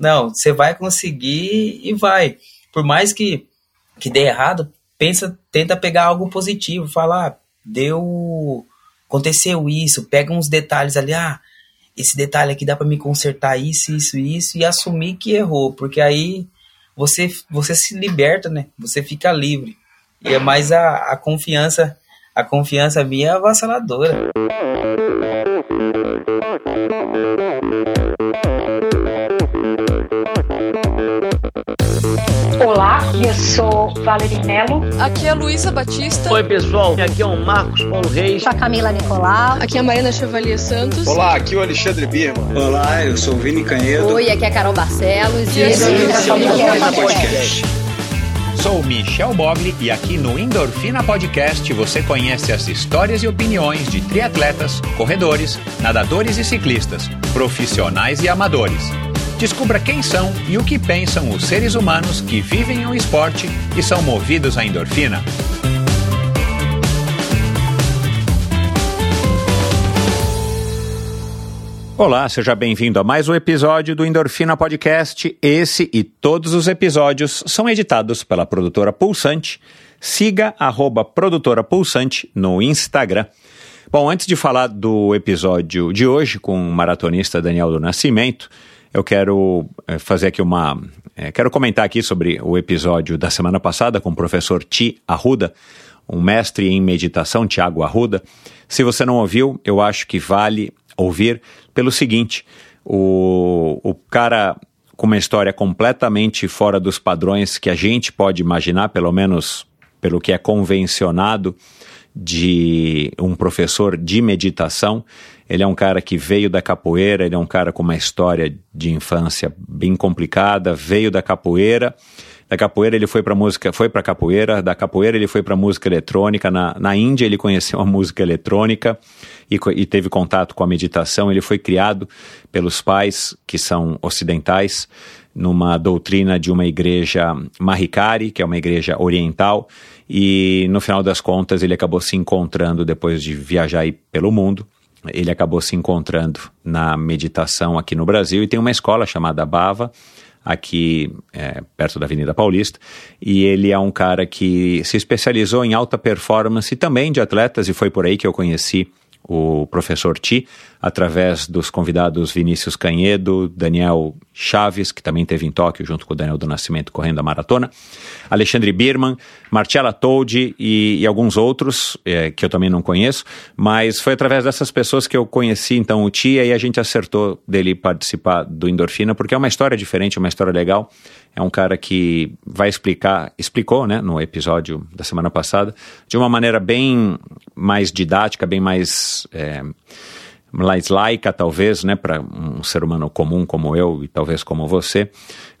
Não, você vai conseguir e vai. Por mais que, que dê errado, pensa, tenta pegar algo positivo, falar, ah, deu. Aconteceu isso, pega uns detalhes ali, ah, esse detalhe aqui dá para me consertar isso, isso, isso, e assumir que errou, porque aí você, você se liberta, né? Você fica livre. E é mais a, a confiança, a confiança minha é avassaladora. Olá, eu sou Valerie Melo. Aqui é a Luísa Batista. Oi, pessoal. Aqui é o Marcos Paulo Reis. A Camila Nicolau. Aqui é a Marina Chevalier Santos. Olá, aqui é o Alexandre Birman. Olá, eu sou o Vini Canhedo. Oi, aqui é a Carol Barcelos. E esse é o Podcast. Sou Michel Bogli e aqui no Endorfina Podcast você conhece as histórias e opiniões de triatletas, corredores, nadadores e ciclistas, profissionais e amadores. Descubra quem são e o que pensam os seres humanos que vivem o esporte e são movidos à endorfina. Olá, seja bem-vindo a mais um episódio do Endorfina Podcast. Esse e todos os episódios são editados pela produtora Pulsante. Siga arroba produtora Pulsante no Instagram. Bom, antes de falar do episódio de hoje com o maratonista Daniel do Nascimento, eu quero é, fazer aqui uma. É, quero comentar aqui sobre o episódio da semana passada com o professor Ti Arruda, um mestre em meditação, Tiago Arruda. Se você não ouviu, eu acho que vale ouvir pelo seguinte: o, o cara com uma história completamente fora dos padrões que a gente pode imaginar, pelo menos pelo que é convencionado de um professor de meditação. Ele é um cara que veio da capoeira, ele é um cara com uma história de infância bem complicada, veio da capoeira. Da capoeira ele foi para música, foi para capoeira, da capoeira ele foi para música eletrônica, na, na Índia ele conheceu a música eletrônica e, e teve contato com a meditação, ele foi criado pelos pais que são ocidentais, numa doutrina de uma igreja Mahikari, que é uma igreja oriental, e no final das contas ele acabou se encontrando depois de viajar pelo mundo. Ele acabou se encontrando na meditação aqui no Brasil e tem uma escola chamada Bava, aqui é, perto da Avenida Paulista, e ele é um cara que se especializou em alta performance também de atletas, e foi por aí que eu conheci o professor Ti, através dos convidados Vinícius Canhedo, Daniel Chaves, que também teve em Tóquio junto com o Daniel do Nascimento correndo a maratona, Alexandre Birman, Marcella Toldi e, e alguns outros é, que eu também não conheço, mas foi através dessas pessoas que eu conheci então o Ti e a gente acertou dele participar do Endorfina, porque é uma história diferente, uma história legal. É um cara que vai explicar, explicou, né, no episódio da semana passada, de uma maneira bem mais didática, bem mais é, mais laica, talvez, né, para um ser humano comum como eu e talvez como você,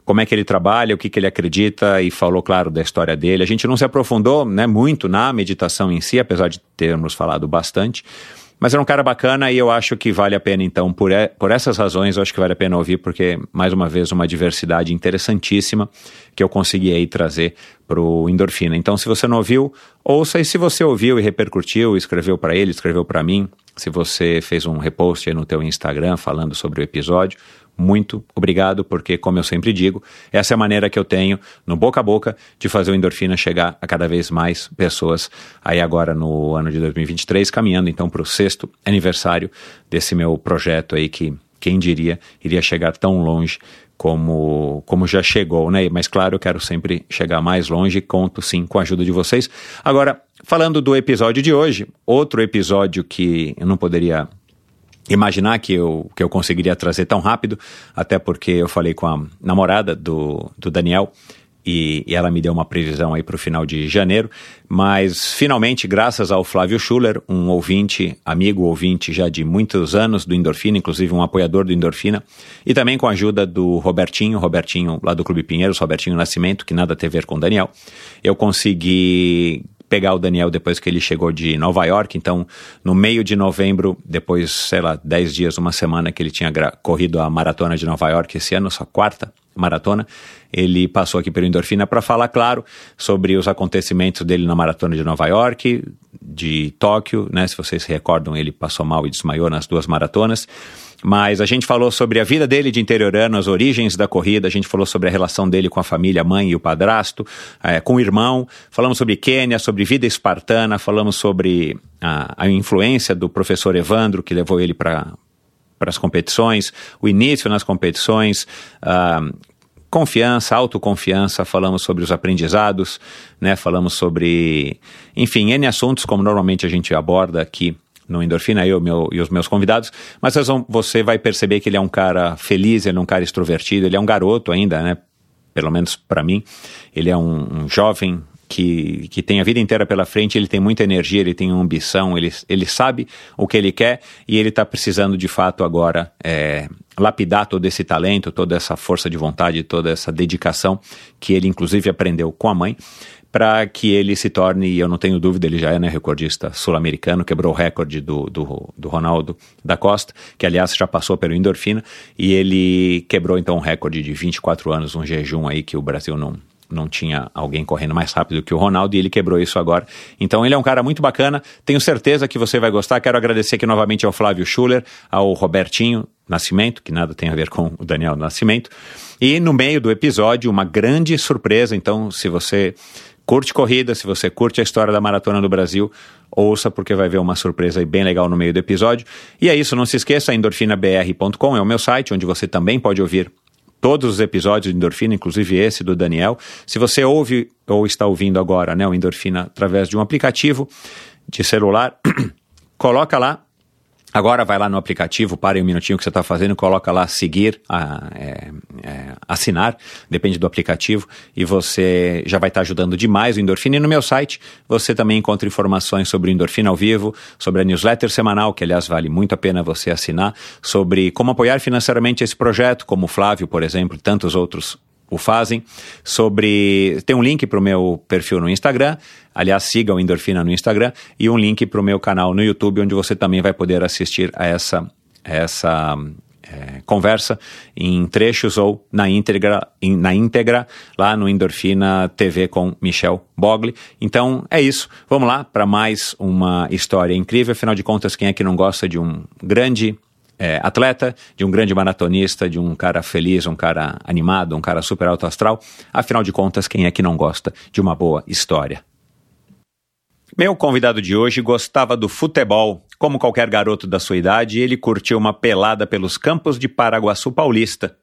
como é que ele trabalha, o que, que ele acredita e falou, claro, da história dele. A gente não se aprofundou né, muito na meditação em si, apesar de termos falado bastante, mas era um cara bacana e eu acho que vale a pena, então, por, e, por essas razões, eu acho que vale a pena ouvir, porque, mais uma vez, uma diversidade interessantíssima que eu consegui aí trazer para o Endorfina. Então, se você não ouviu, ouça, e se você ouviu e repercutiu, escreveu para ele, escreveu para mim, se você fez um repost aí no teu Instagram falando sobre o episódio, muito obrigado, porque, como eu sempre digo, essa é a maneira que eu tenho, no boca a boca, de fazer o Endorfina chegar a cada vez mais pessoas, aí agora no ano de 2023, caminhando então para o sexto aniversário desse meu projeto aí que, quem diria, iria chegar tão longe como, como já chegou, né? Mas claro, eu quero sempre chegar mais longe conto sim com a ajuda de vocês. Agora, falando do episódio de hoje, outro episódio que eu não poderia imaginar que eu, que eu conseguiria trazer tão rápido, até porque eu falei com a namorada do, do Daniel e, e ela me deu uma previsão aí para o final de janeiro, mas finalmente, graças ao Flávio Schuller, um ouvinte, amigo ouvinte já de muitos anos do Endorfina, inclusive um apoiador do Endorfina, e também com a ajuda do Robertinho, Robertinho lá do Clube Pinheiros, Robertinho Nascimento, que nada tem a ver com o Daniel, eu consegui pegar o Daniel depois que ele chegou de Nova York, então no meio de novembro, depois, sei lá, 10 dias, uma semana que ele tinha corrido a maratona de Nova York esse ano, sua quarta maratona. Ele passou aqui pelo Endorfina para falar, claro, sobre os acontecimentos dele na maratona de Nova York, de Tóquio, né? Se vocês se recordam, ele passou mal e desmaiou nas duas maratonas. Mas a gente falou sobre a vida dele de interiorano, as origens da corrida, a gente falou sobre a relação dele com a família, a mãe e o padrasto, é, com o irmão, falamos sobre Quênia, sobre vida espartana, falamos sobre a, a influência do professor Evandro, que levou ele para as competições, o início nas competições, uh, confiança, autoconfiança, falamos sobre os aprendizados, né, falamos sobre, enfim, N assuntos como normalmente a gente aborda aqui no Endorfina, eu meu, e os meus convidados, mas vão, você vai perceber que ele é um cara feliz, ele é um cara extrovertido, ele é um garoto ainda, né, pelo menos para mim, ele é um, um jovem que, que tem a vida inteira pela frente, ele tem muita energia, ele tem ambição, ele, ele sabe o que ele quer e ele está precisando de fato agora é, lapidar todo esse talento, toda essa força de vontade, toda essa dedicação que ele inclusive aprendeu com a mãe para que ele se torne, e eu não tenho dúvida, ele já é né, recordista sul-americano, quebrou o recorde do, do, do, Ronaldo da Costa, que aliás já passou pelo endorfina, e ele quebrou então um recorde de 24 anos, um jejum aí que o Brasil não, não tinha alguém correndo mais rápido que o Ronaldo e ele quebrou isso agora. Então ele é um cara muito bacana, tenho certeza que você vai gostar. Quero agradecer aqui novamente ao Flávio Schuller, ao Robertinho Nascimento, que nada tem a ver com o Daniel Nascimento. E no meio do episódio, uma grande surpresa. Então, se você curte corrida, se você curte a história da Maratona do Brasil, ouça porque vai ver uma surpresa bem legal no meio do episódio. E é isso, não se esqueça, endorfinabr.com é o meu site, onde você também pode ouvir todos os episódios de Endorfina, inclusive esse do Daniel. Se você ouve ou está ouvindo agora né, o Endorfina através de um aplicativo de celular, coloca lá Agora vai lá no aplicativo, pare um minutinho que você está fazendo, coloca lá seguir, a, é, é, assinar, depende do aplicativo, e você já vai estar tá ajudando demais o Endorfina. E no meu site você também encontra informações sobre o Endorfina ao vivo, sobre a newsletter semanal, que aliás vale muito a pena você assinar, sobre como apoiar financeiramente esse projeto, como o Flávio, por exemplo, e tantos outros o fazem, sobre. Tem um link para o meu perfil no Instagram, aliás, siga o Endorfina no Instagram, e um link para o meu canal no YouTube, onde você também vai poder assistir a essa, essa é, conversa em trechos ou na íntegra, na íntegra lá no Endorfina TV com Michel Bogli. Então é isso. Vamos lá para mais uma história incrível. Afinal de contas, quem é que não gosta de um grande é, atleta, de um grande maratonista, de um cara feliz, um cara animado, um cara super alto astral. Afinal de contas, quem é que não gosta de uma boa história? Meu convidado de hoje gostava do futebol. Como qualquer garoto da sua idade, ele curtiu uma pelada pelos campos de Paraguaçu Paulista.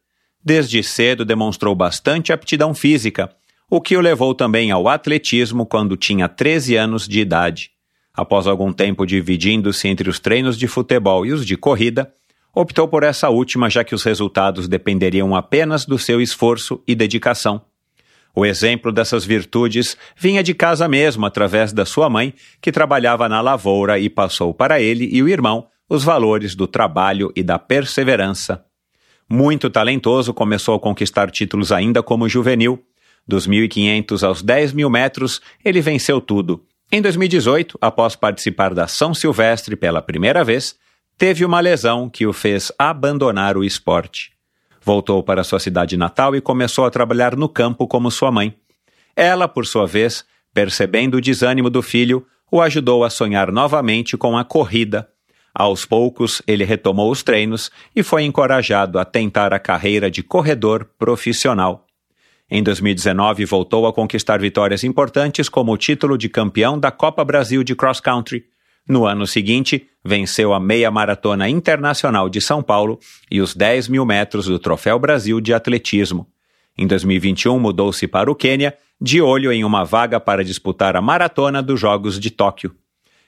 Desde cedo demonstrou bastante aptidão física, o que o levou também ao atletismo quando tinha 13 anos de idade. Após algum tempo dividindo-se entre os treinos de futebol e os de corrida, optou por essa última, já que os resultados dependeriam apenas do seu esforço e dedicação. O exemplo dessas virtudes vinha de casa mesmo, através da sua mãe, que trabalhava na lavoura e passou para ele e o irmão os valores do trabalho e da perseverança. Muito talentoso, começou a conquistar títulos ainda como juvenil. Dos 1.500 aos 10 mil metros, ele venceu tudo. Em 2018, após participar da São Silvestre pela primeira vez, teve uma lesão que o fez abandonar o esporte. Voltou para sua cidade natal e começou a trabalhar no campo como sua mãe. Ela, por sua vez, percebendo o desânimo do filho, o ajudou a sonhar novamente com a corrida. Aos poucos, ele retomou os treinos e foi encorajado a tentar a carreira de corredor profissional. Em 2019, voltou a conquistar vitórias importantes como o título de campeão da Copa Brasil de Cross Country no ano seguinte, venceu a meia maratona internacional de São Paulo e os 10 mil metros do Troféu Brasil de Atletismo. Em 2021, mudou-se para o Quênia, de olho em uma vaga para disputar a maratona dos Jogos de Tóquio.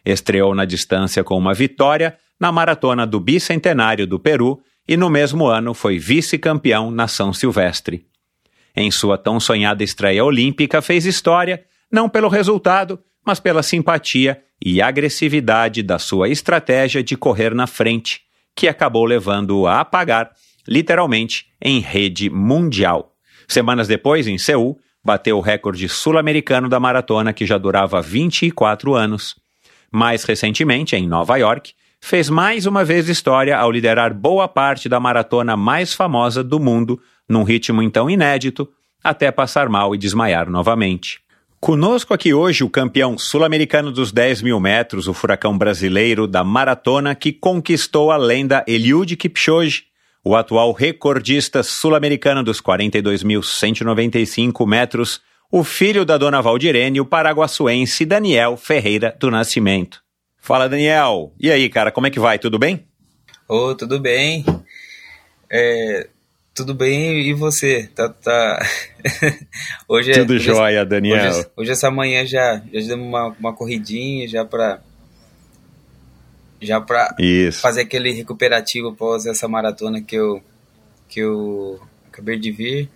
Estreou na distância com uma vitória na maratona do bicentenário do Peru e no mesmo ano foi vice-campeão na São Silvestre. Em sua tão sonhada estreia olímpica, fez história, não pelo resultado, mas pela simpatia e agressividade da sua estratégia de correr na frente, que acabou levando-o a apagar, literalmente, em rede mundial. Semanas depois, em Seul, bateu o recorde sul-americano da maratona que já durava 24 anos. Mais recentemente, em Nova York, fez mais uma vez história ao liderar boa parte da maratona mais famosa do mundo num ritmo então inédito, até passar mal e desmaiar novamente. Conosco aqui hoje o campeão sul-americano dos 10 mil metros, o furacão brasileiro da maratona que conquistou a lenda Eliud Kipchoge, o atual recordista sul-americano dos 42.195 metros, o filho da dona Valdirene, o paraguaçuense Daniel Ferreira do Nascimento. Fala, Daniel. E aí, cara, como é que vai? Tudo bem? Ô, tudo bem. É, tudo bem, e você? Tá, tá... hoje é, Tudo hoje, jóia, Daniel. Hoje, hoje, essa manhã já, já demos uma, uma corridinha, já pra... Já Isso. fazer aquele recuperativo após essa maratona que eu, que eu acabei de vir.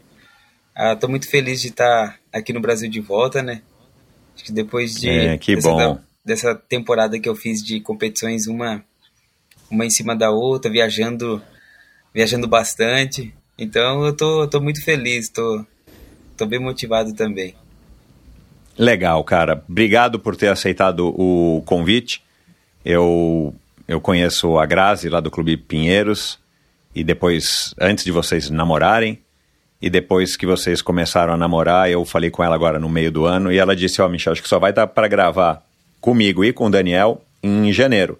Ah, tô muito feliz de estar aqui no Brasil de volta, né? Acho que depois de... É, que dessa, bom. dessa temporada que eu fiz de competições, uma, uma em cima da outra, viajando viajando bastante. Então eu tô, tô muito feliz, tô, tô bem motivado também. Legal, cara. Obrigado por ter aceitado o convite. Eu, eu conheço a Grazi lá do Clube Pinheiros e depois, antes de vocês namorarem, e depois que vocês começaram a namorar, eu falei com ela agora no meio do ano e ela disse: Ó, oh, Michel, acho que só vai dar para gravar comigo e com o Daniel em janeiro.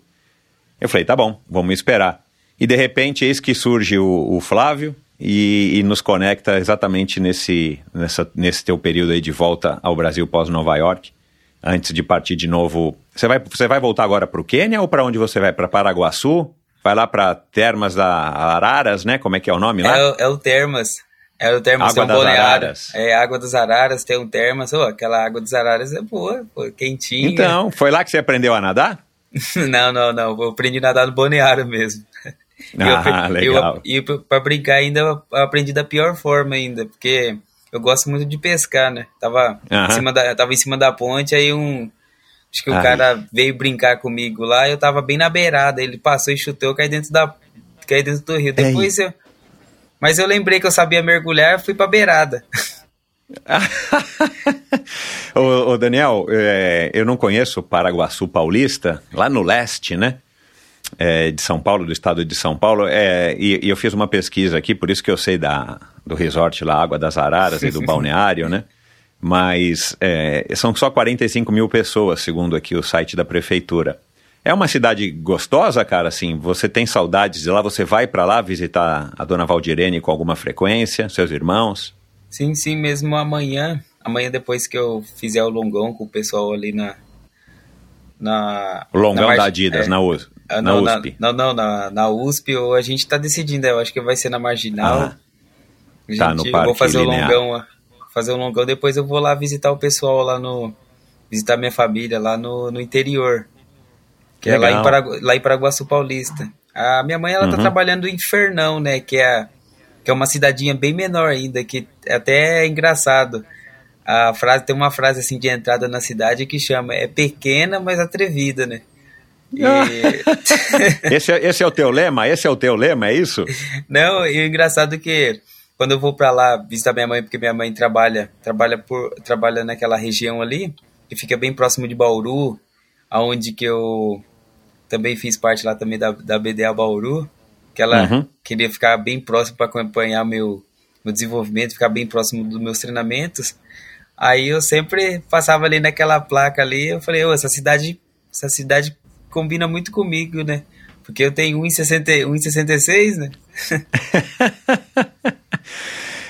Eu falei: tá bom, vamos esperar. E de repente, eis que surge o, o Flávio, e, e, nos conecta exatamente nesse, nessa, nesse teu período aí de volta ao Brasil pós-Nova York, antes de partir de novo. Você vai, você vai voltar agora para o Quênia ou para onde você vai? Para Paraguaçu? Vai lá para Termas da Araras, né? Como é que é o nome lá? É, é o Termas. É o Termas, água tem um das Araras. É, Água das Araras, tem um Termas. Oh, aquela Água das Araras é boa, pô, quentinha. Então, foi lá que você aprendeu a nadar? não, não, não. Eu aprendi a nadar no Balneário mesmo. Ah, eu, legal. Eu, e para brincar ainda, eu aprendi da pior forma ainda, porque eu gosto muito de pescar, né? Tava, em, cima da, tava em cima da ponte, aí um. Acho que o cara veio brincar comigo lá, eu tava bem na beirada, ele passou e chutou, eu caí dentro da. caí dentro do rio. Depois eu. Mas eu lembrei que eu sabia mergulhar, fui pra beirada. ô, ô, Daniel, é, eu não conheço Paraguaçu Paulista, lá no leste, né? É, de São Paulo, do estado de São Paulo, é, e, e, eu fiz uma pesquisa aqui, por isso que eu sei da, do resort lá, Água das Araras e do balneário, né? Mas é, são só 45 mil pessoas, segundo aqui o site da prefeitura. É uma cidade gostosa, cara, assim, você tem saudades de lá, você vai para lá visitar a dona Valdirene com alguma frequência, seus irmãos? Sim, sim, mesmo amanhã, amanhã depois que eu fizer o longão com o pessoal ali na... na o longão na da Adidas, é, na USA. Ah, na não, USP. Na, não, não, na, na USP ou a gente tá decidindo, eu acho que vai ser na Marginal. Ah, gente, tá no parque vou fazer o longão, fazer o longão, depois eu vou lá visitar o pessoal lá no visitar minha família lá no, no interior. Que Legal. é lá em, Paragu, lá em Paraguaçu Paulista. A minha mãe ela tá uhum. tá trabalhando em Fernão, né, que é que é uma cidadinha bem menor ainda, que até é engraçado. A frase tem uma frase assim de entrada na cidade que chama é pequena, mas atrevida, né? E... esse, é, esse é o teu lema? Esse é o teu lema, é isso? Não, e o engraçado é que quando eu vou para lá visitar minha mãe, porque minha mãe trabalha, trabalha por trabalha naquela região ali, que fica bem próximo de Bauru, aonde que eu também fiz parte lá também da, da BDA Bauru, que ela uhum. queria ficar bem próximo para acompanhar meu, meu desenvolvimento, ficar bem próximo dos meus treinamentos. Aí eu sempre passava ali naquela placa ali, eu falei, essa cidade, essa cidade combina muito comigo, né? Porque eu tenho 1,66, né?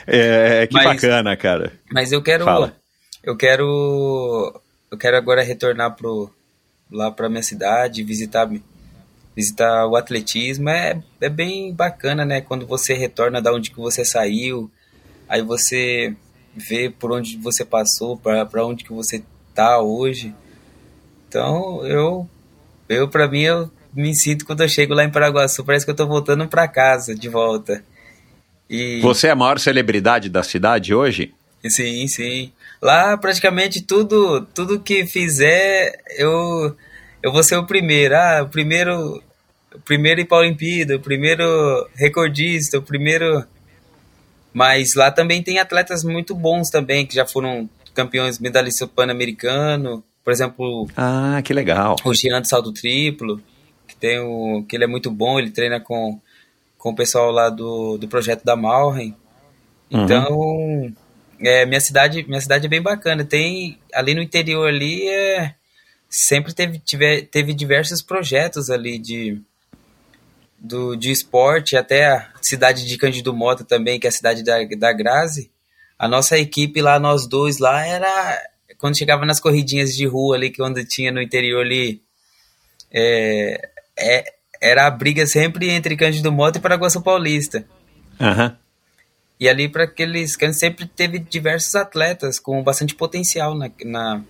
é, que mas, bacana, cara. Mas eu quero. Fala. Eu quero. Eu quero agora retornar pro, lá para minha cidade, visitar, visitar o atletismo. É, é bem bacana, né? Quando você retorna da onde que você saiu, aí você vê por onde você passou, para onde que você tá hoje. Então, eu eu, para mim, eu me sinto quando eu chego lá em Paraguaçu, parece que eu tô voltando para casa de volta. E... Você é a maior celebridade da cidade hoje? Sim, sim. Lá praticamente tudo, tudo que fizer, eu eu vou ser o primeiro. Ah, o primeiro, o primeiro ir para a Olimpíada, o primeiro recordista, o primeiro. Mas lá também tem atletas muito bons também que já foram campeões medalhistas pan-americano. Por exemplo. Ah, que legal. O Jean de salto triplo, que tem o. que ele é muito bom, ele treina com, com o pessoal lá do, do projeto da Malren. Então, é, minha cidade, minha cidade é bem bacana. Tem ali no interior ali é sempre teve, tiver, teve diversos projetos ali de do, de esporte, até a cidade de Cândido Mota também, que é a cidade da, da Grazi. A nossa equipe lá, nós dois lá, era quando chegava nas corridinhas de rua ali, que onde tinha no interior ali, é, é, era a briga sempre entre Cândido Mota e Paraguaçu Paulista. Aham. E ali para aqueles que sempre teve diversos atletas com bastante potencial na, na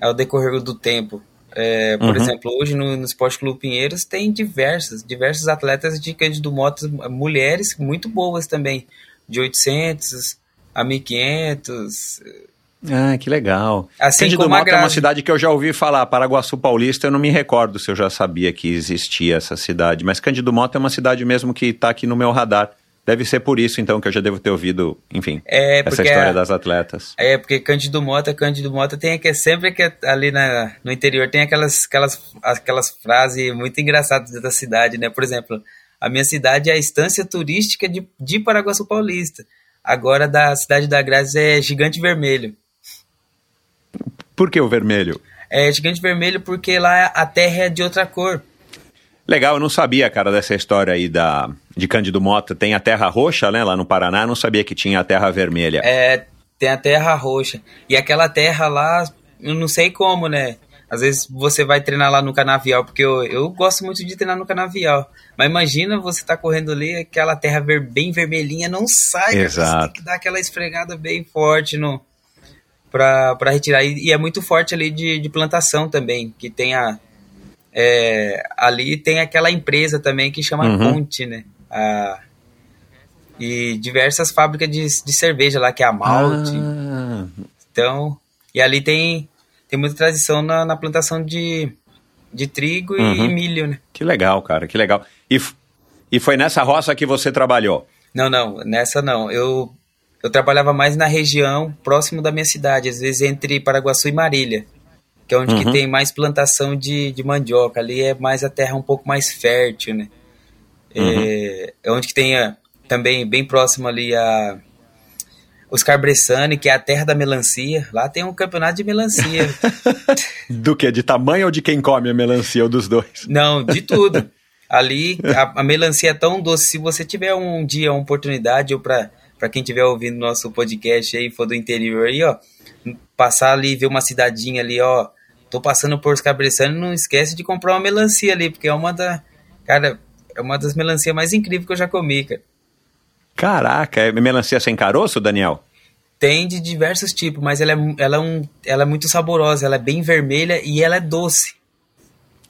ao decorrer do tempo. É, por Uhum. exemplo, hoje no, no Esporte Clube Pinheiros tem diversos, diversos atletas de Cândido Motos, mulheres muito boas também, de 800 a 1500. Ah, que legal. Assim Cândido como Mota é uma cidade que eu já ouvi falar. Paraguaçu Paulista, eu não me recordo se eu já sabia que existia essa cidade. Mas Cândido Mota é uma cidade mesmo que está aqui no meu radar. Deve ser por isso, então, que eu já devo ter ouvido, enfim, É, essa história a- das atletas. É, porque Cândido Mota, Cândido Mota tem que sempre que ali na, no interior tem aquelas, aquelas, aquelas frases muito engraçadas da cidade, né? Por exemplo, a minha cidade é a estância turística de, de Paraguaçu Paulista. Agora da cidade da Graça é Gigante Vermelho. Por que o vermelho? É Gigante Vermelho porque lá a terra é de outra cor. Legal, eu não sabia, cara, dessa história aí da, de Cândido Mota. Tem a terra roxa, né, lá no Paraná. Eu não sabia que tinha a terra vermelha. É, tem a terra roxa. E aquela terra lá, eu não sei como, né? Às vezes você vai treinar lá no canavial, porque eu, eu gosto muito de treinar no canavial. Mas imagina você tá correndo ali, aquela terra ver, bem vermelhinha, não sai, cara. Você Exato. tem que dar aquela esfregada bem forte no, pra retirar. E, e é muito forte ali de, de plantação também, que tem a. é, ali tem aquela empresa também que chama Uhum. Ponte, né? A, e diversas fábricas de, de cerveja lá, que é a Malte. Ah, Então, e ali tem, tem muita tradição na, na plantação de, de trigo e, Uhum. milho, né? que legal, cara, que legal. E, e foi nessa roça que você trabalhou? Não, não, nessa não. Eu, eu trabalhava mais na região próximo da minha cidade, às vezes entre Paraguaçu e Marília, que é onde Uhum. que tem mais plantação de, de mandioca. Ali é mais a terra um pouco mais fértil, né? É, é onde que tem a- também bem próximo ali a Oscar Bressani, que é a terra da melancia. Lá tem um campeonato de melancia. Do que? De tamanho ou de quem come a melancia ou dos dois? Não, de tudo. Ali, a, a melancia é tão doce. Se você tiver um dia uma oportunidade, ou para quem estiver ouvindo nosso podcast aí, for do interior aí, ó, passar ali e ver uma cidadinha ali, ó. Tô passando por Oscar Bressani, não esquece de comprar uma melancia ali, porque é uma da. Cara, é uma das melancias mais incríveis que eu já comi, cara. Caraca, é melancia sem caroço, Daniel? Tem de diversos tipos, mas ela é, ela, é um, ela é muito saborosa, ela é bem vermelha e ela é doce.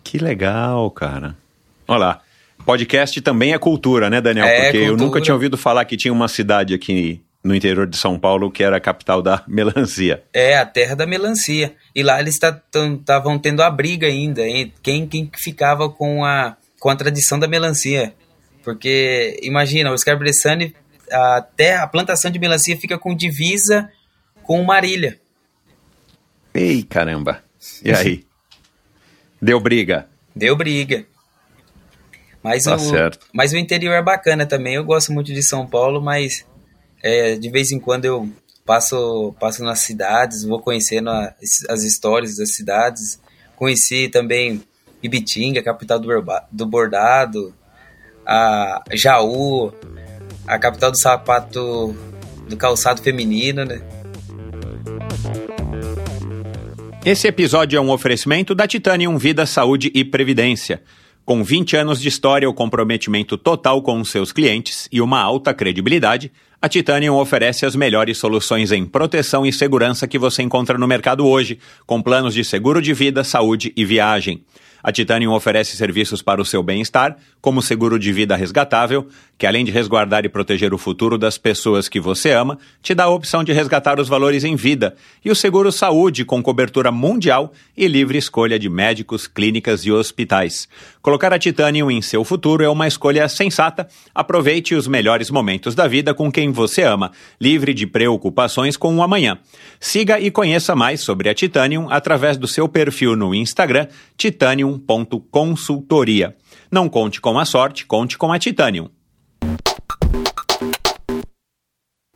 Que legal, cara. Olha lá. Podcast também é cultura, né, Daniel? É, Porque eu cultura. nunca tinha ouvido falar que tinha uma cidade aqui no interior de São Paulo que era a capital da melancia. É, a terra da melancia. E lá eles estavam tendo a briga ainda, quem, quem ficava com a, com a tradição da melancia. Porque, imagina, o Oscar Bressani, a, terra, a plantação de melancia fica com divisa com Marília. Ei, caramba. E aí? Deu briga. Deu briga. Mas, Tá o, certo. mas o interior é bacana também. Eu gosto muito de São Paulo, mas é, de vez em quando eu passo, passo nas cidades, vou conhecendo a- as histórias das cidades. Conheci também Ibitinga, capital do, do bordado, a Jaú, a capital do sapato do calçado feminino, né? Esse episódio é um oferecimento da Titanium Vida, Saúde e Previdência. Com 20 anos de história, o comprometimento total com seus clientes e uma alta credibilidade, a Titanium oferece as melhores soluções em proteção e segurança que você encontra no mercado hoje, com planos de seguro de vida, saúde e viagem. A Titanium oferece serviços para o seu bem-estar, como seguro de vida resgatável, que além de resguardar e proteger o futuro das pessoas que você ama, te dá a opção de resgatar os valores em vida, e o seguro saúde com cobertura mundial e livre escolha de médicos, clínicas e hospitais. Colocar a Titanium em seu futuro é uma escolha sensata. Aproveite os melhores momentos da vida com quem você ama, livre de preocupações com o amanhã. Siga e conheça mais sobre a Titanium através do seu perfil no Instagram, titanium.consultoria. Não conte com a sorte, conte com a Titanium.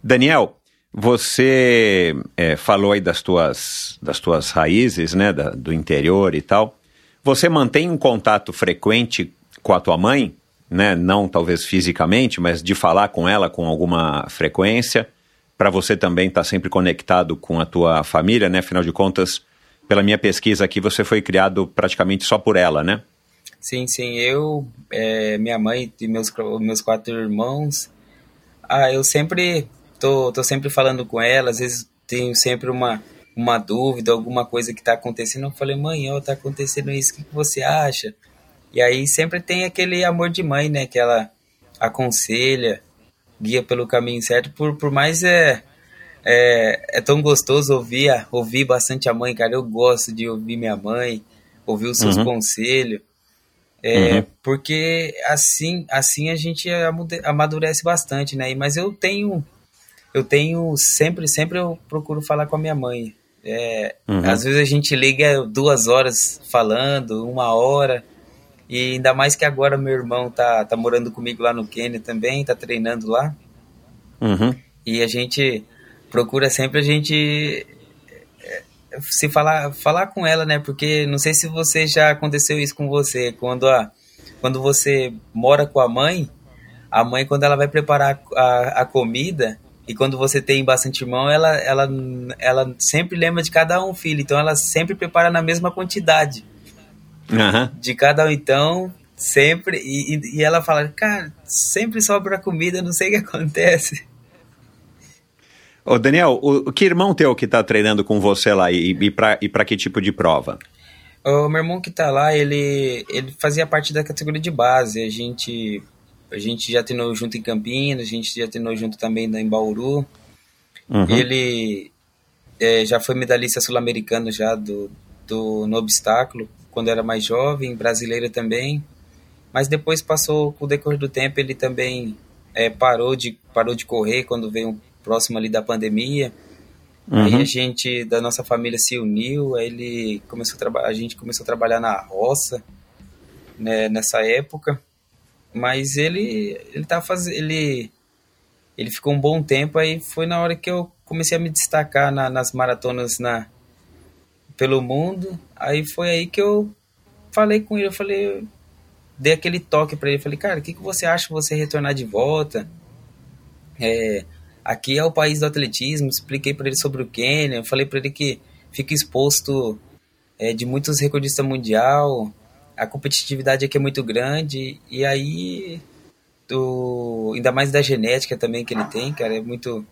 Daniel, você é, falou aí das tuas, das tuas raízes, né, da, do interior e tal. Você mantém um contato frequente com a tua mãe, né? Não talvez fisicamente, mas de falar com ela com alguma frequência. Para você também estar tá sempre conectado com a tua família, né? Afinal de contas, pela minha pesquisa aqui, você foi criado praticamente só por ela, né? Sim, sim. Eu, é, minha mãe e meus, meus quatro irmãos. Ah, eu sempre tô, tô sempre falando com ela. Às vezes tenho sempre uma uma dúvida, alguma coisa que está acontecendo, eu falei, mãe, ó, tá acontecendo isso, o que, que você acha? E aí sempre tem aquele amor de mãe, né, que ela aconselha, guia pelo caminho certo, por, por mais é, é, é tão gostoso ouvir, ouvir bastante a mãe, cara, eu gosto de ouvir minha mãe, ouvir os seus uhum. conselhos, é, uhum. porque assim, assim a gente amadurece bastante, né, mas eu tenho eu tenho sempre, sempre eu procuro falar com a minha mãe. É, uhum. Às vezes a gente liga duas horas falando, uma hora. E ainda mais que agora meu irmão tá, tá morando comigo lá no Quênia também, tá treinando lá. Uhum. E a gente procura sempre a gente é, se falar, falar com ela, né? Porque não sei se você já aconteceu isso com você. Quando, a, quando você mora com a mãe, a mãe, quando ela vai preparar a, a comida, e quando você tem bastante irmão, ela, ela, ela sempre lembra de cada um filho. Então ela sempre prepara na mesma quantidade. Uhum. De cada um, então, sempre. E, e ela fala, cara, sempre sobra comida, não sei o que acontece. Ô Daniel, o, que irmão teu que tá treinando com você lá e, e para e pra que tipo de prova? O meu irmão que tá lá, ele, ele fazia parte da categoria de base. A gente a gente já treinou junto em Campinas, a gente já treinou junto também em Bauru. Uhum. Ele é, já foi medalhista sul-americano já do, do, no obstáculo, quando era mais jovem, brasileiro também. Mas depois passou, com o decorrer do tempo, ele também é, parou, de, parou de correr quando veio próximo ali da pandemia. Uhum. Aí a gente, da nossa família, se uniu, aí ele começou a, a gente começou a trabalhar na roça né, nessa época. Mas ele ele tá fazendo ele ele ficou um bom tempo aí foi na hora que eu comecei a me destacar na, nas maratonas na pelo mundo. Aí foi aí que eu falei com ele, eu falei dei aquele toque para ele, falei: "Cara, o que que você acha você retornar de volta?" É, aqui é o país do atletismo, expliquei para ele sobre o Quênia, falei para ele que fica exposto é, de muitos recordistas mundial, a competitividade aqui é muito grande e aí do, ainda mais da genética também que ele tem, cara, é muito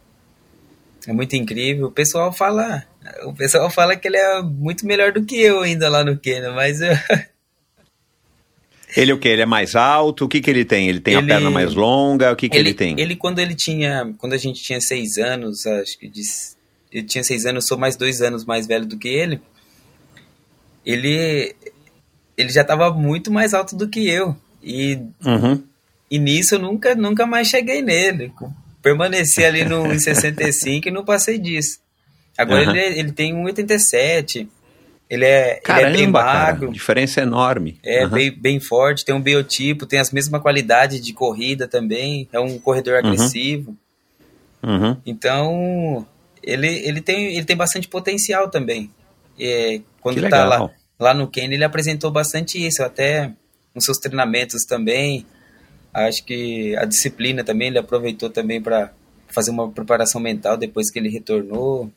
é muito incrível. O pessoal fala, o pessoal fala que ele é muito melhor do que eu ainda lá no Quênia, mas eu... Ele o que? Ele é mais alto? O que que ele tem? Ele tem ele, a perna mais longa? O que que ele, ele, tem? Ele quando ele tinha, quando a gente tinha seis anos, acho que diz, ele tinha seis anos, eu sou mais dois anos mais velho do que ele. Ele ele já estava muito mais alto do que eu. E, uhum. e nisso eu nunca, nunca mais cheguei nele. Permaneci ali no 65 e não passei disso. Agora uhum. ele, ele tem 1,87. Ele é, Caramba, ele é bem magro. Cara, diferença enorme. É uhum. bem, bem forte, tem um biotipo, tem as mesmas qualidades de corrida também. É um corredor uhum. agressivo. Uhum. Então, ele, ele, tem, ele tem bastante potencial também. É, quando que tá legal. lá lá no Ken ele apresentou bastante isso, até nos seus treinamentos também. Acho que a disciplina também ele aproveitou também para fazer uma preparação mental depois que ele retornou.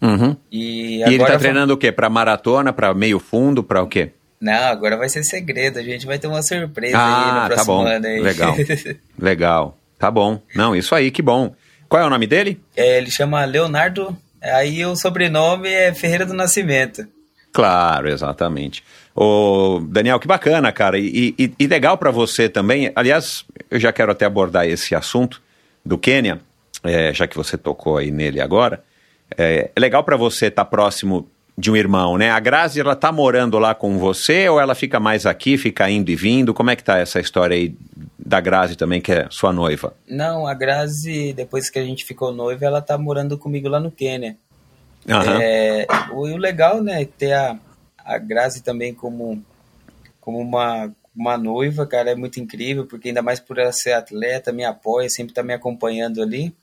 Uhum. E, e ele tá treinando o quê? Para maratona, para meio fundo, para o quê? Não, agora vai ser segredo. A gente vai ter uma surpresa ah, aí no tá próximo tá bom. ano. Aí. Legal. Legal. Tá bom. Não, isso aí, que bom. Qual é o nome dele? É, ele chama Leonardo. Aí o sobrenome é Ferreira do Nascimento. Claro, exatamente. O Daniel, que bacana, cara, e, e, e legal para você também. Aliás, eu já quero até abordar esse assunto do Quênia, é, já que você tocou aí nele agora. É, é legal para você estar tá próximo de um irmão, né? A Grazi, ela tá morando lá com você ou ela fica mais aqui, fica indo e vindo? Como é que tá essa história aí da Grazi também, que é sua noiva? Não, a Grazi, depois que a gente ficou noiva, ela tá morando comigo lá no Quênia. Uhum. É, o, o legal, né, ter a, a Grazi também como, como uma, uma noiva, cara, é muito incrível, porque ainda mais por ela ser atleta, me apoia, sempre tá me acompanhando ali.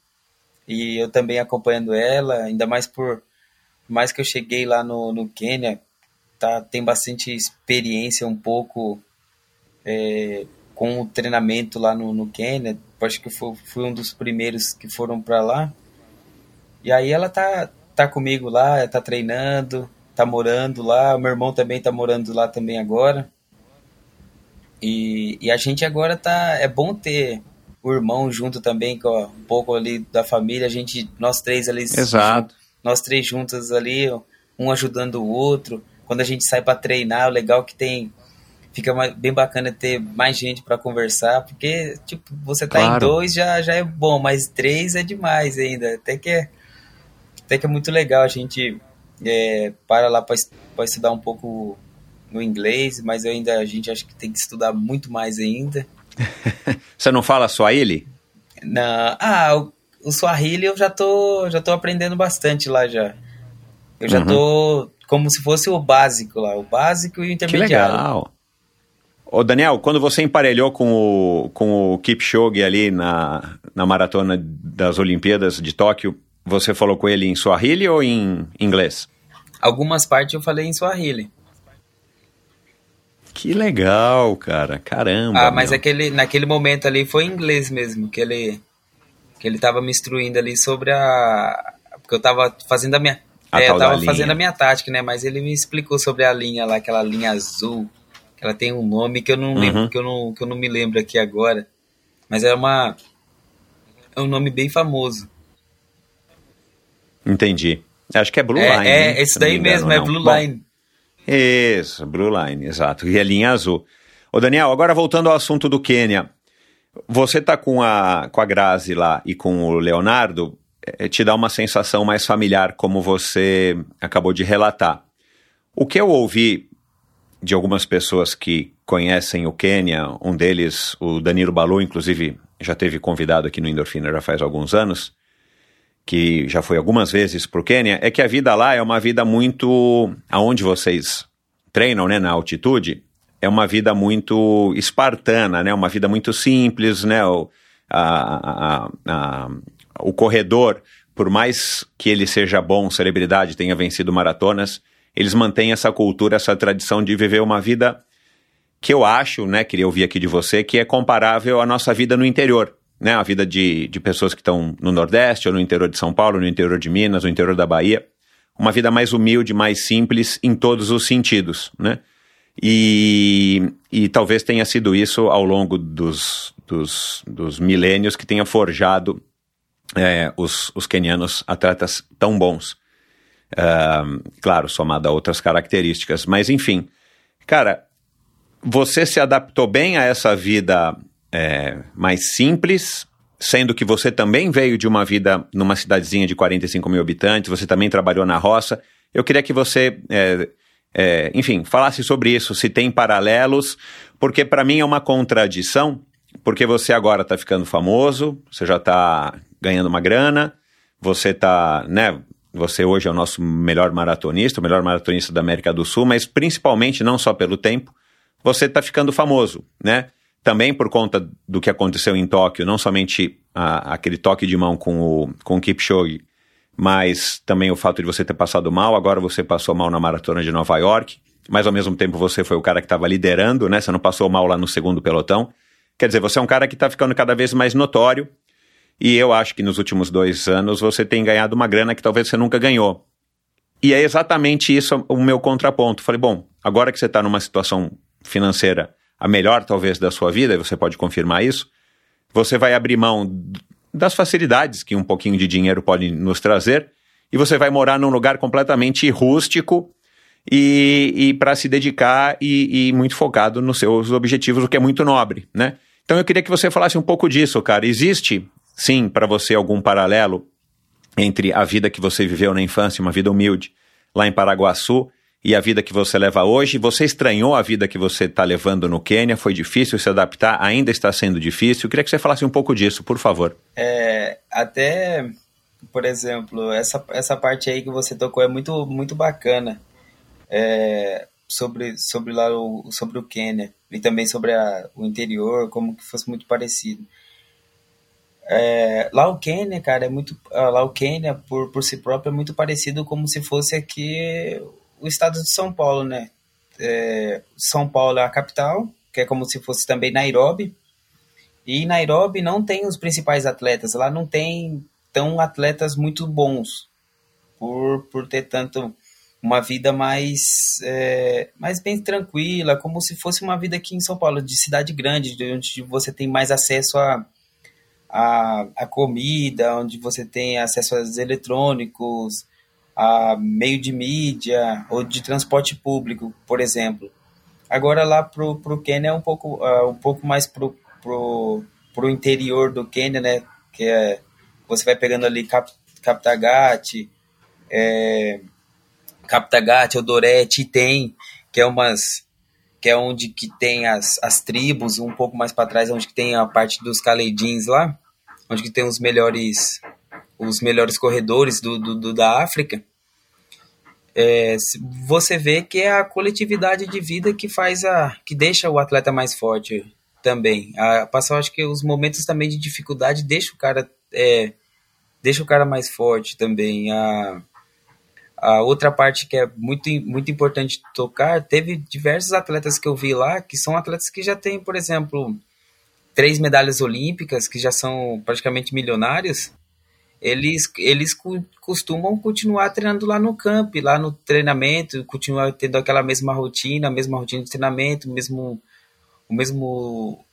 E eu também acompanhando ela, ainda mais por mais que eu cheguei lá no, no Quênia, tá, tem bastante experiência um pouco é, com o treinamento lá no, no Quênia. Acho que fui, fui um dos primeiros que foram para lá. E aí ela tá, tá comigo lá, tá treinando, tá morando lá. O meu irmão também tá morando lá também agora. E, e a gente agora tá. É bom ter o irmão junto também, com um pouco ali da família. A gente, nós três ali. Exato. Nós três juntos ali, um ajudando o outro. Quando a gente sai para treinar, o legal é que tem. Fica bem bacana ter mais gente para conversar, porque, tipo, você tá claro. em dois já, já é bom, mas três é demais ainda. Até que é, até que é muito legal a gente é, para lá para estudar um pouco no inglês, mas ainda a gente acha que tem que estudar muito mais ainda. Você não fala Swahili? Não. Ah, o, o Swahili eu já tô, já tô aprendendo bastante lá já. Eu já uhum. tô como se fosse o básico lá, o básico e o intermediário. Que legal. Ô Daniel, quando você emparelhou com o, com o Kipchoge ali na, na maratona das Olimpíadas de Tóquio, você falou com ele em Swahili ou em inglês? Algumas partes eu falei em Swahili. Que legal, cara. Caramba. Ah, mas aquele, naquele momento ali foi em inglês mesmo, que ele, que ele tava me instruindo ali sobre a. Porque eu tava fazendo a minha. A é, eu tava fazendo a minha tática, né? Mas ele me explicou sobre a linha lá, aquela linha azul. Que ela tem um nome que eu não lembro, uhum. que, eu não, que eu não me lembro aqui agora. Mas é uma. É um nome bem famoso. Entendi. Acho que é Blue é, Line. É, hein, esse daí mesmo, não. é Blue Bom, Line. Isso, Blue Line, exato. E a linha azul. Ô Daniel, agora voltando ao assunto do Quênia. Você tá com a, com a Grazi lá e com o Leonardo, é, te dá uma sensação mais familiar, como você acabou de relatar. O que eu ouvi de algumas pessoas que conhecem o Quênia, um deles, o Danilo Balu, inclusive já teve convidado aqui no Endorfina já faz alguns anos, que já foi algumas vezes para o Quênia, é que a vida lá é uma vida muito. aonde vocês treinam, né, na altitude, é uma vida muito espartana, né, uma vida muito simples, né, o, a, a, a, o corredor, por mais que ele seja bom, celebridade, tenha vencido maratonas, eles mantêm essa cultura, essa tradição de viver uma vida que eu acho, né, queria ouvir aqui de você, que é comparável à nossa vida no interior né, a vida de, de pessoas que estão no Nordeste, ou no interior de São Paulo, no interior de Minas, no interior da Bahia. Uma vida mais humilde, mais simples em todos os sentidos, né? E, e talvez tenha sido isso ao longo dos, dos, dos milênios que tenha forjado é, os, os quenianos atletas tão bons. Uh, claro, somado a outras características. Mas, enfim, cara, você se adaptou bem a essa vida é, mais simples, sendo que você também veio de uma vida numa cidadezinha de 45 mil habitantes, você também trabalhou na roça. Eu queria que você, é, é, enfim, falasse sobre isso, se tem paralelos, porque para mim é uma contradição, porque você agora está ficando famoso, você já está ganhando uma grana, você está, né, você hoje é o nosso melhor maratonista, o melhor maratonista da América do Sul, mas principalmente não só pelo tempo, você está ficando famoso, né? Também por conta do que aconteceu em Tóquio, não somente a, aquele toque de mão com o, com o Kipchoge, mas também o fato de você ter passado mal, agora você passou mal na maratona de Nova York, mas ao mesmo tempo você foi o cara que estava liderando, né? Você não passou mal lá no segundo pelotão. Quer dizer, você é um cara que está ficando cada vez mais notório, e eu acho que nos últimos dois anos você tem ganhado uma grana que talvez você nunca ganhou. E é exatamente isso o meu contraponto. Falei, bom, agora que você está numa situação financeira a melhor talvez da sua vida, e você pode confirmar isso, você vai abrir mão das facilidades que um pouquinho de dinheiro pode nos trazer e você vai morar num lugar completamente rústico e, e para se dedicar e, e, muito focado nos seus objetivos, o que é muito nobre, né? Então eu queria que você falasse um pouco disso, cara. Existe, sim, para você algum paralelo entre a vida que você viveu na infância, uma vida humilde, lá em Paraguaçu, e a vida que você leva hoje. Você estranhou a vida que você está levando no Quênia? Foi difícil se adaptar? Ainda está sendo difícil? Eu queria que você falasse um pouco disso, por favor. É, até, por exemplo, essa, essa parte aí que você tocou é muito, muito bacana. É, sobre, sobre, lá o, sobre o Quênia e também sobre a, o interior, como que fosse muito parecido. É, lá o Quênia, cara, é muito. ah, Lá o Quênia, por, por si próprio, é muito parecido como se fosse aqui o estado de São Paulo, né? É, São Paulo é a capital, que é como se fosse também Nairobi. E Nairobi não tem os principais atletas, lá não tem tão atletas muito bons, por, por ter tanto uma vida mais, é, mais bem tranquila, como se fosse uma vida aqui em São Paulo, de cidade grande, de onde você tem mais acesso a, a, a comida, onde você tem acesso aos eletrônicos, a meio de mídia ou de transporte público, por exemplo. Agora lá pro, pro Quênia é um pouco, ah, um pouco mais pro, pro, pro interior do Quênia, né? Que é, você vai pegando ali Cap, Kaptagat, é, Kaptagat, Odorete, tem, que é umas que é onde que tem as, as tribos, um pouco mais para trás, onde que tem a parte dos Kaleidins lá, onde que tem os melhores os melhores corredores do, do, do- da África. É, você vê que é a coletividade de vida que faz a que deixa o atleta mais forte também. A passar, acho que os momentos também de dificuldade deixa o cara é, deixa o cara mais forte também. A, a outra parte que é muito, muito importante tocar, teve diversos atletas que eu vi lá, que são atletas que já têm, por exemplo, três medalhas olímpicas, que já são praticamente milionários, eles, eles costumam continuar treinando lá no camp, lá no treinamento, continuar tendo aquela mesma rotina, a mesma rotina de treinamento, mesmo, o mesmo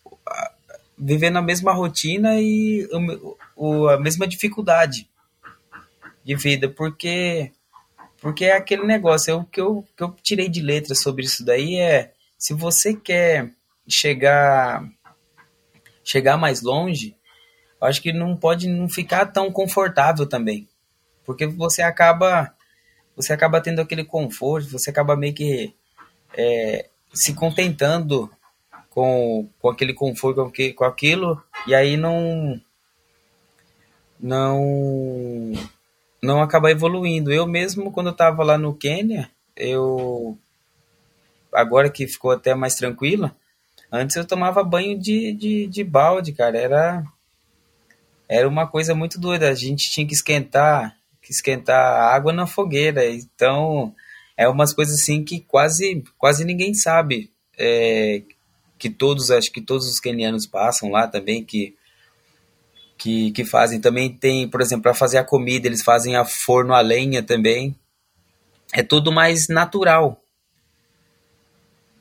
vivendo a mesma rotina e o o, a mesma dificuldade de vida, porque porque é aquele negócio, é o que eu, que eu tirei de letra sobre isso daí é se você quer chegar chegar mais longe, eu acho que não pode não ficar tão confortável também. Porque você acaba você acaba tendo aquele conforto, você acaba meio que é, se contentando com, com aquele conforto, com, aquilo, e aí não não não acaba evoluindo. Eu mesmo, quando eu estava lá no Quênia, eu agora que ficou até mais tranquilo, antes eu tomava banho de, de, de balde, cara. Era era uma coisa muito doida. A gente tinha que esquentar, que esquentar água na fogueira. Então, é umas coisas assim que quase, quase ninguém sabe. É, que todos, acho que todos os quenianos passam lá também, que, que, que fazem. Também tem, por exemplo, para fazer a comida, eles fazem a forno a lenha também. É tudo mais natural.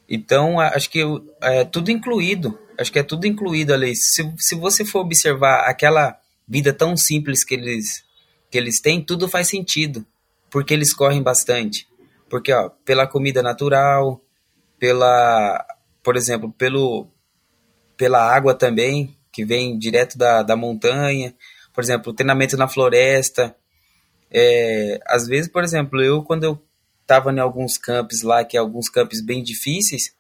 Então, acho que é tudo incluído. Acho que é tudo incluído ali. Se, se você for observar aquela vida tão simples que eles, que eles têm, tudo faz sentido. Porque eles correm bastante. Porque, ó, pela comida natural, pela, por exemplo, pelo, pela água também, que vem direto da, da montanha. Por exemplo, treinamento na floresta. É, às vezes, por exemplo, eu quando eu estava em alguns campos lá, que é alguns campos bem difíceis,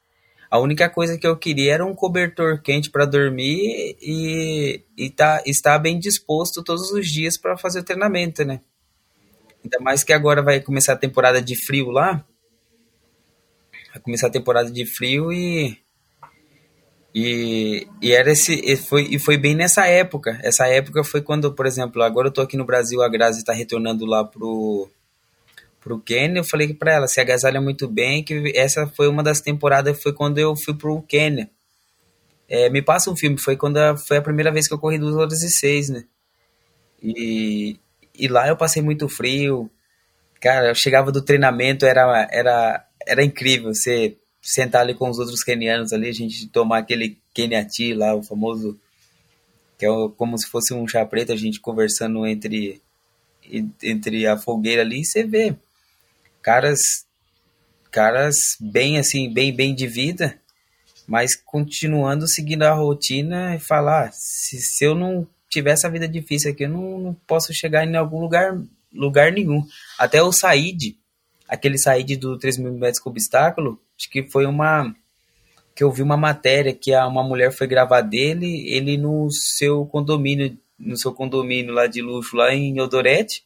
a única coisa que eu queria era um cobertor quente para dormir e, e tá, estar bem disposto todos os dias para fazer o treinamento, né? Ainda mais que agora vai começar a temporada de frio lá. Vai começar a temporada de frio e. E, e era esse e foi, e foi bem nessa época. Essa época foi quando, por exemplo, agora eu tô aqui no Brasil, a Grazi está retornando lá pro, pro Quênia. Eu falei para ela, se agasalha muito bem, que essa foi uma das temporadas, foi quando eu fui pro Quênia. É, me passa um filme, foi quando a, foi a primeira vez que eu corri 2 horas e 6, né? E, e lá eu passei muito frio. Cara, eu chegava do treinamento, era, era, era incrível você sentar ali com os outros quenianos ali, a gente tomar aquele Kenya Tea lá, o famoso, que é como se fosse um chá preto, a gente conversando entre, entre a fogueira ali, e você vê caras, caras bem assim, bem, bem de vida, mas continuando seguindo a rotina e falar, "Ah, se, se eu não tiver essa vida difícil aqui, eu não, não posso chegar em algum lugar, lugar nenhum. Até o Said, aquele Said do 3 mil metros com obstáculo, acho que foi uma que eu vi uma matéria que a, uma mulher foi gravar dele, ele no seu condomínio, no seu condomínio lá de luxo lá em Odorete.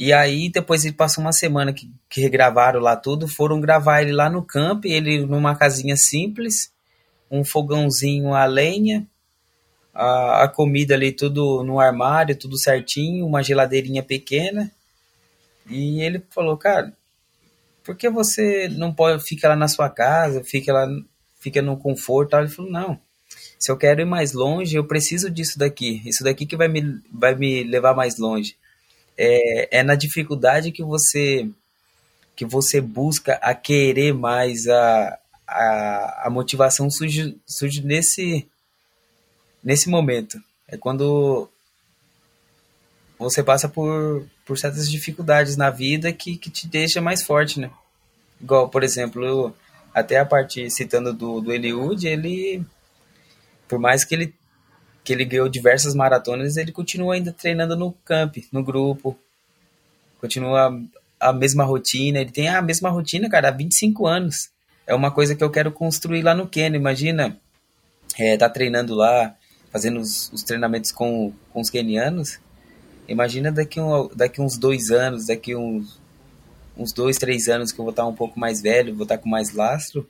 E aí depois ele passou uma semana que, que regravaram lá tudo, foram gravar ele lá no campo, ele numa casinha simples, um fogãozinho a lenha, a, a comida ali tudo no armário, tudo certinho, uma geladeirinha pequena. E ele falou, cara, por que você não pode fica lá na sua casa, fica lá, fica no conforto? Ele falou, não, se eu quero ir mais longe, eu preciso disso daqui. Isso daqui que vai me, vai me levar mais longe. É, é na dificuldade que você que você busca a querer mais, a, a, a motivação surge, surge nesse, nesse momento. É quando você passa por, por certas dificuldades na vida que, que te deixa mais forte, né? Igual, por exemplo, até a parte citando do, do Eliud, ele, por mais que ele, que ele ganhou diversas maratonas, ele continua ainda treinando no camp, no grupo, continua a mesma rotina, ele tem a mesma rotina, cara, há 25 anos. É uma coisa que eu quero construir lá no Quênia, imagina, é, tá treinando lá, fazendo os, os treinamentos com, com os quenianos, imagina daqui, um, daqui uns dois anos, daqui uns, uns dois, três anos que eu vou estar um pouco mais velho, vou estar com mais lastro,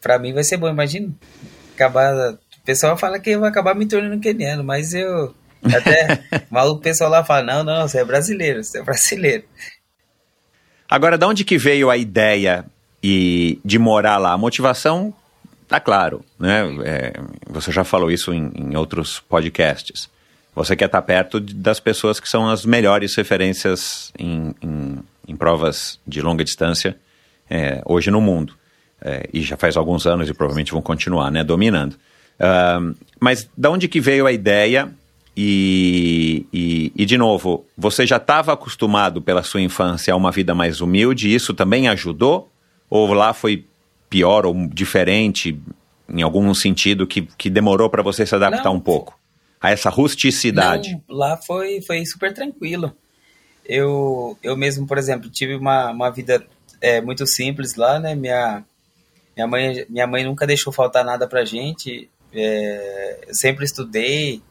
pra mim vai ser bom, imagina, acabar, o pessoal fala que eu vou acabar me tornando queniano, mas eu, até, maluco, o pessoal lá fala, não, não, você é brasileiro, você é brasileiro. Agora, de onde que veio a ideia e de morar lá? A motivação, tá claro, né? É, você já falou isso em, em, outros podcasts. Você quer estar perto das pessoas que são as melhores referências em, em, em provas de longa distância é, hoje no mundo. É, e já faz alguns anos e provavelmente vão continuar, né? Dominando. Uh, mas de onde que veio a ideia e, e, e, de novo, você já estava acostumado pela sua infância a uma vida mais humilde e isso também ajudou? Ou lá foi pior ou diferente em algum sentido que, que demorou para você se adaptar não, um pouco a essa rusticidade? Não, lá foi, foi super tranquilo. Eu, eu mesmo, por exemplo, tive uma, uma vida é, muito simples lá, né? Minha, minha, mãe, minha mãe nunca deixou faltar nada pra gente. É, sempre estudei,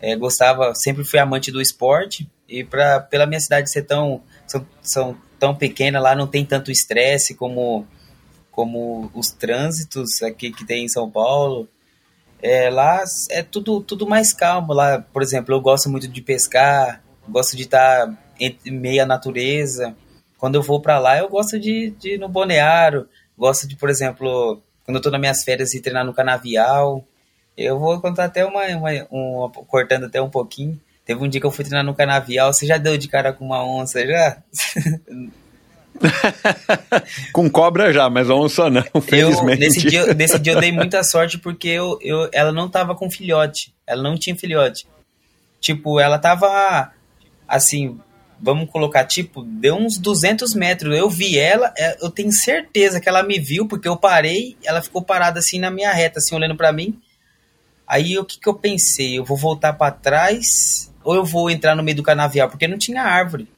é, gostava, sempre fui amante do esporte e pra, pela minha cidade ser tão, são, são tão pequena, lá não tem tanto estresse como, como os trânsitos aqui que tem em São Paulo. É, lá é tudo, tudo mais calmo. Lá, por exemplo, eu gosto muito de pescar, gosto de estar em meio à natureza. Quando eu vou para lá, eu gosto de, de ir no boneário, gosto de, por exemplo, quando eu estou nas minhas férias, ir treinar no canavial. Eu vou contar até uma, uma, uma, cortando até um pouquinho. Teve um dia que eu fui treinar no canavial, você já deu de cara com uma onça, já? com cobra já, mas onça não, felizmente. Eu, nesse, dia, nesse dia eu dei muita sorte porque eu, eu, ela não tava com filhote. Ela não tinha filhote. Tipo, ela tava assim, vamos colocar, tipo, deu uns 200 metros. Eu vi ela, é, eu tenho certeza que ela me viu, porque eu parei, ela ficou parada assim na minha reta, assim, olhando para mim. Aí o que, que eu pensei? Eu vou voltar para trás ou eu vou entrar no meio do canavial? Porque não tinha árvore.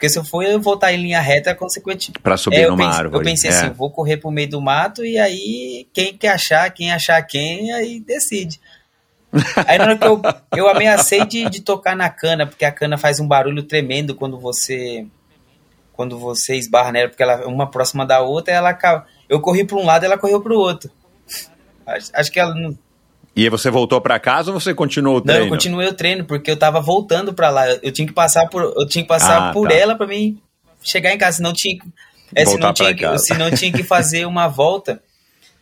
Porque se eu for eu voltar em linha reta, consequentemente. Para subir é, numa pensei, árvore. Eu pensei é. assim, vou correr pro meio do mato e aí quem quer achar, quem achar quem, aí decide. aí na hora que eu, eu ameacei de, de tocar na cana, porque a cana faz um barulho tremendo quando você quando você esbarra nela, porque ela uma próxima da outra, ela eu corri para um lado, ela correu para o outro. Acho, acho que ela não e aí você voltou para casa ou você continuou o treino? Não, eu continuei o treino porque eu tava voltando para lá. Eu tinha que passar por, eu tinha que passar ah, por tá. ela para mim chegar em casa, senão tinha, é, senão tinha, que, senão tinha que fazer uma volta.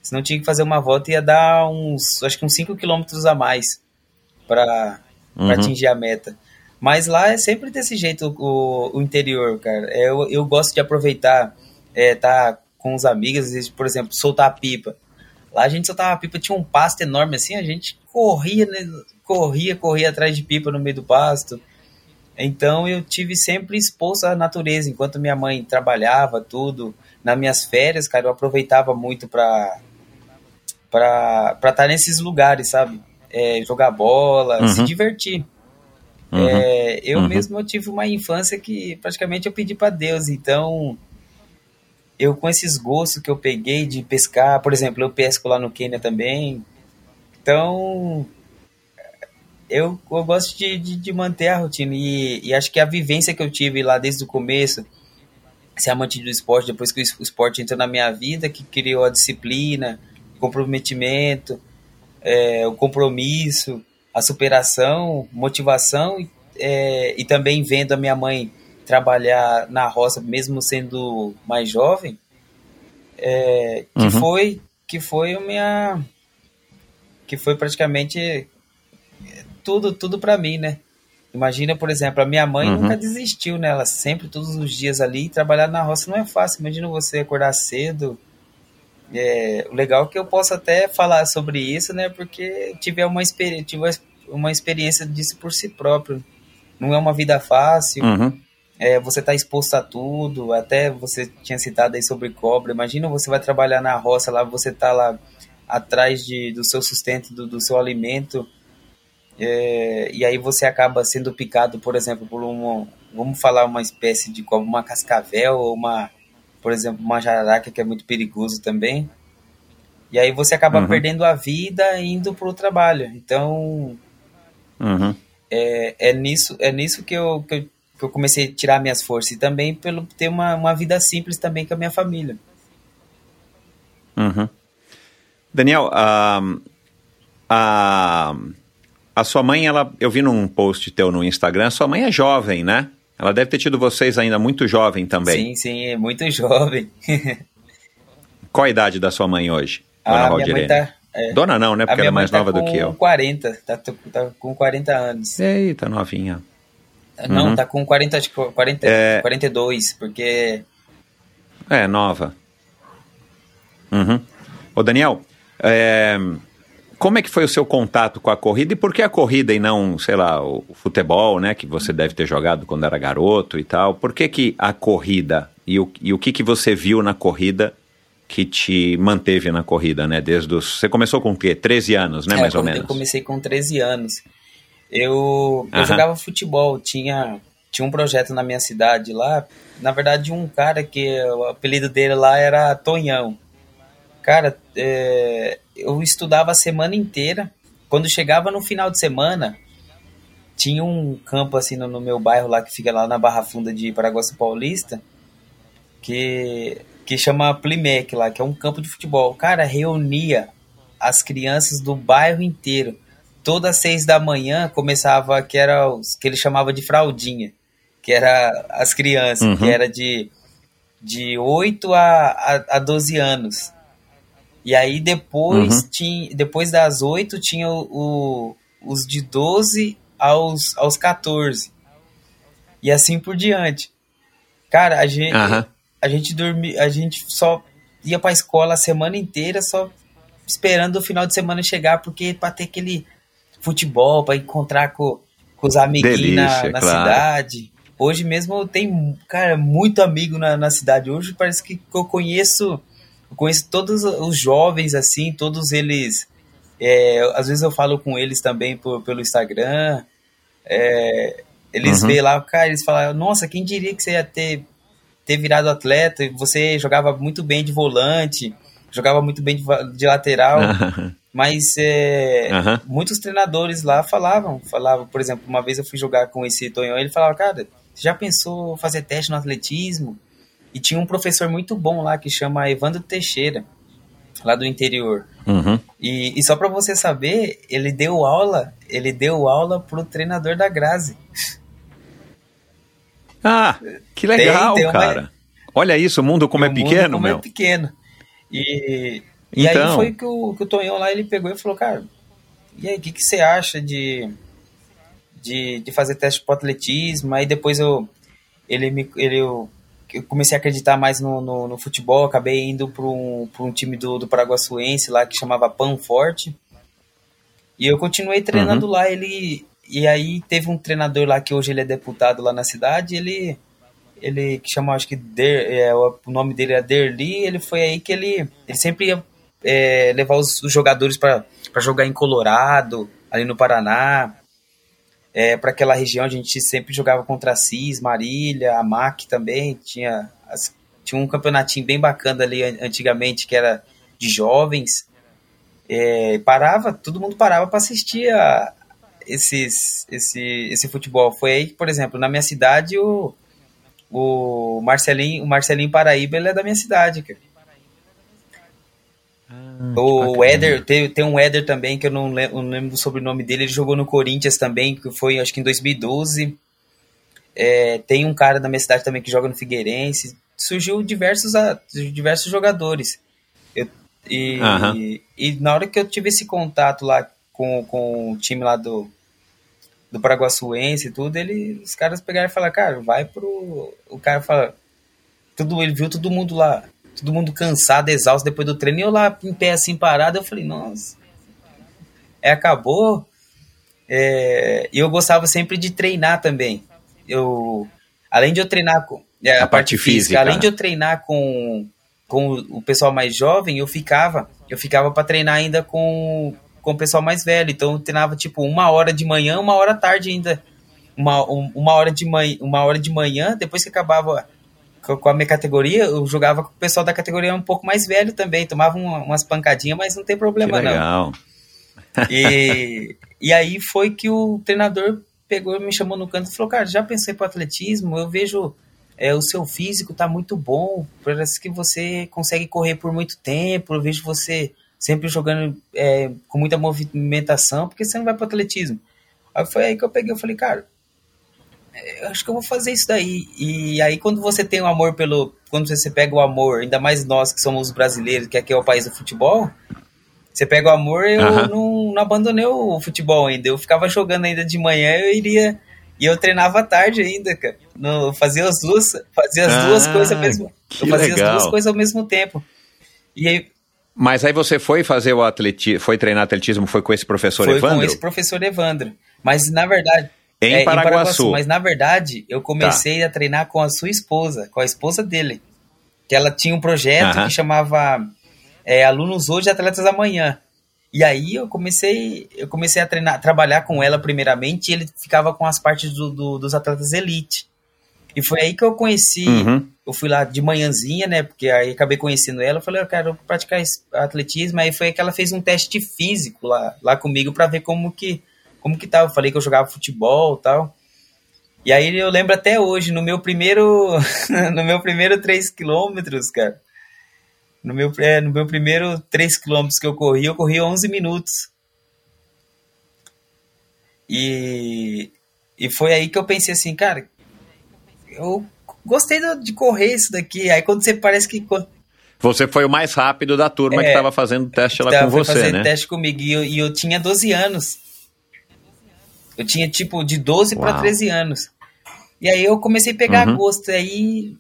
Senão tinha que fazer uma volta ia dar uns, acho que uns 5 quilômetros a mais para uhum. atingir a meta. Mas lá é sempre desse jeito o, o interior, cara. É, eu, eu gosto de aproveitar, é, tá com os amigos, por exemplo, soltar a pipa. Lá a gente soltava pipa, tinha um pasto enorme assim, a gente corria, né? corria, corria atrás de pipa no meio do pasto. Então eu tive sempre exposto à natureza, enquanto minha mãe trabalhava, tudo. Nas minhas férias, cara, eu aproveitava muito pra pra estar tá nesses lugares, sabe? É, jogar bola, uhum. se divertir. Uhum. É, eu uhum. mesmo eu tive uma infância que praticamente eu pedi para Deus, então eu com esses gostos que eu peguei de pescar, por exemplo, eu pesco lá no Quênia também. Então, eu, eu gosto de, de, de manter a rotina. E, e, acho que a vivência que eu tive lá desde o começo, ser amante do esporte, depois que o esporte entrou na minha vida, que criou a disciplina, o comprometimento, é, o compromisso, a superação, motivação é, e também vendo a minha mãe trabalhar na roça, mesmo sendo mais jovem, é, que Uhum. foi que foi a minha que foi praticamente tudo tudo para mim, né? Imagina, por exemplo, a minha mãe Uhum. nunca desistiu, né? Ela sempre, todos os dias ali, trabalhar na roça não é fácil. Imagina você acordar cedo. É, o legal é que eu posso até falar sobre isso, né? Porque tive uma, tive uma experiência disso por si próprio. Não é uma vida fácil. Uhum. É, você está exposto a tudo, até você tinha citado aí sobre cobra. Imagina você vai trabalhar na roça lá, você tá lá atrás de, do seu sustento, do, do seu alimento, é, e aí você acaba sendo picado, por exemplo, por uma, vamos falar uma espécie de cobra, uma cascavel ou uma, por exemplo, uma jararaca que é muito perigoso também. E aí você acaba Uhum. perdendo a vida indo pro trabalho. Então, Uhum. é, é nisso é nisso que eu, que, eu, que eu comecei a tirar minhas forças. E também pelo ter uma, uma vida simples também com a minha família. Uhum. Daniel, a, a, a sua mãe, ela, eu vi num post teu no Instagram, sua mãe é jovem, né? Ela deve ter tido vocês ainda muito jovem também. Sim, sim, é muito jovem. Qual a idade da sua mãe hoje, dona Ah, minha mãe Valdirene? tá. é, Dona não, né? Porque ela é mais tá nova do que eu. 40, tá, tá com 40 anos. Eita, novinha. Não, Uhum. tá com 40, acho que 40, É. 42, porque É, nova. Uhum. Ô, Daniel, é, como é que foi o seu contato com a corrida e por que a corrida e não, sei lá, o futebol, né, que você deve ter jogado quando era garoto e tal? Por que que a corrida e o, e o que que você viu na corrida que te manteve na corrida, né, desde os... Você começou com o quê? 13 anos, né, É, mais ou menos? Eu comecei com 13 anos. Eu, eu jogava futebol, tinha, tinha um projeto na minha cidade lá. Na verdade, um cara que o apelido dele lá era Tonhão. Cara, é, eu estudava a semana inteira. Quando chegava no final de semana, tinha um campo assim no, no meu bairro lá que fica lá na Barra Funda de Paraguaçu Paulista, que que chama Plimec lá, que é um campo de futebol. Cara, reunia as crianças do bairro inteiro. Todas as seis da manhã começava, que era os que ele chamava de fraldinha, que era as crianças, Uhum. que era de, de 8 a, a, a 12 anos. E aí depois, Uhum. tinha, depois das 8 tinha o, o- os de 12 aos, aos 14. E assim por diante. Cara, a gente, Aham. a gente dormia, a gente só ia pra escola a semana inteira só esperando o final de semana chegar, porque pra ter aquele futebol, pra encontrar com, com os amiguinhos na, na claro. cidade. Hoje mesmo tem, cara, muito amigo na, na cidade. Hoje parece que eu conheço, eu conheço todos os jovens, assim, todos eles. é, às vezes eu falo com eles também por, pelo Instagram. é, eles Uhum. veem lá, cara, eles falam, nossa, quem diria que você ia ter ter virado atleta, e você jogava muito bem de volante, jogava muito bem de, de lateral, mas é, Aham. muitos treinadores lá falavam, falavam, por exemplo, uma vez eu fui jogar com esse Tonhão, ele falava, cara, você já pensou fazer teste no atletismo? E tinha um professor muito bom lá que chama Evandro Teixeira, lá do interior. Uhum. E, e só para você saber, ele deu aula, ele deu aula pro treinador da Grazi. Ah, que legal, tem uma- cara. Olha isso, o mundo como é O mundo pequeno, como meu. é pequeno. E, e aí Então. foi que o, que o Tonhão lá, ele pegou e falou, cara, e aí, o que, que você acha de, de, de fazer teste pro atletismo? Aí depois eu, ele me, ele, eu, eu comecei a acreditar mais no, no, no futebol, acabei indo para um, pra um time do, do Paraguaçuense lá, que chamava Pan Forte. E eu continuei treinando Uhum. lá, ele... E aí teve um treinador lá, que hoje ele é deputado lá na cidade, ele ele que chama, acho que Der, é, o nome dele é Derli, ele foi aí que ele, ele sempre ia é, levar os, os jogadores para jogar em Colorado, ali no Paraná, é, para aquela região a gente sempre jogava contra a CIS, Marília, a MAC também, tinha, tinha um campeonatinho bem bacana ali an- antigamente que era de jovens, é, parava, todo mundo parava para assistir a, esses, esse, esse futebol. Foi aí por exemplo, na minha cidade o o Marcelinho, o Marcelinho Paraíba, ele é da minha cidade, cara. o Éder, tem, tem um Éder também, que eu não lembro, não lembro o sobrenome dele, ele jogou no Corinthians também, que foi acho que em 2012. É, tem um cara da minha cidade também que joga no Figueirense. Surgiu diversos, diversos jogadores. Eu- e, e, e na hora que eu tive esse contato lá com, com o time lá do, do Paraguaçuense e tudo, ele, os caras pegaram e falaram, cara, vai pro. O cara fala. Tudo, ele viu todo mundo lá, todo mundo cansado, exausto depois do treino, e eu lá em pé assim parado, eu falei, nossa. É, acabou. É, e eu gostava sempre de treinar também. Eu, além de eu treinar com é, a, parte, física, além de eu treinar com, com o pessoal mais jovem, eu ficava, eu ficava para treinar ainda com, com o pessoal mais velho. Então eu treinava tipo uma hora de manhã, uma hora tarde ainda. Uma, um- uma, hora de manhã, uma hora de manhã, depois que acabava co- com a minha categoria, eu jogava com o pessoal da categoria um pouco mais velho também. Tomava uma- umas pancadinhas, mas não tem problema não. legal. E, e aí foi que o treinador pegou me chamou no canto e falou, cara, já pensei para atletismo? Eu vejo é, o seu físico tá muito bom, parece que você consegue correr por muito tempo, eu vejo você sempre jogando é, com muita movimentação, porque você não vai para atletismo? Aí foi aí que eu peguei, eu falei, cara, é, eu acho que eu vou fazer isso daí. E aí quando você tem o amor pelo, quando você pega o amor, ainda mais nós que somos os brasileiros, que aqui é o país do futebol, você pega o amor, eu Aham. não, não abandonei o futebol ainda. Eu ficava jogando ainda de manhã, eu iria. E eu treinava à tarde ainda, cara. No, fazia as duas, fazia as duas Ah, coisas ao mesmo. Eu fazia legal. as duas coisas ao mesmo tempo. E aí Mas aí você foi fazer o atletismo, foi treinar atletismo, foi com esse professor foi Evandro? com esse professor Evandro. Mas na verdade. Em é, Paraguaçu. Mas na verdade, eu comecei Tá. a treinar com a sua esposa, com a esposa dele. Que ela tinha um projeto Aham. que chamava é, Alunos Hoje Atletas Amanhã. E aí eu comecei, eu comecei a treinar, a trabalhar com ela primeiramente, e ele ficava com as partes do- do- dos atletas elite. E foi aí que eu conheci, Uhum. Eu fui lá de manhãzinha, né? Porque aí acabei conhecendo ela, eu falei, eu quero praticar atletismo. Aí foi que ela fez um teste físico lá, lá comigo para ver como que, como que tava. Eu falei que eu jogava futebol tal. E aí eu lembro até hoje, no meu primeiro, no meu primeiro 3 quilômetros, cara. No meu, é, no meu primeiro 3 quilômetros que eu corri, eu corri 11 minutos. E, e foi aí que eu pensei assim, cara, eu gostei de correr isso daqui. Aí quando você parece que Você foi o mais rápido da turma É. que estava fazendo teste lá com você, fazendo né? teste comigo e eu, e eu tinha 12 anos. Eu tinha tipo de 12 para Uau. 13 anos. E aí eu comecei a pegar Uhum. gosto. Aí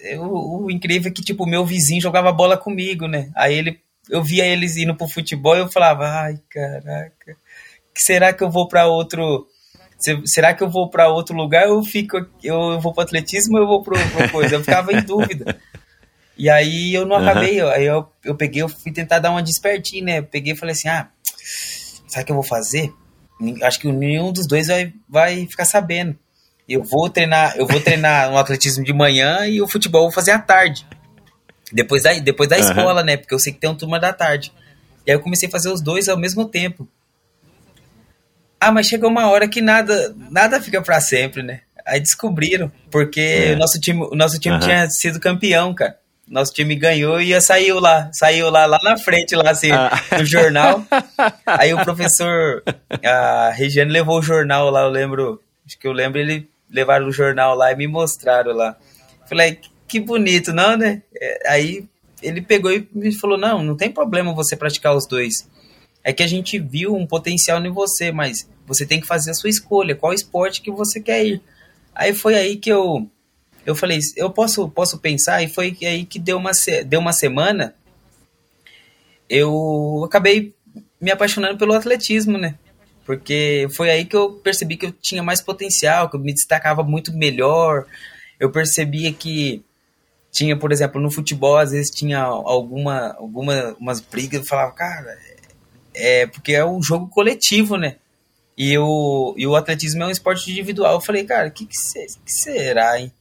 eu- o incrível é que tipo meu vizinho jogava bola comigo, né? Aí ele eu via eles indo pro futebol e eu falava: "Ai, caraca. Que será que eu vou para outro Será que eu vou para outro lugar eu fico eu, vou para atletismo ou eu vou pro coisa? Eu ficava em dúvida. E aí eu não Aham. acabei, aí eu, eu peguei, eu fui tentar dar uma despertinha, né? Eu peguei e falei assim, ah, sabe o que eu vou fazer? Acho que nenhum dos dois vai, vai ficar sabendo. Eu vou treinar, eu vou treinar no atletismo de manhã e o futebol eu vou fazer à tarde. Depois da, depois da Aham. escola, né? Porque eu sei que tem uma turma da tarde. E aí eu comecei a fazer os dois ao mesmo tempo. Ah, mas chegou uma hora que nada, nada fica pra sempre, né? Aí descobriram, porque É. o nosso time, o nosso time Aham. tinha sido campeão, cara. Nosso time ganhou e saiu lá, saiu lá, lá na frente, lá assim, Ah. no jornal. Aí o professor, a Regiane levou o jornal lá, eu lembro, acho que eu lembro, ele levaram o jornal lá e me mostraram lá. Falei, que bonito, não, né? É, Aí ele pegou e me falou, não, não tem problema você praticar os dois. É que a gente viu um potencial em você, mas você tem que fazer a sua escolha, qual esporte que você quer ir. Aí foi aí que eu eu falei, eu posso posso pensar e foi aí que deu uma deu uma semana eu acabei me apaixonando pelo atletismo, né? Porque foi aí que eu percebi que eu tinha mais potencial, que eu me destacava muito melhor. Eu percebia que tinha, por exemplo, no futebol, às vezes tinha alguma, alguma umas brigas, eu falava, cara, é porque é um jogo coletivo, né? E o, e o atletismo é um esporte individual. Eu falei, cara, o que, que, que será, hein?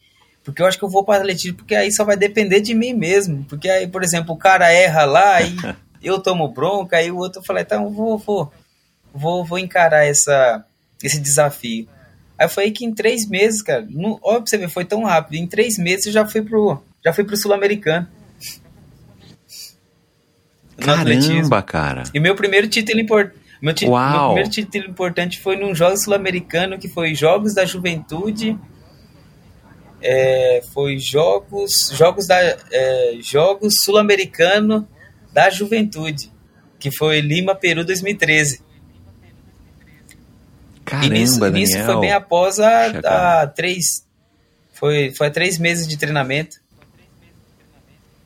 Porque eu acho que eu vou para atletismo, porque aí só vai depender de mim mesmo. Porque aí, por exemplo, o cara erra lá, aí eu tomo bronca, aí o outro fala, então eu vou, vou, vou, vou encarar essa, esse desafio. Aí foi que em três meses, cara, olha pra você ver, foi tão rápido. Em três meses eu já fui pro, já fui pro Sul-Americano. no. Caramba, cara. E meu primeiro título importante. Meu, meu primeiro título importante foi num jogo sul-americano que foi Jogos da Juventude. É, foi jogos jogos da é, jogos sul-americano da Juventude, que foi Lima, Peru 2013. Caramba, e nisso, foi bem após a, a três foi foi três meses de treinamento.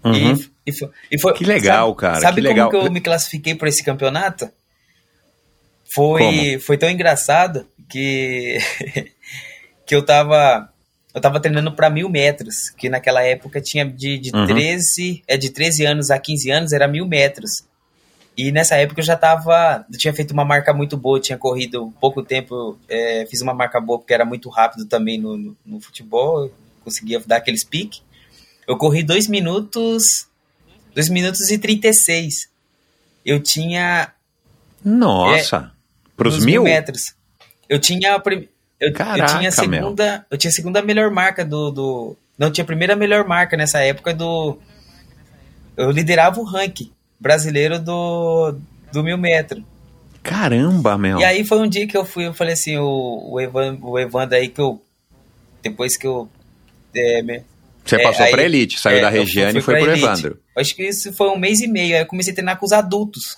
Uhum. E, e foi, e foi- Que legal, sabe, cara, Sabe que como legal. que eu me classifiquei para esse campeonato? Foi, foi tão engraçado que, que eu tava eu tava treinando para mil metros, que naquela época tinha de, de Uhum. 13, é de 13 anos a 15 anos era mil metros. E nessa época eu já tava, eu tinha feito uma marca muito boa, tinha corrido pouco tempo, é, fiz uma marca boa porque era muito rápido também no, no, no futebol, conseguia dar aqueles piques. Eu corri 2 minutos, 2 minutos e 36. Eu tinha Nossa. Pros nos mil? metros. Eu tinha a prim- eu, eu Caraca, tinha a segunda, eu tinha a segunda melhor marca do, do não eu tinha a primeira melhor marca nessa época do eu liderava o ranking brasileiro do do mil metros. Caramba, meu. E aí foi um dia que eu fui, eu falei assim, o, o, Evan, o Evandro aí que eu. Depois que eu. é, me- Você é, passou aí- pra Elite, saiu é, da eu Regiane e foi pro Elite. Evandro. Acho que isso foi um mês e meio. Aí eu comecei a treinar com os adultos.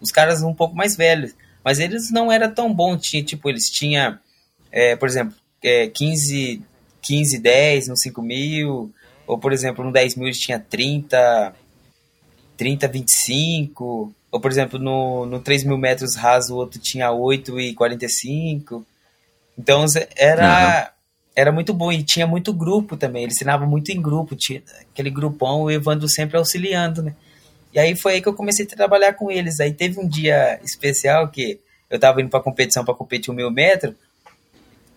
Os caras um pouco mais velhos. Mas eles não eram tão bons. Tinha, tipo, eles tinham, é, por exemplo, é, 15, 15, 10 no 5 mil. Ou, por exemplo, no 10 mil eles tinha 30, 30, 25. Ou, por exemplo, no, no 3 mil metros raso o outro tinha 8 e 45. Então era, era muito bom. E tinha muito grupo também. Eles ensinavam muito em grupo. Tinha aquele grupão, o Evandro sempre auxiliando, né? E aí foi aí que eu comecei a trabalhar com eles. Aí teve um dia especial que eu tava indo pra competição para competir o mil metro.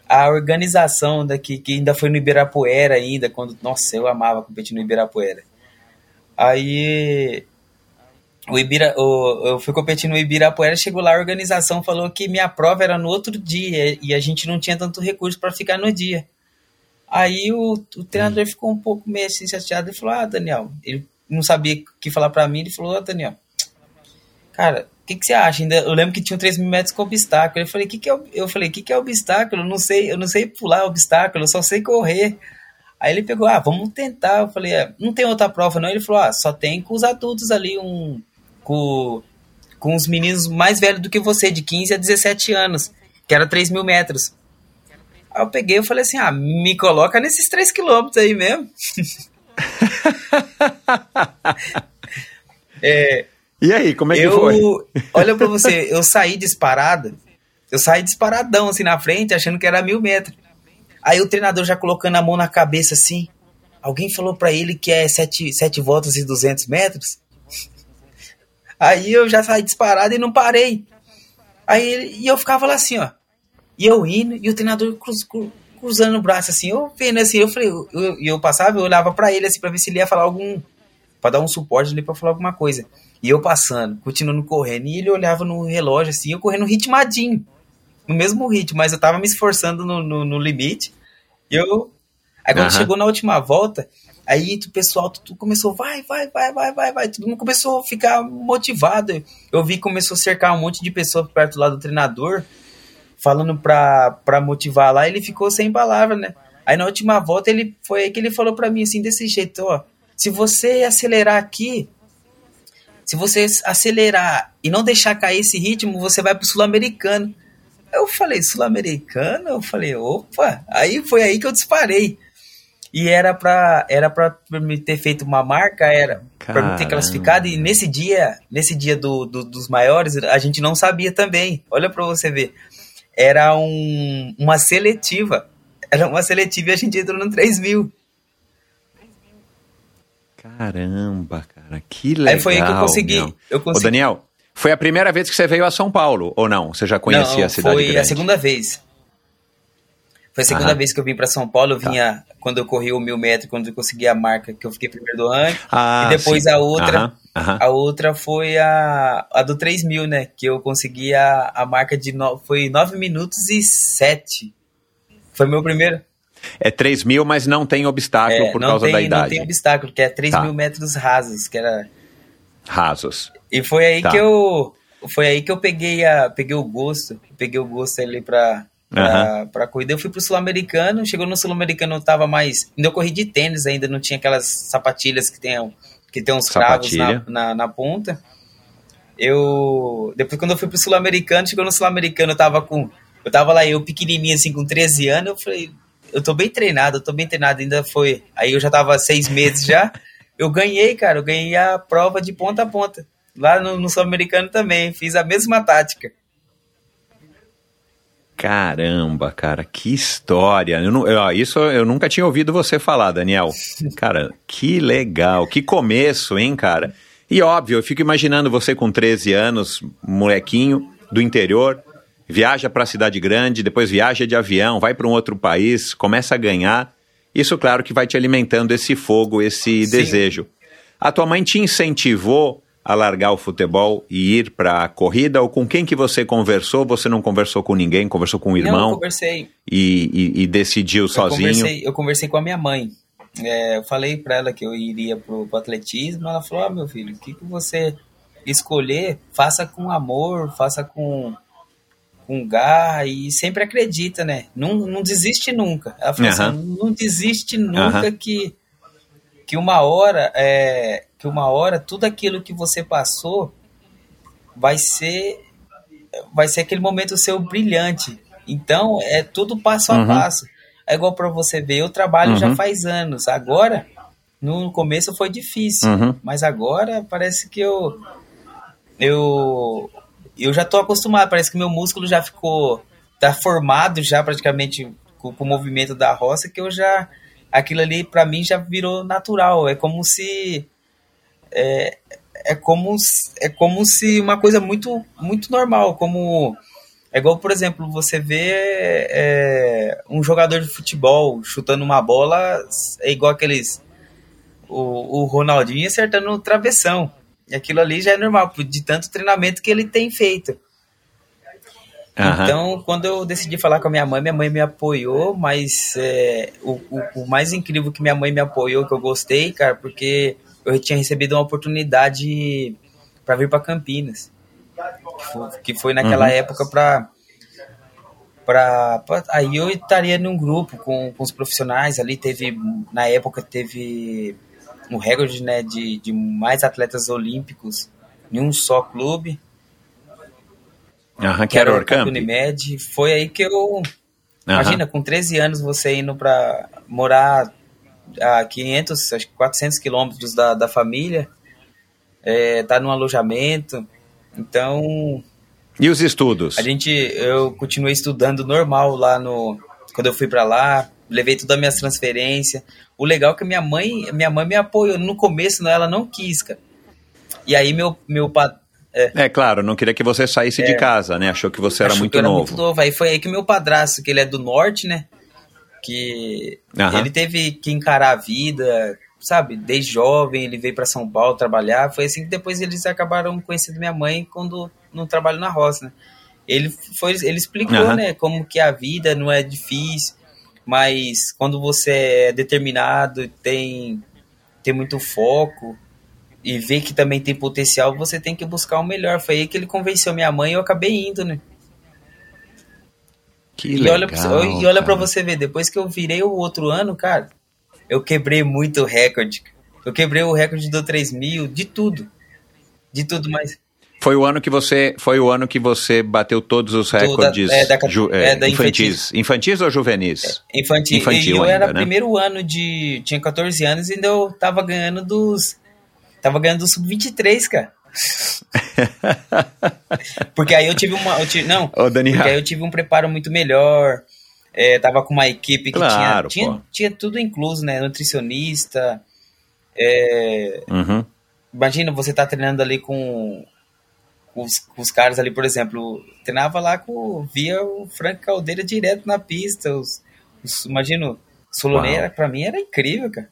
A organização daqui, que ainda foi no Ibirapuera ainda, quando, nossa, eu amava competir no Ibirapuera. Aí o Ibira, o, eu fui competir no Ibirapuera, chegou lá, a organização falou que minha prova era no outro dia e a gente não tinha tanto recurso para ficar no dia. Aí o, o treinador ficou um pouco meio assim chateado e falou: Ah, Daniel, ele não sabia o que falar para mim. Ele falou: Ah, Daniel, cara, o que, que você acha? Ainda, eu lembro que tinha 3 mil metros com obstáculo. Eu falei: que que é, eu falei: que, que é obstáculo? Eu não sei, eu não sei pular obstáculo, eu só sei correr. Aí ele pegou: Ah, vamos tentar. Eu falei: é, Não tem outra prova, não? Ele falou: Ah, só tem com os adultos ali, um. Com, com os meninos mais velhos do que você, de 15 a 17 anos, que era 3 mil metros. Aí eu peguei e falei assim: ah, me coloca nesses 3 quilômetros aí mesmo. é, E aí, como é que eu, foi? olha pra você, eu saí disparado, eu saí disparadão assim na frente, achando que era mil metros. Aí o treinador já colocando a mão na cabeça assim, alguém falou pra ele que é 7, sete voltas e 200 metros? Aí eu já saí disparado e não parei. Aí e eu ficava lá assim, ó. E eu indo, e o treinador cruz- cru- cruzando o braço assim, eu vendo assim, eu falei, eu, eu, eu passava, eu olhava pra ele assim pra ver se ele ia falar algum. Pra dar um suporte ali pra falar alguma coisa. E eu passando, continuando correndo, e ele olhava no relógio assim, eu correndo ritmadinho. No mesmo ritmo, mas eu tava me esforçando no, no, no limite. E eu. Aí quando Aham. chegou na última volta, aí o pessoal tudo começou, vai, vai, vai, vai, vai, vai. Todo mundo começou a ficar motivado. Eu vi que começou a cercar um monte de pessoas perto lá do treinador, falando pra, pra motivar lá, ele ficou sem palavra, né? Aí na última volta ele foi aí que ele falou pra mim assim, desse jeito, ó. Se você acelerar aqui, se você acelerar e não deixar cair esse ritmo, você vai pro sul-americano. Eu falei, sul-americano? Eu falei, opa! Aí foi aí que eu disparei. E era pra, era pra me ter feito uma marca, era pra me ter Caramba. classificado. E nesse dia, nesse dia do, do- dos maiores, a gente não sabia também. Olha pra você ver. Era um, uma seletiva. Era uma seletiva e a gente entrou no 3 mil. Caramba, cara, que legal. Aí foi aí que eu consegui. meu. Eu Ô, consegui. Daniel, foi a primeira vez que você veio a São Paulo, ou não? Você já conhecia Não, a cidade foi grande? a segunda vez. Foi a segunda Aham. vez que eu vim para São Paulo. Eu Tá. vinha quando eu corri o mil metros, quando eu consegui a marca, que eu fiquei primeiro do ranking. Ah, e depois sim. a outra, Aham, aham. a outra foi a, a do 3 mil, né? Que eu consegui a, a marca de no, foi 9 minutos e 7. Foi meu primeiro. É 3 mil, mas não tem obstáculo É, por não causa tem, da Não idade. tem obstáculo, que é 3 Tá. mil metros rasos, que era. rasos. E foi aí Tá. que eu foi aí que eu peguei a peguei o gosto, peguei o gosto ali pra pra, pra corrida. Eu fui pro sul-americano, chegou no sul-americano eu tava mais, ainda eu corri de tênis ainda, não tinha aquelas sapatilhas que tem que tem uns cravos na, na, na ponta. Eu depois quando eu fui pro sul-americano, chegou no sul-americano eu tava com eu tava lá eu pequenininho assim com 13 anos, eu falei, eu tô bem treinado, eu tô bem treinado, ainda foi. Aí eu já tava seis meses já. Eu ganhei, cara, eu ganhei a prova de ponta a ponta. Lá no, no Sul-Americano também, fiz a mesma tática. Caramba, cara, que história. Eu não, eu- isso eu nunca tinha ouvido você falar, Daniel. Cara, que legal, que começo, hein, cara? E óbvio, eu fico imaginando você com 13 anos, molequinho do interior, viaja para a cidade grande, depois viaja de avião, vai para um outro país, começa a ganhar. Isso, claro, que vai te alimentando esse fogo, esse Sim. desejo. A tua mãe te incentivou a largar o futebol e ir para a corrida? Ou com quem que você conversou? Você não conversou com ninguém? Conversou com o Não, eu irmão conversei. e, e- e decidiu Eu sozinho? conversei, eu conversei com a minha mãe. É, eu falei pra ela que eu iria pro, pro atletismo. Ela falou: Ah, meu filho, o que, que você escolher, faça com amor, faça com, com garra e sempre acredita, né? Não, não desiste nunca. Ela falou assim: Não desiste nunca que, que uma hora, é, que uma hora, tudo aquilo que você passou vai ser vai ser aquele momento seu brilhante. Então, é tudo passo a Uhum. passo. É igual para você ver, eu trabalho já Uhum. faz anos. Agora, no começo foi difícil, Uhum. mas agora parece que eu eu eu já tô acostumado, parece que meu músculo já ficou tá formado já praticamente com, com o movimento da roça que eu já aquilo ali para mim já virou natural, é como se é, é como se- é como se uma coisa muito muito normal, como é igual, por exemplo, você vê é, um jogador de futebol chutando uma bola, é igual aqueles. O, o Ronaldinho acertando o travessão. E aquilo ali já é normal, de tanto treinamento que ele tem feito. Aham. Então, quando eu decidi falar com a minha mãe, minha mãe me apoiou, mas é, o, o, o mais incrível que minha mãe me apoiou, que eu gostei, cara, porque eu tinha recebido uma oportunidade para vir para Campinas. Que foi, que foi naquela Uhum. época para pra- aí eu estaria num grupo com, com os profissionais ali teve na época teve um recorde né de, de mais atletas olímpicos em um só clube Aham, que era o Orcamp? Unimed. Foi aí que eu. Aham. Imagina, com 13 anos você indo para morar a 500, acho que 400 quilômetros da, da família, é, tá num alojamento. Então, E os estudos? a gente, eu continuei estudando normal lá no. Quando eu fui para lá, levei todas as minhas transferências. O legal é que minha mãe, minha mãe me apoiou. No começo, ela não quis, cara. E aí, meu, meu, pa- É claro, não queria que você saísse de casa, né? Achou que você era Achou muito que eu era novo. muito novo. Aí foi aí que meu padrasto, que ele é do norte, né? Que Aham. ele teve que encarar a vida, sabe? Desde jovem, ele veio para São Paulo trabalhar. Foi assim que depois eles acabaram conhecendo minha mãe quando no trabalho na roça, né? Ele foi, ele explicou, Aham. né, como que a vida não é difícil, mas quando você é determinado, tem tem muito foco e vê que também tem potencial, você tem que buscar o melhor. Foi aí que ele convenceu minha mãe e eu acabei indo, né? Que E legal, olha, pra, e olha pra cara. você ver, depois que eu virei o outro ano, cara, eu quebrei muito o recorde. Eu quebrei o recorde do 3 mil, de tudo. De tudo, mas. Foi o ano que você foi o ano que você bateu todos os recordes é, da- ju- é, é, infantis. infantis ou juvenis? Infantil. Infantil e eu ainda, era né? primeiro ano de. Tinha 14 anos e ainda eu tava ganhando dos. Tava ganhando do sub-23, cara. Porque aí eu tive uma. eu tive- não, Ô, Daniel. porque aí eu tive um preparo muito melhor. é, tava com uma equipe que Claro, tinha, tinha, tinha tudo incluso, né? Nutricionista. é, Uhum. imagina você tá treinando ali com, com os, com os caras ali, por exemplo, treinava lá com via o Frank Caldeira direto na pista. Os, os, imagina, o Soloneira, pra mim era incrível, cara.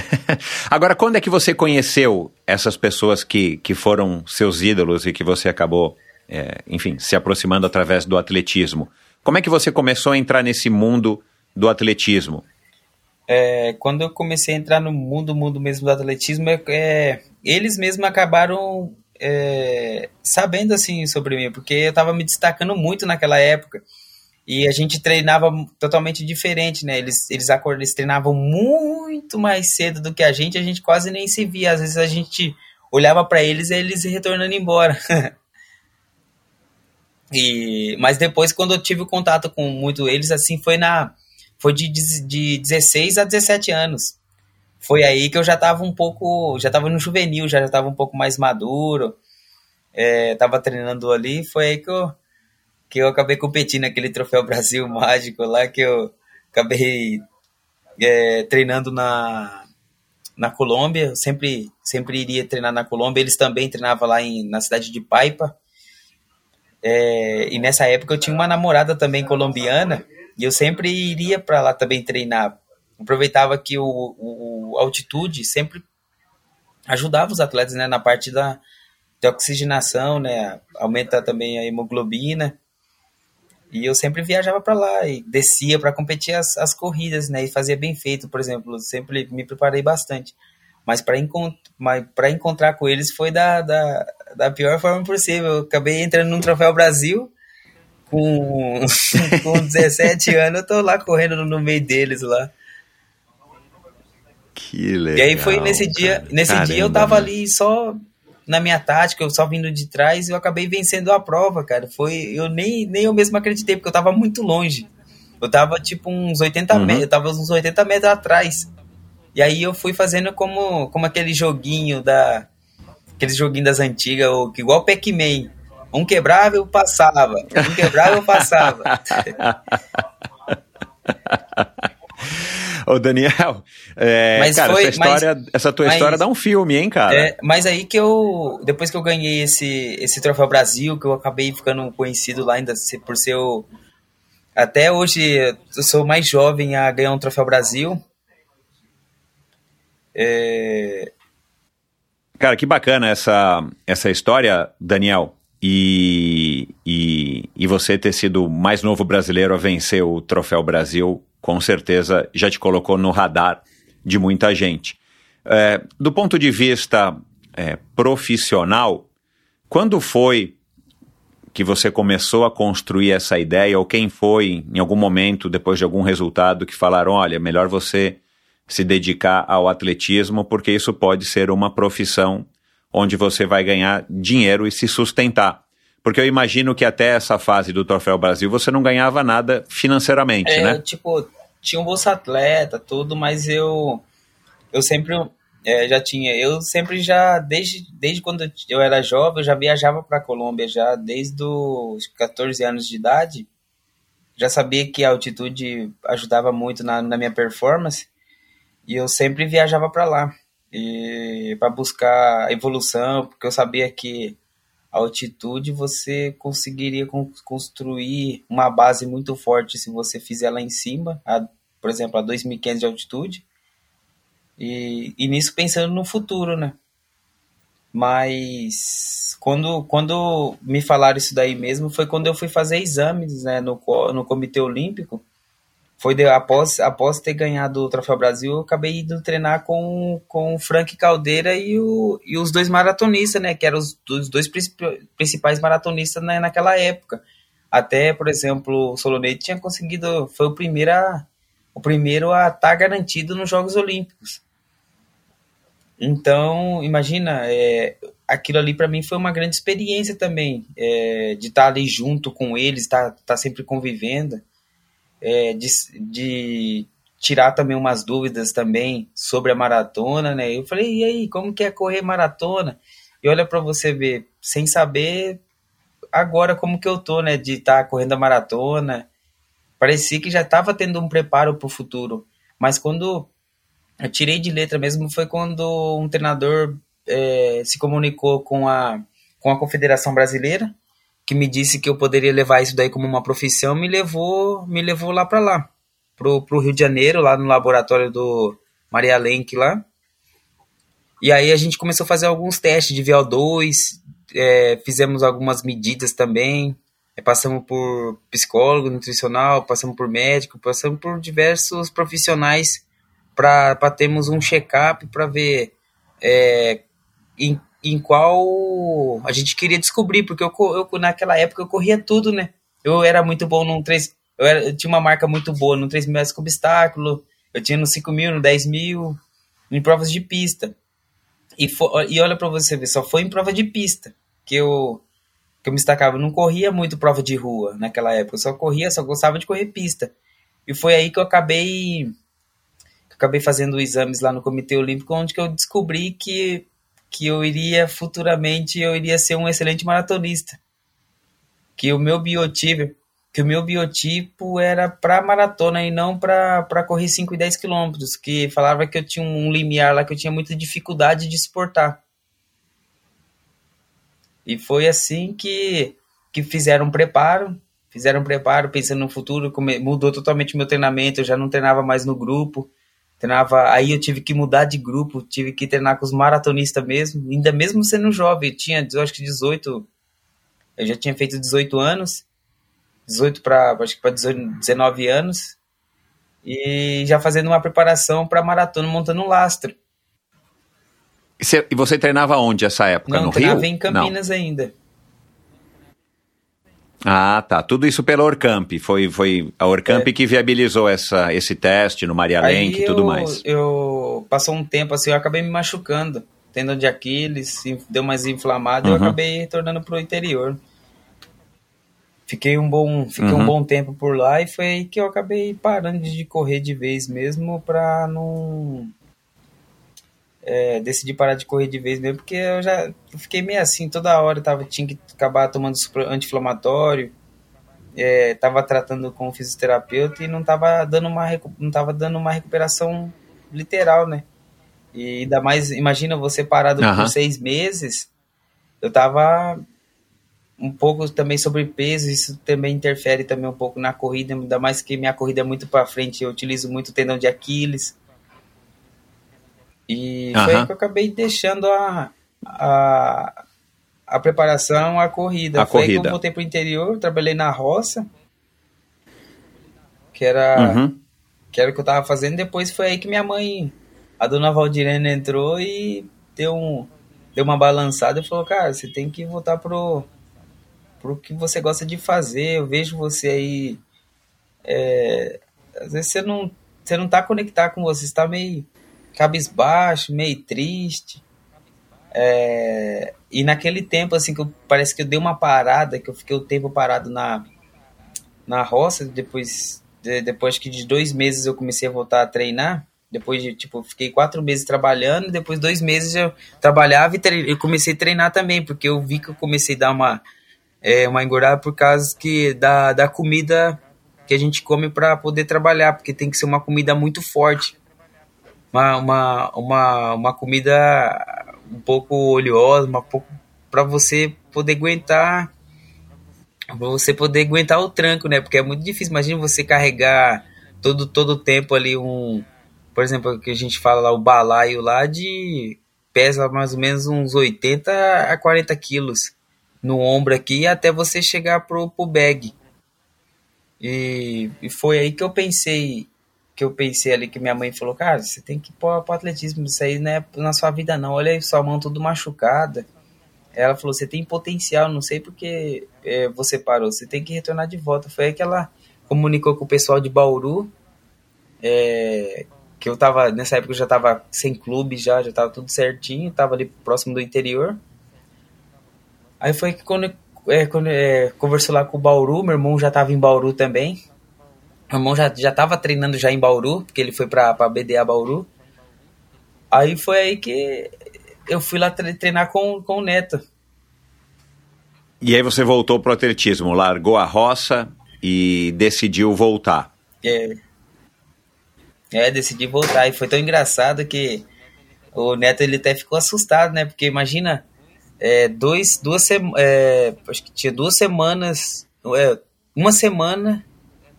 Agora, quando é que você conheceu essas pessoas que, que foram seus ídolos e que você acabou, é, enfim, se aproximando através do atletismo? Como é que você começou a entrar nesse mundo do atletismo? é, quando eu comecei a entrar no mundo, mundo mesmo do atletismo, é, é, eles mesmos acabaram é, sabendo assim sobre mim, porque eu estava me destacando muito naquela época. E a gente treinava totalmente diferente, né? Eles, eles, acordavam, eles treinavam muito mais cedo do que a gente, a gente quase nem se via. Às vezes a gente olhava para eles e eles retornando embora. e, mas depois, quando eu tive contato com muito eles, assim, foi na foi de, de 16 a 17 anos. Foi aí que eu já tava um pouco, já tava no juvenil, já, já tava um pouco mais maduro, é, tava treinando ali, foi aí que eu que eu acabei competindo naquele troféu Brasil mágico lá, que eu acabei é, treinando na, na Colômbia. Eu sempre, sempre iria treinar na Colômbia. Eles também treinavam lá em, na cidade de Paipa. É, e nessa época eu tinha uma namorada também colombiana e eu sempre iria para lá também treinar. Aproveitava que o, o, o, altitude sempre ajudava os atletas né, na parte da, oxigenação, né, aumenta também a hemoglobina. E eu sempre viajava para lá e descia para competir as, as corridas, né? E fazia bem feito, por exemplo. Sempre me preparei bastante. Mas para encont encontrar com eles foi da, da, da pior forma possível. Eu acabei entrando num Troféu Brasil com, com 17 anos. Eu tô lá correndo no meio deles lá. Que legal. E aí foi nesse dia, nesse Caramba, dia eu tava ali só na minha tática, eu só vindo de trás, eu acabei vencendo a prova, cara. Foi, eu nem, nem eu mesmo acreditei, porque eu tava muito longe. Eu tava tipo uns 80 uhum. metros, eu tava uns 80 metros atrás. E aí eu fui fazendo como, como aquele joguinho da. Aquele joguinho das antigas, igual o Pac-Man. Um quebrava, eu passava. Um quebrava, eu passava. Ô, Daniel, é, mas cara, foi, essa, história, mas, essa tua mas, história dá um filme, hein, cara? É, mas aí que eu, depois que eu ganhei esse, esse Troféu Brasil, que eu acabei ficando conhecido lá ainda por ser o... Até hoje eu sou mais jovem a ganhar um Troféu Brasil. É... Cara, que bacana essa, essa história, Daniel. E, e, e você ter sido o mais novo brasileiro a vencer o Troféu Brasil com certeza já te colocou no radar de muita gente. É, do ponto de vista é, profissional, quando foi que você começou a construir essa ideia, ou quem foi em algum momento, depois de algum resultado, que falaram: olha, melhor você se dedicar ao atletismo, porque isso pode ser uma profissão onde você vai ganhar dinheiro e se sustentar. Porque eu imagino que até essa fase do Troféu Brasil você não ganhava nada financeiramente, é, né? Tipo, tinha um bolsa atleta, tudo, mas eu eu sempre é, já tinha, eu sempre já desde desde quando eu era jovem, eu já viajava para Colômbia já desde os 14 anos de idade. Já sabia que a altitude ajudava muito na, na minha performance e eu sempre viajava para lá e para buscar evolução, porque eu sabia que altitude você conseguiria construir uma base muito forte se você fizer lá em cima, a, por exemplo, a 2.500 de altitude. E, e nisso pensando no futuro, né? Mas quando, quando me falaram isso daí mesmo foi quando eu fui fazer exames né, no, no Comitê Olímpico foi de, após, após ter ganhado o Troféu Brasil, eu acabei indo treinar com, com o Frank Caldeira e, o, e os dois maratonistas, né? Que eram os, os dois principais maratonistas né, naquela época. Até, por exemplo, o Solonete tinha conseguido, foi o primeiro a, o primeiro a estar tá garantido nos Jogos Olímpicos. Então, imagina, é, aquilo ali para mim foi uma grande experiência também, é, de estar tá ali junto com eles, estar tá sempre convivendo é, de, de, tirar também umas dúvidas também sobre a maratona, né? Eu falei, e aí, como que é correr maratona? E olha para você ver, sem saber agora como que eu tô, né? De estar tá correndo a maratona. Parecia que já estava tendo um preparo para o futuro. Mas quando eu tirei de letra mesmo foi quando um treinador é, se comunicou com a, com a Confederação Brasileira que me disse que eu poderia levar isso daí como uma profissão, me levou, me levou lá para lá, pro, pro Rio de Janeiro, lá no laboratório do Maria Lenk lá. E aí a gente começou a fazer alguns testes de VO2, é, fizemos algumas medidas também, é, passamos por psicólogo, nutricional, passamos por médico, passamos por diversos profissionais para termos um check-up para ver é, em, em qual a gente queria descobrir, porque eu, eu, naquela época eu corria tudo, né? Eu era muito bom num 3. Eu, era, eu tinha uma marca muito boa no 3 mil metros com obstáculo, eu tinha no 5 mil, no 10 mil, em provas de pista. E, for, e olha para você ver, só foi em prova de pista que eu, que eu me destacava. Eu não corria muito prova de rua naquela época, eu só corria, só gostava de correr pista. E foi aí que eu acabei que acabei fazendo exames lá no Comitê Olímpico, onde que eu descobri que, que eu iria futuramente eu iria ser um excelente maratonista. Que o meu biotipo, que o meu biotipo era para maratona e não para correr 5 e 10 quilômetros, que falava que eu tinha um limiar lá que eu tinha muita dificuldade de suportar. E foi assim que, que fizeram um preparo, fizeram um preparo pensando no futuro, mudou totalmente o meu treinamento, eu já não treinava mais no grupo, treinava, aí eu tive que mudar de grupo, tive que treinar com os maratonistas mesmo, ainda mesmo sendo jovem, eu tinha, eu acho que 18, eu já tinha feito 18 anos, 18 para, acho que para 19 anos, e já fazendo uma preparação para maratona, montando um lastro. E você treinava onde essa época? Não, no treinava Rio? em Campinas Não. ainda. Ah, tá. Tudo isso pela Orcamp. Foi, foi a Orcamp é. que viabilizou essa, esse teste no Maria Lenk e tudo mais. Eu passou um tempo assim, eu acabei me machucando. Tendão de Aquiles, deu mais inflamado uhum. e eu acabei retornando pro interior. Fiquei um bom, fiquei uhum. um bom tempo por lá e foi aí que eu acabei parando de correr de vez mesmo pra não é, decidi parar de correr de vez mesmo, porque eu já fiquei meio assim, toda hora tava, tinha que acabar tomando anti-inflamatório, é, tava tratando com o fisioterapeuta e não tava dando uma, não tava dando uma recuperação literal, né? E ainda mais, imagina você parado uhum. por seis meses, eu tava um pouco também sobrepeso, isso também interfere também um pouco na corrida, ainda mais que minha corrida é muito para frente, eu utilizo muito o tendão de Aquiles, e foi aí que eu acabei deixando a, a, a preparação, a corrida. A foi corrida. aí que eu voltei pro interior, trabalhei na roça, que era, uhum. que era o que eu tava fazendo. Depois foi aí que minha mãe, a dona Valdirene, entrou e deu, um, deu uma balançada e falou, cara, você tem que voltar pro, pro que você gosta de fazer. Eu vejo você aí. É, às vezes você não, você não tá conectado com você, você tá meio cabisbaixo, meio triste. É, e naquele tempo, assim, que eu, parece que eu dei uma parada, que eu fiquei o tempo parado na, na roça, depois, de, depois que de dois meses eu comecei a voltar a treinar, depois de, tipo, fiquei quatro meses trabalhando, depois dois meses eu trabalhava e treine, eu comecei a treinar também, porque eu vi que eu comecei a dar uma, é, uma engordada por causa que da, da comida que a gente come para poder trabalhar, porque tem que ser uma comida muito forte uma, uma, uma, uma comida um pouco oleosa, pouco para você poder aguentar para você poder aguentar o tranco, né? Porque é muito difícil. Imagina você carregar todo todo o tempo ali um, por exemplo, que a gente fala lá o balaio lá de pesa mais ou menos uns 80 a 40 quilos no ombro aqui até você chegar pro, pro bag. E, e foi aí que eu pensei que eu pensei ali que minha mãe falou, cara, você tem que ir pro, pro atletismo, isso aí não é na sua vida não, olha aí sua mão tudo machucada. Ela falou, você tem potencial, não sei porque é, você parou, você tem que retornar de volta. Foi aí que ela comunicou com o pessoal de Bauru, é, que eu tava, nessa época eu já tava sem clube já, já tava tudo certinho, tava ali próximo do interior. Aí foi que quando, é, quando é, conversou lá com o Bauru, meu irmão já tava em Bauru também, meu irmão já, já tava treinando já em Bauru, porque ele foi pra, pra BDA Bauru. Aí foi aí que eu fui lá treinar com, com o Neto. E aí você voltou pro atletismo, largou a roça e decidiu voltar. É. É, decidi voltar. E foi tão engraçado que o Neto ele até ficou assustado, né? Porque imagina, é, dois, duas semanas. É, acho que tinha duas semanas. É, uma semana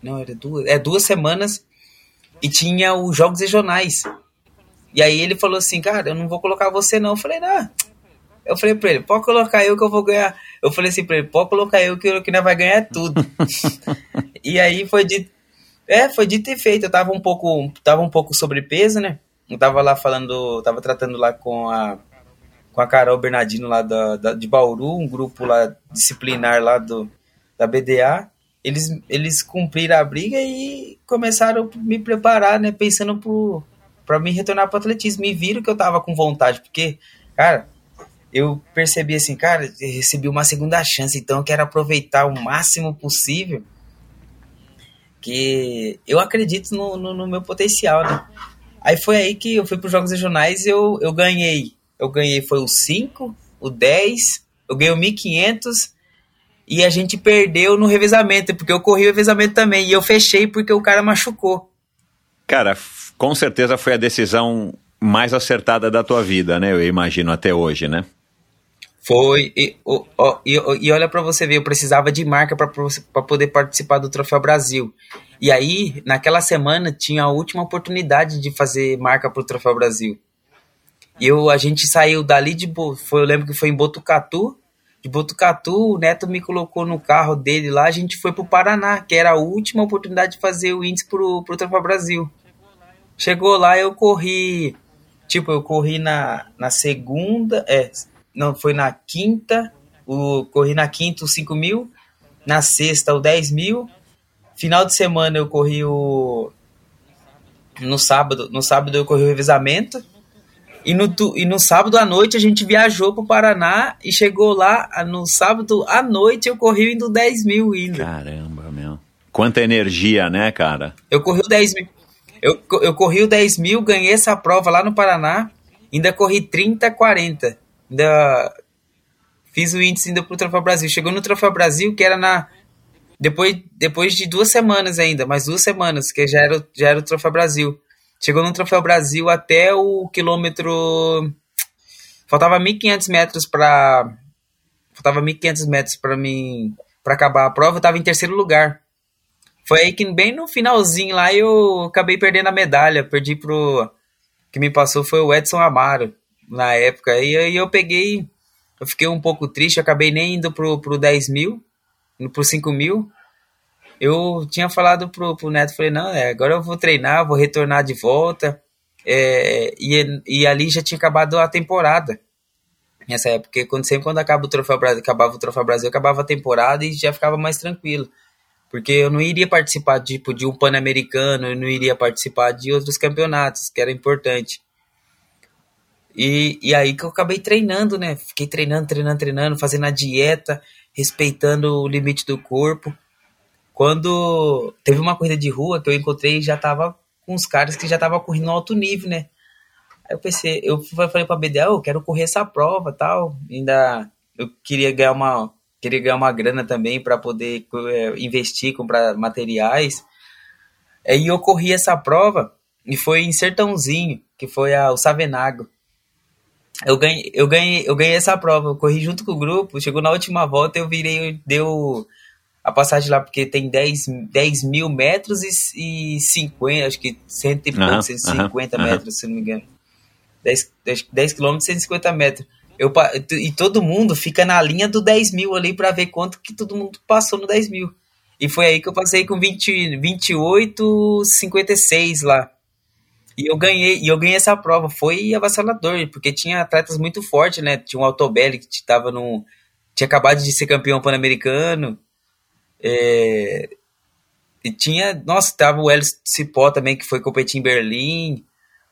não, era duas. É duas semanas e tinha os jogos regionais. E aí ele falou assim, cara, eu não vou colocar você não. Eu falei, não. Eu falei pra ele, pode colocar eu que eu vou ganhar. Eu falei assim pra ele, pode colocar eu que, que nós vai ganhar tudo. e aí foi de. É, foi dito e feito. Eu tava um pouco, tava um pouco sobrepeso, né? Eu tava lá falando, tava tratando lá com a com a Carol Bernardino lá da, da, de Bauru, um grupo lá disciplinar lá do, da BDA. Eles, eles cumpriram a briga e começaram a me preparar, né? Pensando para me retornar para o atletismo. E viram que eu tava com vontade, porque, cara, eu percebi assim, cara, recebi uma segunda chance, então eu quero aproveitar o máximo possível. Que eu acredito no, no, no meu potencial, né? Aí foi aí que eu fui para os Jogos Regionais e eu, eu ganhei. Eu ganhei foi o 5, o 10, eu ganhei o 1500 e a gente perdeu no revezamento, porque eu corri o revezamento também e eu fechei porque o cara machucou. Cara, com certeza foi a decisão mais acertada da tua vida, né? Eu imagino até hoje, né? Foi. E, e, e olha para você ver, eu precisava de marca para poder participar do Troféu Brasil. E aí, naquela semana, tinha a última oportunidade de fazer marca para o Troféu Brasil. E eu, a gente saiu dali de. Foi, eu lembro que foi em Botucatu. De Botucatu, o Neto me colocou no carro dele lá. A gente foi pro Paraná, que era a última oportunidade de fazer o índice pro, pro Troféu Brasil. Chegou lá, eu corri. Tipo, eu corri na, na segunda. É, não, foi na quinta. O, corri na quinta os 5 mil. Na sexta, o 10 mil. Final de semana eu corri o. No sábado, no sábado eu corri o revezamento. E no, e no sábado à noite a gente viajou pro Paraná e chegou lá no sábado à noite eu corri indo 10 mil indo. Caramba, meu. Quanta energia, né, cara? Eu corri o 10 mil. Eu, eu corri o 10 mil, ganhei essa prova lá no Paraná, ainda corri 30, 40. Ainda fiz o índice ainda pro Troféu Brasil. Chegou no Troféu Brasil, que era na. Depois, depois de duas semanas ainda, mais duas semanas, que já era, já era o Troféu Brasil. Chegou no Troféu Brasil até o quilômetro. Faltava 1.500 metros para. Faltava 1.500 metros para mim. para acabar a prova, eu tava em terceiro lugar. Foi aí que, bem no finalzinho lá, eu acabei perdendo a medalha. Perdi pro. que me passou foi o Edson Amaro, na época. E aí eu peguei. Eu fiquei um pouco triste, acabei nem indo pro, pro 10 mil, pro 5 mil eu tinha falado pro, pro Neto, falei, não, é, agora eu vou treinar, vou retornar de volta. É, e, e ali já tinha acabado a temporada. Nessa época, porque quando, sempre quando acaba o Troféu Brasil, acabava o Troféu Brasil, acabava a temporada e já ficava mais tranquilo. Porque eu não iria participar tipo, de um Pan-Americano, eu não iria participar de outros campeonatos, que era importante. E, e aí que eu acabei treinando, né? Fiquei treinando, treinando, treinando, fazendo a dieta, respeitando o limite do corpo. Quando teve uma corrida de rua que eu encontrei já tava com os caras que já tava correndo alto nível, né? Aí eu pensei, eu falei pra BDA, eu quero correr essa prova tal. Ainda eu queria ganhar uma, queria ganhar uma grana também para poder é, investir, comprar materiais. Aí eu corri essa prova e foi em Sertãozinho, que foi a, o Savenago. Eu ganhei, eu ganhei, eu ganhei essa prova, eu corri junto com o grupo, chegou na última volta, eu virei, deu a passagem lá, porque tem 10, 10 mil metros e, e 50, acho que 100 e pouco, 150 uhum, metros, se não me engano. 10, 10, 10 quilômetros, 150 metros. Eu, e todo mundo fica na linha do 10 mil ali para ver quanto que todo mundo passou no 10 mil. E foi aí que eu passei com 20, 28, 56 lá. E eu ganhei, e eu ganhei essa prova. Foi avassalador, porque tinha atletas muito fortes, né? Tinha um Autobelli que tava no. Tinha acabado de ser campeão pan-americano. É, e tinha, nossa, tava o Hélio Cipó também, que foi competir em Berlim.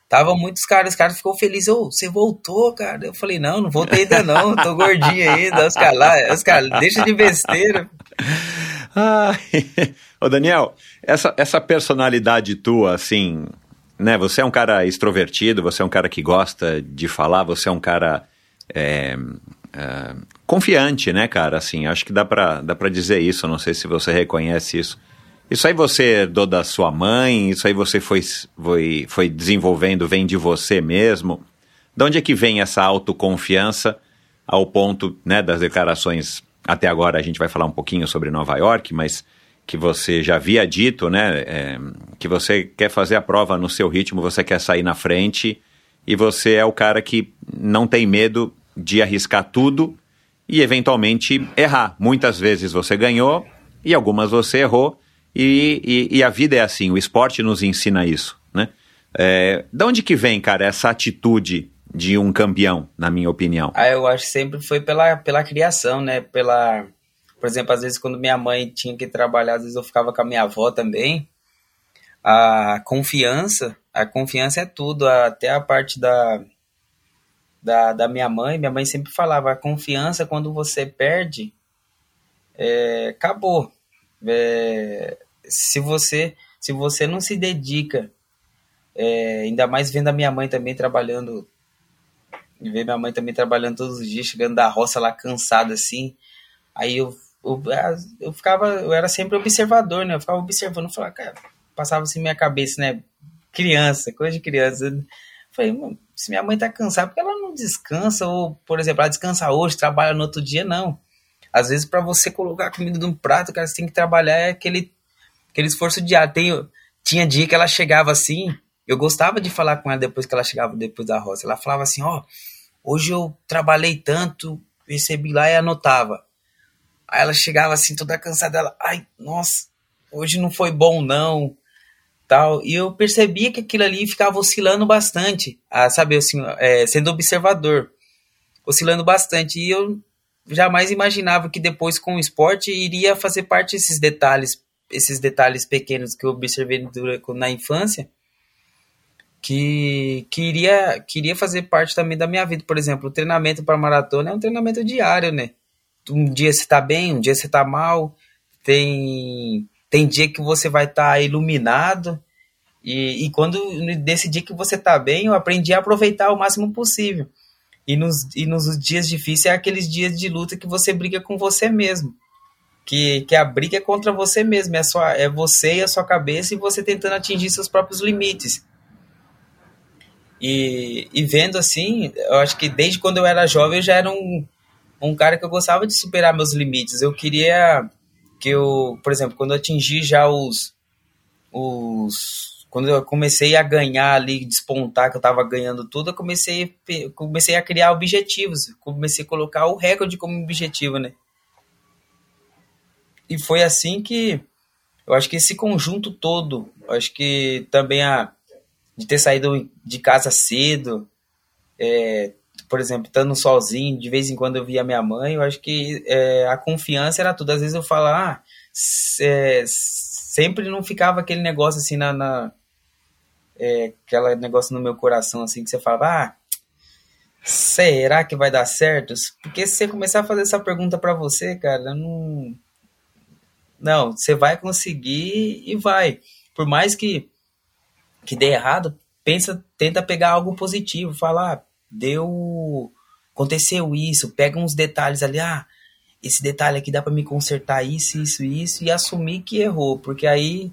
Tava muitos caras, os caras ficou feliz, ô, oh, você voltou, cara. Eu falei, não, não voltei ainda não, tô gordinho ainda. Os caras lá, deixa de besteira. Ai, ô Daniel, essa, essa personalidade tua, assim, né, você é um cara extrovertido, você é um cara que gosta de falar, você é um cara é, é, confiante, né, cara? Assim, acho que dá pra, dá pra dizer isso. Não sei se você reconhece isso. Isso aí você herdou da sua mãe? Isso aí você foi, foi, foi desenvolvendo, vem de você mesmo? De onde é que vem essa autoconfiança ao ponto né, das declarações? Até agora a gente vai falar um pouquinho sobre Nova York, mas que você já havia dito, né? É, que você quer fazer a prova no seu ritmo, você quer sair na frente e você é o cara que não tem medo de arriscar tudo e eventualmente errar. Muitas vezes você ganhou e algumas você errou E, e, e a vida é assim, o esporte nos ensina isso, né? É, de onde que vem, cara, essa atitude de um campeão, na minha opinião? Ah, eu acho que sempre foi pela, pela criação, né? Pela, por exemplo, às vezes quando minha mãe tinha que trabalhar, às vezes eu ficava com a minha avó também. A confiança, a confiança é tudo, até a parte da, da, da minha mãe, minha mãe sempre falava, a confiança quando você perde, é, acabou. É, se você se você não se dedica, é, ainda mais vendo a minha mãe também trabalhando, ver minha mãe também trabalhando todos os dias, chegando da roça lá cansada assim, aí eu, eu, eu ficava, eu era sempre observador, né? Eu ficava observando, falava, cara, passava assim minha cabeça, né? Criança, coisa de criança. Eu falei, se minha mãe tá cansada, porque ela não descansa, ou, por exemplo, ela descansa hoje, trabalha no outro dia, não. Às vezes, para você colocar a comida num prato, cara, você tem que trabalhar aquele, aquele esforço diário. Tem, tinha dia que ela chegava assim, eu gostava de falar com ela depois que ela chegava depois da roça. Ela falava assim, ó, oh, hoje eu trabalhei tanto, recebi lá e anotava. Aí ela chegava assim, toda cansada, ela, ai, nossa, hoje não foi bom não, tal. E eu percebia que aquilo ali ficava oscilando bastante, a, sabe, assim, é, sendo observador, oscilando bastante. E eu jamais imaginava que depois com o esporte iria fazer parte desses detalhes, esses detalhes pequenos que eu observei na infância, que, que, iria, que iria fazer parte também da minha vida. Por exemplo, o treinamento para maratona é um treinamento diário, né? Um dia você está bem, um dia você está mal, tem, tem dia que você vai estar tá iluminado, e, e quando desse dia que você está bem, eu aprendi a aproveitar o máximo possível. E nos, e nos dias difíceis é aqueles dias de luta que você briga com você mesmo. Que, que a briga é contra você mesmo. É, sua, é você e a sua cabeça e você tentando atingir seus próprios limites. E, e vendo assim, eu acho que desde quando eu era jovem eu já era um, um cara que eu gostava de superar meus limites. Eu queria que eu, por exemplo, quando eu atingi já os, os quando eu comecei a ganhar ali, despontar, que eu estava ganhando tudo, eu comecei, comecei a criar objetivos, comecei a colocar o recorde como objetivo, né? E foi assim que eu acho que esse conjunto todo, acho que também a de ter saído de casa cedo, é, por exemplo, estando sozinho, de vez em quando eu via minha mãe, eu acho que é, a confiança era tudo. Às vezes eu falava, ah, é, sempre não ficava aquele negócio assim na, na é, negócio no meu coração assim que você falava, ah, será que vai dar certo? Porque se você começar a fazer essa pergunta para você, cara, não não, você vai conseguir e vai. Por mais que que dê errado, pensa, tenta pegar algo positivo, falar, ah, deu aconteceu isso, pega uns detalhes ali, ah, esse detalhe aqui dá para me consertar isso, isso, isso e assumir que errou, porque aí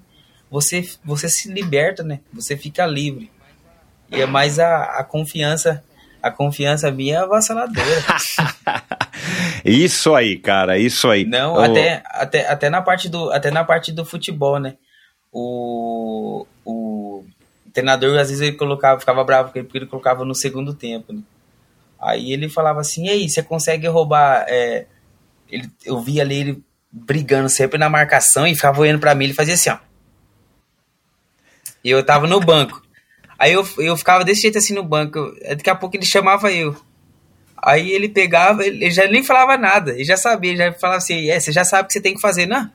você você se liberta, né? Você fica livre. E é mais a, a confiança, a confiança minha é avassaladora. isso aí, cara, isso aí. Não, oh. até, até, até na parte do até na parte do futebol, né? O, o treinador às vezes ele colocava, ficava bravo porque ele colocava no segundo tempo, né? Aí ele falava assim: "E aí, você consegue roubar é, ele, eu via ali ele brigando sempre na marcação e ficava olhando para mim, ele fazia assim, ó. E eu tava no banco. Aí eu, eu ficava desse jeito assim no banco. Daqui a pouco ele chamava eu. Aí ele pegava, ele já nem falava nada, ele já sabia, ele já falava assim, é, você já sabe o que você tem que fazer, não?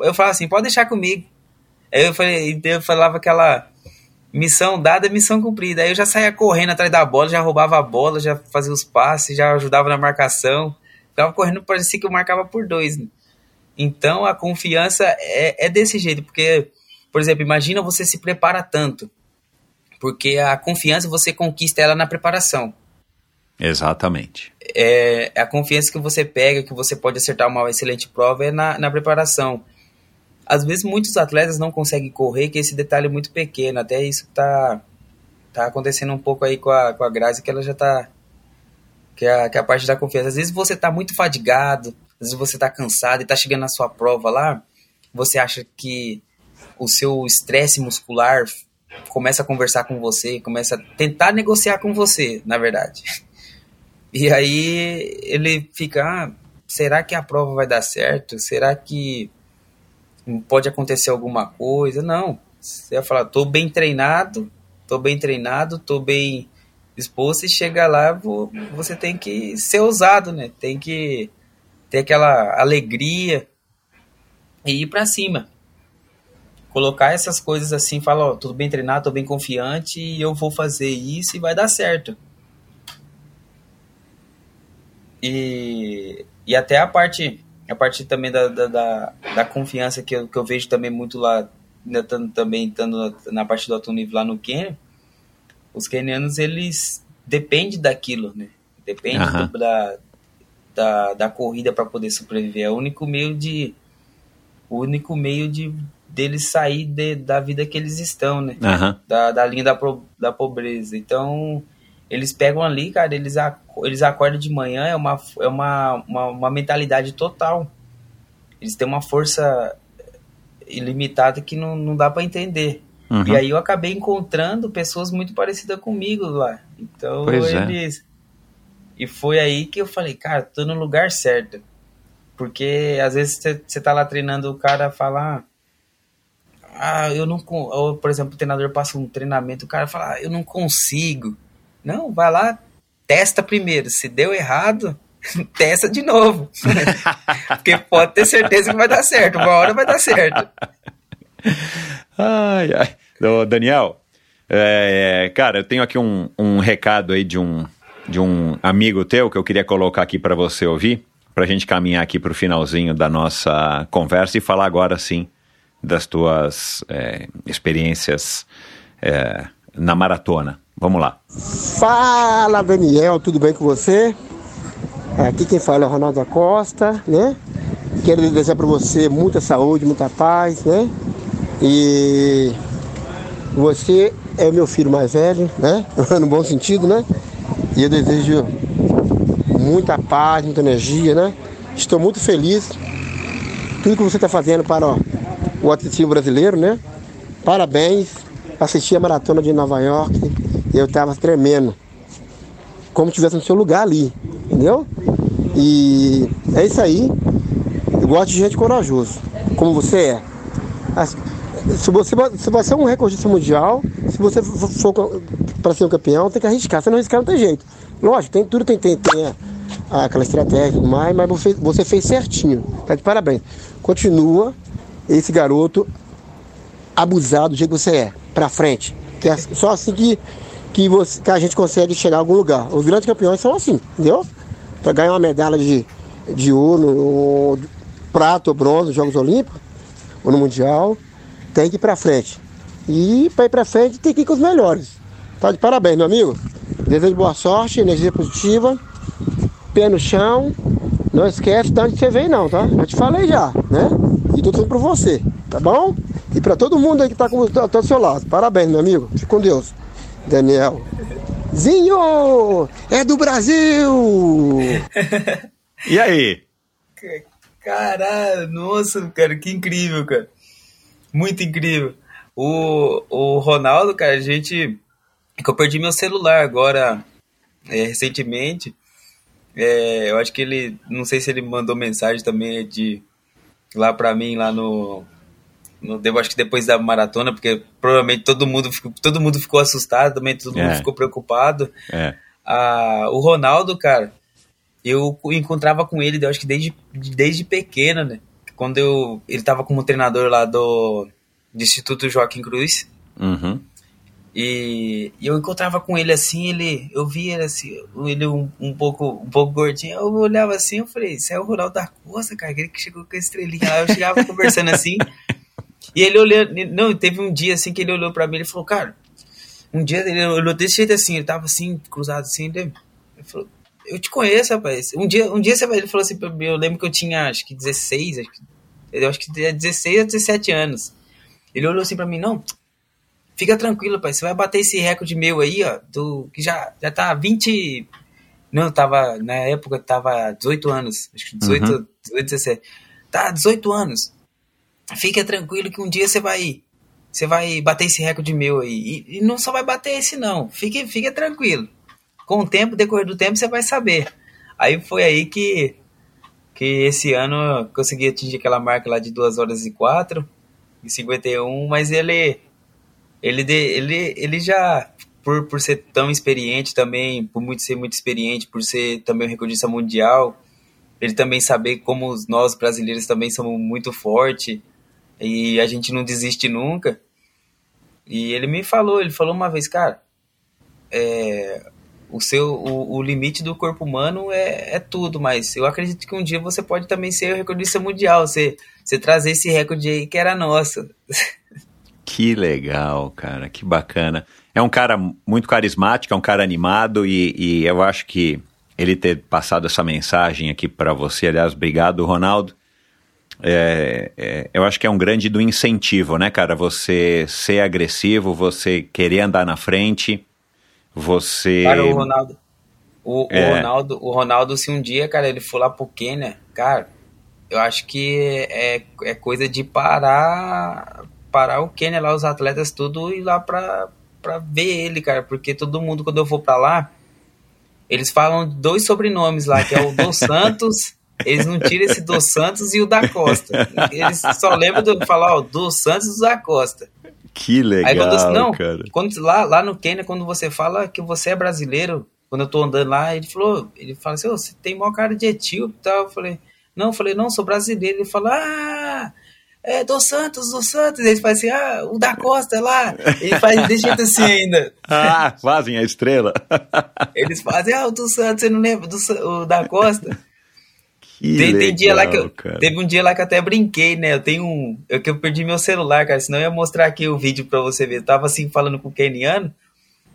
Eu falava assim, pode deixar comigo. Aí eu, falei, eu falava aquela missão dada, missão cumprida. Aí eu já saía correndo atrás da bola, já roubava a bola, já fazia os passes, já ajudava na marcação. Ficava correndo, parecia que eu marcava por dois. Então a confiança é, é desse jeito, porque, por exemplo, imagina você se prepara tanto. Porque a confiança você conquista ela na preparação. Exatamente. É, a confiança que você pega, que você pode acertar uma excelente prova, é na, na preparação. Às vezes muitos atletas não conseguem correr, que esse detalhe é muito pequeno. Até isso tá, tá acontecendo um pouco aí com a, com a Grazi, que ela já tá que é, a, que é a parte da confiança. Às vezes você está muito fadigado, às vezes você está cansado e está chegando na sua prova lá, você acha que o seu estresse muscular começa a conversar com você, começa a tentar negociar com você, na verdade. E aí ele fica, ah, será que a prova vai dar certo? Será que pode acontecer alguma coisa. Não. Você vai falar, tô bem treinado, tô bem treinado, tô bem disposto e chega lá, você tem que ser ousado, né? Tem que ter aquela alegria e ir para cima. Colocar essas coisas assim, falar, ó, tudo bem treinado, tô bem confiante e eu vou fazer isso e vai dar certo. E, e até a parte a parte também da, da, da, da confiança que eu, que eu vejo também muito lá, ainda tando, também estando na parte do alto nível lá no Quênia, os quenianos, eles dependem daquilo, né? Depende do- da, da, da corrida para poder sobreviver. É o único meio de o único meio de deles sair de, da vida que eles estão, né? Aham. da, da linha da, pro- da pobreza. Então, eles pegam ali, cara, eles, ac- eles acordam de manhã, é uma, é uma, uma, uma mentalidade total. Eles têm uma força ilimitada que não, não dá para entender. Uhum. E aí eu acabei encontrando pessoas muito parecidas comigo lá. Então, Pois é. eles. E foi aí que eu falei, cara, tô no lugar certo. Porque às vezes você- tá lá treinando, o cara fala. Ah, eu não. con-" Ou, por exemplo, o treinador passa um treinamento, o cara fala, ah, eu não consigo. Não, vai lá, testa primeiro. Se deu errado, testa de novo. Porque pode ter certeza que vai dar certo. Uma hora vai dar certo. Ai, ai. Ô, Daniel, é, cara, eu tenho aqui um, um recado aí de um, de um amigo teu que eu queria colocar aqui para você ouvir, para a gente caminhar aqui para o finalzinho da nossa conversa e falar agora sim das tuas é, experiências é, na maratona. Vamos lá. Fala Daniel, tudo bem com você? Aqui quem fala é o Ronaldo Acosta, né? Quero desejar para você muita saúde, muita paz, né? E você é o meu filho mais velho, né? No bom sentido, né? E eu desejo muita paz, muita energia, né? Estou muito feliz. Tudo que você está fazendo para ó, o atletismo brasileiro, né? Parabéns. Assisti a maratona de Nova York eu estava tremendo. Como se estivesse no seu lugar ali, entendeu? E é isso aí. Eu gosto de gente corajoso, como você é. As- Se você, você é um recordista mundial, se você for, para ser um campeão, tem que arriscar. Se não arriscar, não tem jeito. Lógico, tem, tudo tem, tem, tem aquela estratégia e tudo mais, mas você, você fez certinho. Tá de parabéns. Continua esse garoto abusado do jeito que você é, pra frente. Que é só assim que, que, você, que a gente consegue chegar a algum lugar. Os grandes campeões são assim, entendeu? Pra ganhar uma medalha de, de ouro, prata ou bronze nos Jogos Olímpicos, ou no Mundial, tem que ir pra frente. E pra ir pra frente tem que ir com os melhores. Tá de parabéns, meu amigo. Desejo boa sorte, energia positiva, pé no chão. Não esquece de onde você veio não, tá? Já te falei já, né? E tudo pra você, tá bom? E pra todo mundo aí que tá, com, tá, tá seu lado. Parabéns, meu amigo. Fique com Deus. Daniel. Zinho! É do Brasil! E aí? Caralho, nossa, cara, que incrível, cara. Muito incrível. O, o Ronaldo, cara, a gente. é que eu perdi meu celular agora, é, recentemente. É, eu acho que ele. Não sei se ele mandou mensagem também de. Lá pra mim, lá no. No eu acho que depois da maratona, porque provavelmente todo mundo ficou, todo mundo ficou assustado, também todo mundo É. ficou preocupado. É. Ah, o Ronaldo, cara, eu encontrava com ele, eu acho que desde, desde pequeno, né? Quando eu, ele tava como treinador lá do, do Instituto Joaquim Cruz. Uhum. E, e eu encontrava com ele assim, ele, eu via ele assim, ele um, um pouco, um pouco gordinho, eu olhava assim, eu falei, isso é o Ronaldo da Costa, cara, aquele que chegou com a estrelinha lá, eu chegava conversando assim, e ele olhando, não, teve um dia assim que ele olhou pra mim, ele falou, cara, um dia ele olhou desse jeito assim, ele tava assim, cruzado assim, ele, falou, eu te conheço, rapaz, um dia, um dia você vai, ele falou assim pra mim, eu lembro que eu tinha, acho que 16, acho que, eu acho que tinha 16 a 17 anos, ele olhou assim pra mim, não, fica tranquilo, pai. Você vai bater esse recorde meu aí, ó, do que já já tá 20 não, tava na época tava 18 anos, acho que 18, Uhum. 18 17. Tá 18 anos. Fica tranquilo que um dia você vai você vai bater esse recorde meu aí. E, e não só vai bater esse não. Fique fica tranquilo. Com o tempo, decorrer do tempo, você vai saber. Aí foi aí que que esse ano eu consegui atingir aquela marca lá de 2 horas e 4 e 51, mas ele ele ele ele já por, por ser tão experiente também, por muito ser muito experiente, por ser também um recordista mundial, ele também saber como nós brasileiros também somos muito fortes e a gente não desiste nunca. E ele me falou, ele falou uma vez, cara, é, o seu o, o, limite do corpo humano é, é tudo, mas eu acredito que um dia você pode também ser o recordista mundial, você, você trazer esse recorde aí que era nosso. Que legal, cara, que bacana. É um cara muito carismático, é um cara animado e, e eu acho que ele ter passado essa mensagem aqui para você, aliás, obrigado, Ronaldo. É, é, eu acho que é um grande do incentivo, né, cara? Você ser agressivo, você querer andar na frente, você. Cara, o Ronaldo. O, é. o, Ronaldo, o Ronaldo, se um dia, cara, ele for lá pro Quênia, cara, eu acho que é, é coisa de parar parar o Quênia lá, os atletas tudo, e lá pra, pra ver ele, cara, porque todo mundo, quando eu vou pra lá, eles falam dois sobrenomes lá, que é o Dos Santos. Eles não tiram esse Dos Santos e o da Costa. Eles só lembram de falar, ó, Dos Santos e o da Costa. Que legal, Aí quando, não, cara. Quando, lá, lá no Quênia, quando você fala que você é brasileiro, quando eu tô andando lá, ele falou, ele fala assim, oh, você tem maior cara de etíope e tal. Eu falei, não, eu falei, não, sou brasileiro. Ele falou, ah, é, dos Santos, dos Santos. Ele faz assim, ah, o da Costa é lá. Ele faz desse jeito assim ainda. Ah, fazem a estrela. Eles fazem, ah, o dos Santos, você não lembra do o da Costa? Que tem, legal, tem dia lá que eu, cara. teve um dia lá que eu até brinquei, né? Eu tenho um, eu que eu perdi meu celular, cara, senão eu ia mostrar aqui o vídeo para você ver. Eu tava assim falando com o keniano,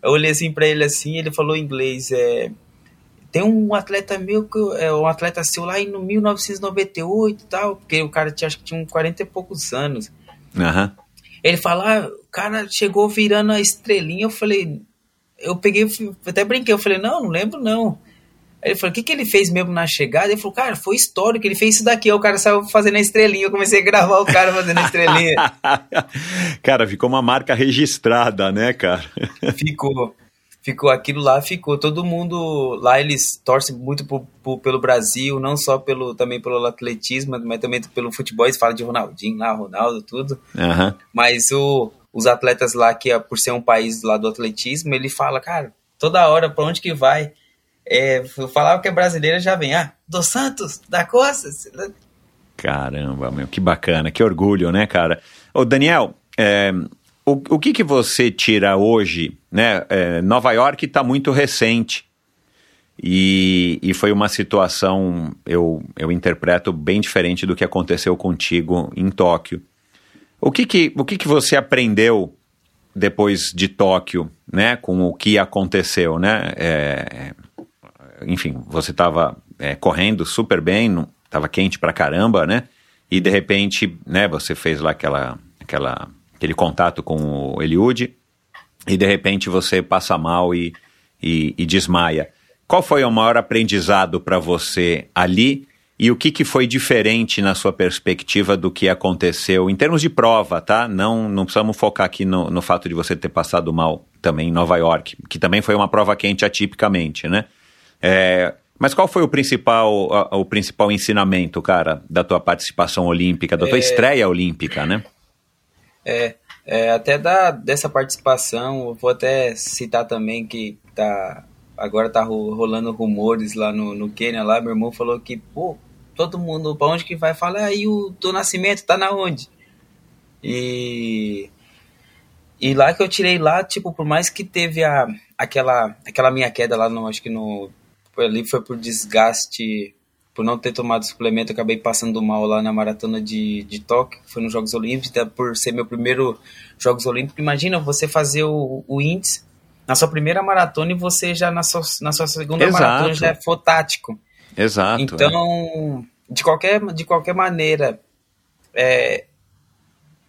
eu olhei assim para ele assim, ele falou em inglês, é, tem um atleta meu, que é um atleta seu lá no 1998 e tal, porque o cara tinha, acho que tinha uns 40 e poucos anos. Uhum. Ele fala, ah, o cara chegou virando a estrelinha, eu falei, eu peguei, até brinquei, eu falei, não, não lembro não. Aí ele falou, o que, que ele fez mesmo na chegada? Ele falou, cara, foi histórico, ele fez isso daqui. Aí o cara saiu fazendo a estrelinha, eu comecei a gravar o cara fazendo a estrelinha. cara, ficou uma marca registrada, né, cara? Ficou ficou aquilo lá, ficou. Todo mundo lá eles torcem muito por, por, pelo Brasil, não só pelo também pelo atletismo, mas também pelo futebol. Eles falam de Ronaldinho lá, Ronaldo, tudo. Uhum. Mas o, os atletas lá que por ser um país lá do atletismo, ele fala, cara, toda hora para onde que vai? É, eu falava que é brasileira já vem, ah, do Santos, da Costa. Caramba, meu, que bacana, que orgulho, né, cara? Ô, Daniel, é, o, o que, que você tira hoje, né? É, Nova York está muito recente e, e foi uma situação, eu, eu interpreto, bem diferente do que aconteceu contigo em Tóquio. O que que, o que, que você aprendeu depois de Tóquio, né? Com o que aconteceu, né? É, enfim, você estava é, correndo super bem, estava quente pra caramba, né? E de repente, né? Você fez lá aquela, aquela aquele contato com o Eliud, e de repente você passa mal e, e, e desmaia. Qual foi o maior aprendizado para você ali e o que, que foi diferente na sua perspectiva do que aconteceu em termos de prova, tá? Não, não precisamos focar aqui no, no fato de você ter passado mal também em Nova York, que também foi uma prova quente atipicamente, né? É, mas qual foi o principal, o principal ensinamento, cara, da tua participação olímpica, da tua é... estreia olímpica, né? É, é, até da, dessa participação, eu vou até citar também que tá, agora tá rolando rumores lá no, no Quênia, lá, meu irmão falou que, pô, todo mundo, pra onde que vai? Fala, aí o do nascimento tá na onde? E, e lá que eu tirei lá, tipo, por mais que teve a, aquela, aquela minha queda lá, no, acho que no, ali foi por desgaste por não ter tomado suplemento, acabei passando mal lá na maratona de, de Tóquio, que foi nos Jogos Olímpicos, por ser meu primeiro Jogos Olímpicos. Imagina você fazer o, o índice na sua primeira maratona e você já na sua, na sua segunda Exato. maratona já é fotático. Exato. Então, é. de, qualquer, de qualquer maneira, é,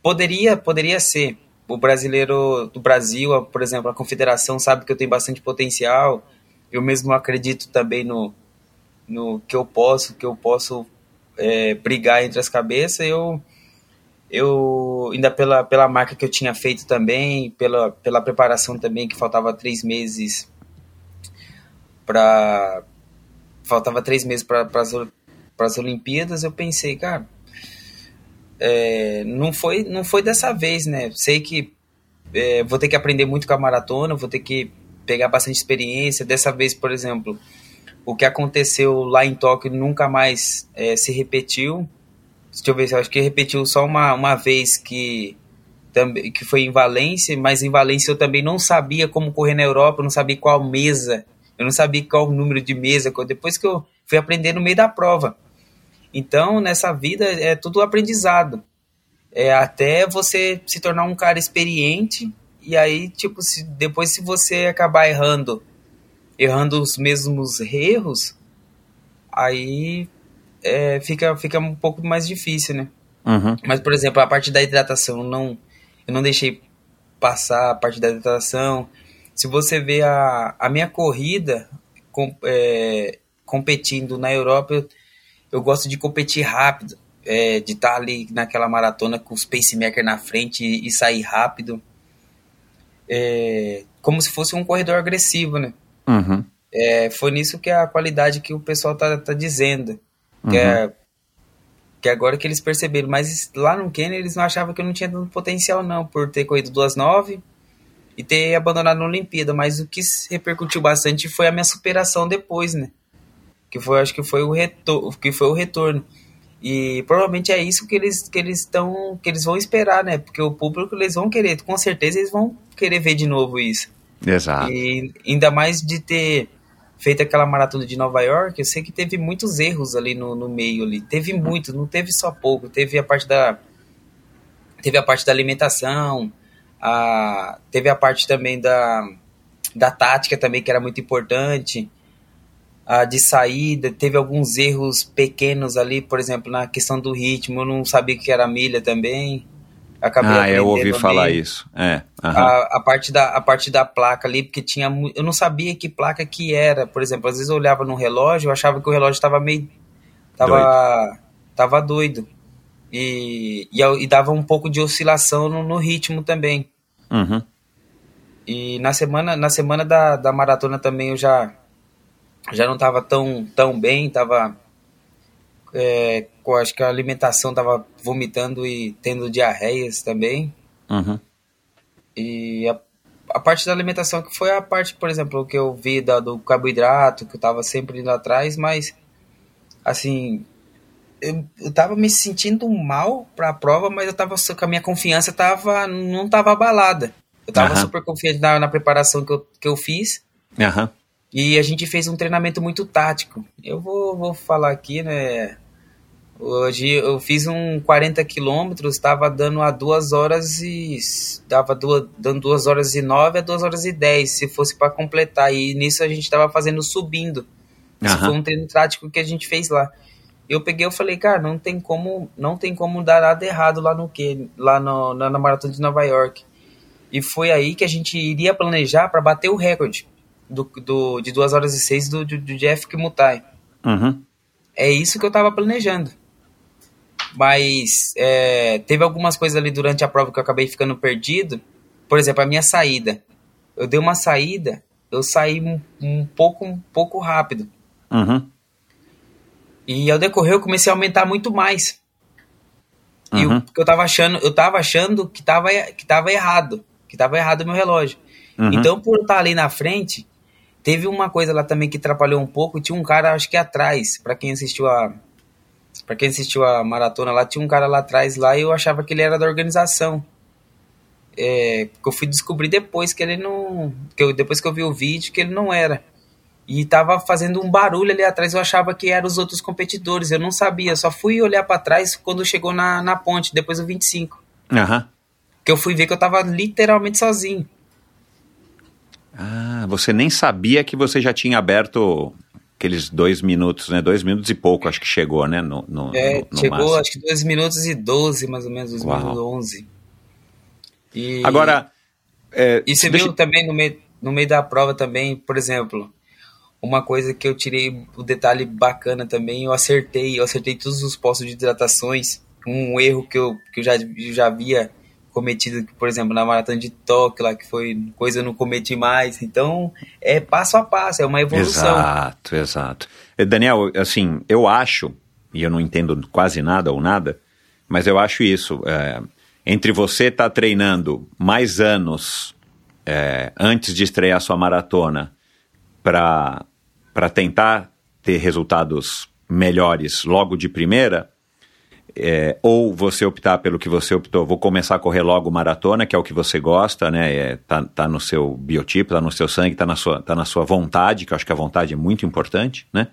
poderia, poderia ser. O brasileiro do Brasil, por exemplo, a confederação sabe que eu tenho bastante potencial. Eu mesmo acredito também no, no que eu posso, que eu posso é, brigar entre as cabeças, eu eu ainda pela, pela marca que eu tinha feito também, pela, pela preparação também, que faltava três meses para faltava três meses para as Olimpíadas, eu pensei, cara, é, não, foi, não foi dessa vez, né? Sei que é, vou ter que aprender muito com a maratona, vou ter que pegar bastante experiência. Dessa vez, por exemplo, o que aconteceu lá em Tóquio nunca mais é, se repetiu. Deixa eu ver, eu acho que repetiu só uma, uma vez que, também, que foi em Valência, mas em Valência eu também não sabia como correr na Europa, eu não sabia qual mesa, eu não sabia qual número de mesa, depois que eu fui aprender no meio da prova. Então, nessa vida é tudo aprendizado. É até você se tornar um cara experiente e aí, tipo, se, depois se você acabar errando, errando os mesmos erros, aí é, fica, fica um pouco mais difícil, né? Uhum. Mas, por exemplo, a parte da hidratação, eu não, eu não deixei passar a parte da hidratação. Se você vê a, a minha corrida com, é, competindo na Europa, eu, eu gosto de competir rápido, é, de estar ali naquela maratona com os pacemaker na frente e, e sair rápido. É, como se fosse um corredor agressivo, né? Uhum. É, foi nisso que a qualidade que o pessoal tá, tá dizendo. Que, é, que agora que eles perceberam. Mas lá no Kenny eles não achavam que eu não tinha tanto potencial, não, por ter corrido 2,9 e ter abandonado na Olimpíada. Mas o que repercutiu bastante foi a minha superação depois, né? Que foi, acho que foi o que foi o retorno. E provavelmente é isso que eles que eles estão que eles vão esperar, né? Porque o público eles vão querer, com certeza eles vão querer ver de novo isso. Exato. E ainda mais de ter feito aquela maratona de Nova York, eu sei que teve muitos erros ali no, no meio ali. Teve muitos, não teve só pouco. Teve a parte da teve a parte da alimentação, a, teve a parte também da, da tática também que era muito importante. A de saída, teve alguns erros pequenos ali, por exemplo, na questão do ritmo, eu não sabia que era milha também. Acabei ah, eu ouvi aprendendo falar isso. É. aham. a, a parte da, a parte da placa ali, porque tinha. Eu não sabia que placa que era. Por exemplo, às vezes eu olhava no relógio, eu achava que o relógio estava meio. Tava. Tava doido. E, e, e dava um pouco de oscilação no, no ritmo também. Uhum. E na semana, na semana da, da maratona também eu já. Já não tava tão, tão bem, tava. É, acho que a alimentação tava vomitando e tendo diarreias também. Uhum. E a, a parte da alimentação que foi a parte, por exemplo, que eu vi da, do carboidrato, que eu tava sempre indo atrás, mas assim, eu, eu tava me sentindo mal pra prova, mas eu tava com a minha confiança tava não tava abalada. Eu tava Aham. super confiante na, na preparação que eu, que eu fiz. Aham. E a gente fez um treinamento muito tático. Eu vou, vou falar aqui, né? Hoje eu fiz um 40 quilômetros, estava dando a 2 horas e. Dava duas, dando 2 horas e 9 a 2 horas e 10, se fosse para completar. E nisso a gente estava fazendo subindo. Isso Aham. foi um treino tático que a gente fez lá. Eu peguei e falei, cara, não tem como, não tem como dar nada errado lá no que, lá no, na, na maratona de Nova York. E foi aí que a gente iria planejar para bater o recorde do, do, de 2 horas e 6 do, do, do Jeff Kimutai. Uhum. É isso que eu tava planejando. Mas é, teve algumas coisas ali durante a prova que eu acabei ficando perdido. Por exemplo, a minha saída. Eu dei uma saída, eu saí um, um pouco, um pouco rápido. Uhum. E ao decorrer eu comecei a aumentar muito mais. E Uhum. o que eu tava achando, eu tava achando que tava, que tava errado. Que tava errado o meu relógio. Uhum. Então, por eu estar ali na frente, teve uma coisa lá também que atrapalhou um pouco. Tinha um cara, acho que atrás, pra quem assistiu a. Pra quem assistiu a maratona lá, tinha um cara lá atrás lá e eu achava que ele era da organização. É, que eu fui descobrir depois que ele não. Que eu, depois que eu vi o vídeo, que ele não era. E tava fazendo um barulho ali atrás, eu achava que eram os outros competidores, eu não sabia, só fui olhar pra trás quando chegou na, na ponte, depois do 25. Aham. Que eu fui ver que eu tava literalmente sozinho. Ah, você nem sabia que você já tinha aberto aqueles dois minutos, né? Dois minutos e pouco, acho que chegou, né? No, no, É, no- no chegou máximo. acho que 2 minutos e 12, mais ou menos, 2 Uau. minutos e 11. E, Agora, é, E você deixa- viu também no meio, no meio da prova também, por exemplo, uma coisa que eu tirei o detalhe bacana também, eu acertei, eu acertei todos os postos de hidratações. Um erro que eu, que eu já, eu já havia cometido, por exemplo, na maratona de Tóquio, lá que foi coisa eu não cometi mais. Então, é passo a passo, é uma evolução. Exato, exato. Eh, Daniel, assim, eu acho e eu não entendo quase nada ou nada, mas eu acho isso. É, entre você estar tá treinando mais anos é, antes de estrear sua maratona para tentar ter resultados melhores logo de primeira, é, ou você optar pelo que você optou, vou começar a correr logo maratona, que é o que você gosta, né? É, tá, tá no seu biotipo, tá no seu sangue, tá na sua, tá na sua vontade, que eu acho que a vontade é muito importante, né?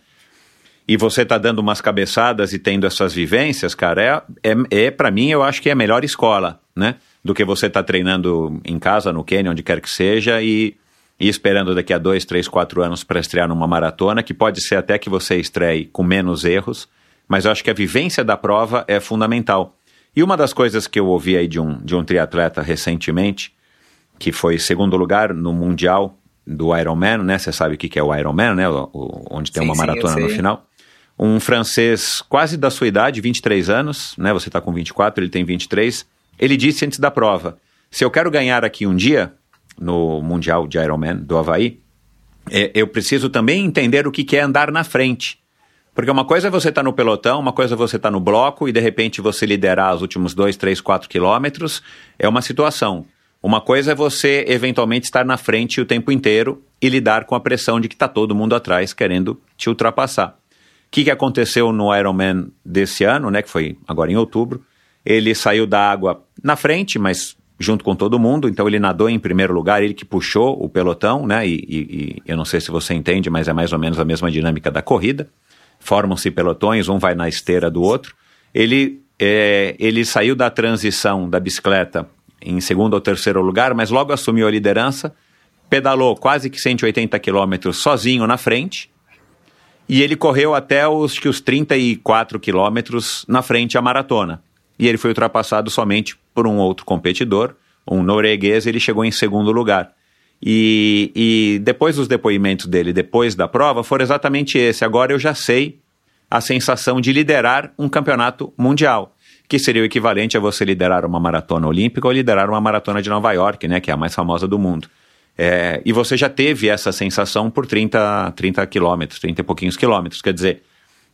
E você tá dando umas cabeçadas e tendo essas vivências, cara, é, é, é para mim, eu acho que é a melhor escola, né? Do que você tá treinando em casa, no Quênia, onde quer que seja, e, e esperando daqui a dois, três, quatro anos para estrear numa maratona, que pode ser até que você estreie com menos erros, mas eu acho que a vivência da prova é fundamental. E uma das coisas que eu ouvi aí de um, de um triatleta recentemente, que foi segundo lugar no Mundial do Ironman, né? Você sabe o que é o Ironman, né? O, o, onde tem sim, uma maratona sim, no final. Um francês quase da sua idade, 23 anos, né? Você está com 24, ele tem 23. Ele disse antes da prova: se eu quero ganhar aqui um dia no Mundial de Ironman do Havaí, é, eu preciso também entender o que é andar na frente. Porque uma coisa é você estar tá no pelotão, uma coisa é você estar tá no bloco e de repente você liderar os últimos dois, três, quatro quilômetros, é uma situação. Uma coisa é você eventualmente estar na frente o tempo inteiro e lidar com a pressão de que está todo mundo atrás querendo te ultrapassar. O que, que aconteceu no Ironman desse ano, né, que foi agora em outubro? Ele saiu da água na frente, mas junto com todo mundo, então ele nadou em primeiro lugar, ele que puxou o pelotão, né? E, e, e eu não sei se você entende, mas é mais ou menos a mesma dinâmica da corrida formam-se pelotões, um vai na esteira do outro. Ele, é, ele saiu da transição da bicicleta em segundo ou terceiro lugar, mas logo assumiu a liderança, pedalou quase que 180 quilômetros sozinho na frente, e ele correu até os, que os 34 quilômetros na frente à maratona. E ele foi ultrapassado somente por um outro competidor, um norueguês, ele chegou em segundo lugar. E, e depois dos depoimentos dele, depois da prova, foram exatamente esse. Agora eu já sei a sensação de liderar um campeonato mundial, que seria o equivalente a você liderar uma maratona olímpica ou liderar uma maratona de Nova York, né, que é a mais famosa do mundo. É, e você já teve essa sensação por 30, 30 quilômetros, 30 e pouquinhos quilômetros. Quer dizer,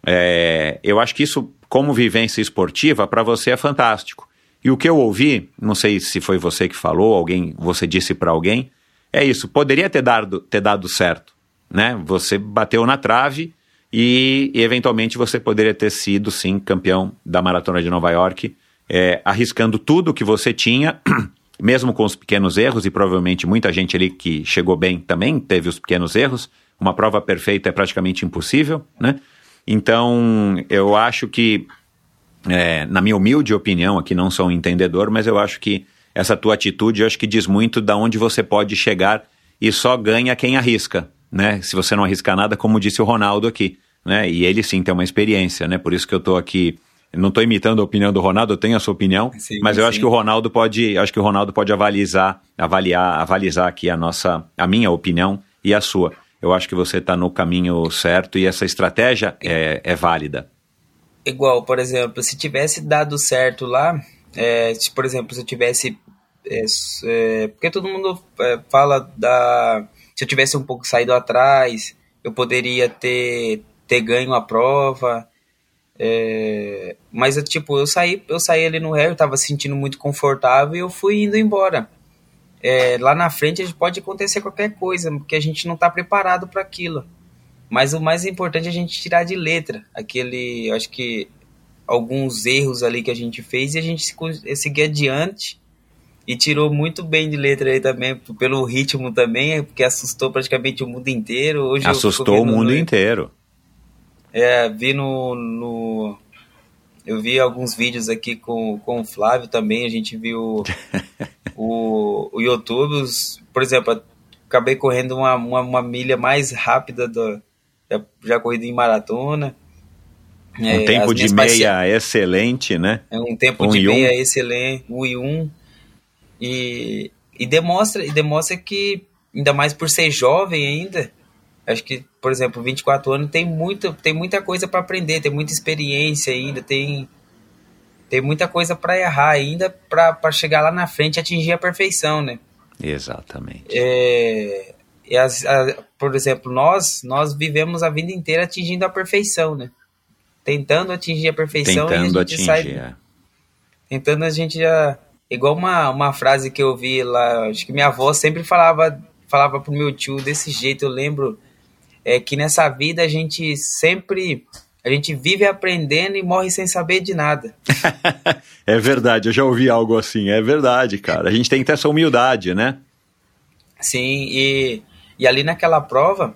é, eu acho que isso, como vivência esportiva, para você é fantástico. E o que eu ouvi, não sei se foi você que falou, alguém, você disse para alguém, é isso, poderia ter dado, ter dado certo, né? Você bateu na trave e, e eventualmente você poderia ter sido, sim, campeão da Maratona de Nova York, é, arriscando tudo que você tinha, mesmo com os pequenos erros, e provavelmente muita gente ali que chegou bem também teve os pequenos erros, uma prova perfeita é praticamente impossível, né? Então, eu acho que, é, na minha humilde opinião, aqui não sou um entendedor, mas eu acho que essa tua atitude, eu acho que diz muito da onde você pode chegar e só ganha quem arrisca, né? Se você não arriscar nada, como disse o Ronaldo aqui, né? E ele sim tem uma experiência, né? Por isso que eu estou aqui não estou imitando a opinião do Ronaldo, eu tenho a sua opinião, sim, mas eu sim. acho que o Ronaldo pode, acho que o Ronaldo pode avalizar, avaliar, avalizar aqui a nossa, a minha opinião e a sua. Eu acho que você está no caminho certo e essa estratégia é, é válida. Igual, por exemplo, se tivesse dado certo lá, é, se, por exemplo, se eu tivesse. É, é, porque todo mundo é, fala da. Se eu tivesse um pouco saído atrás, eu poderia ter, ter ganho a prova. É, mas tipo, eu saí, eu saí ali no réu, eu tava sentindo muito confortável e eu fui indo embora. É, lá na frente pode acontecer qualquer coisa, porque a gente não está preparado para aquilo. Mas o mais importante é a gente tirar de letra aquele, acho que alguns erros ali que a gente fez e a gente seguir adiante e tirou muito bem de letra aí também, pelo ritmo também, porque assustou praticamente o mundo inteiro. Hoje Assustou o mundo no... inteiro. É, vi no, no, Eu vi alguns vídeos aqui com, com o Flávio também, a gente viu o, o YouTube, os, por exemplo, acabei correndo uma, uma, uma milha mais rápida do, já, já corrido em maratona. Um é, tempo de meia excelente, né? É um tempo um de meia um. excelente, um e um. E, e, demonstra, e demonstra que, ainda mais por ser jovem ainda, acho que, por exemplo, 24 anos tem, muito, tem muita coisa para aprender, tem muita experiência ainda, tem, tem muita coisa para errar ainda para chegar lá na frente e atingir a perfeição, né? Exatamente. É, e as, a, por exemplo, nós, nós vivemos a vida inteira atingindo a perfeição, né? tentando atingir a perfeição Tentando e a gente atingir. sai é. tentando a gente já igual uma, uma frase que eu vi lá acho que minha avó sempre falava falava pro meu tio desse jeito eu lembro é que nessa vida a gente sempre a gente vive aprendendo e morre sem saber de nada É verdade, eu já ouvi algo assim. É verdade, cara. A gente tem que ter essa humildade, né? sim e, e ali naquela prova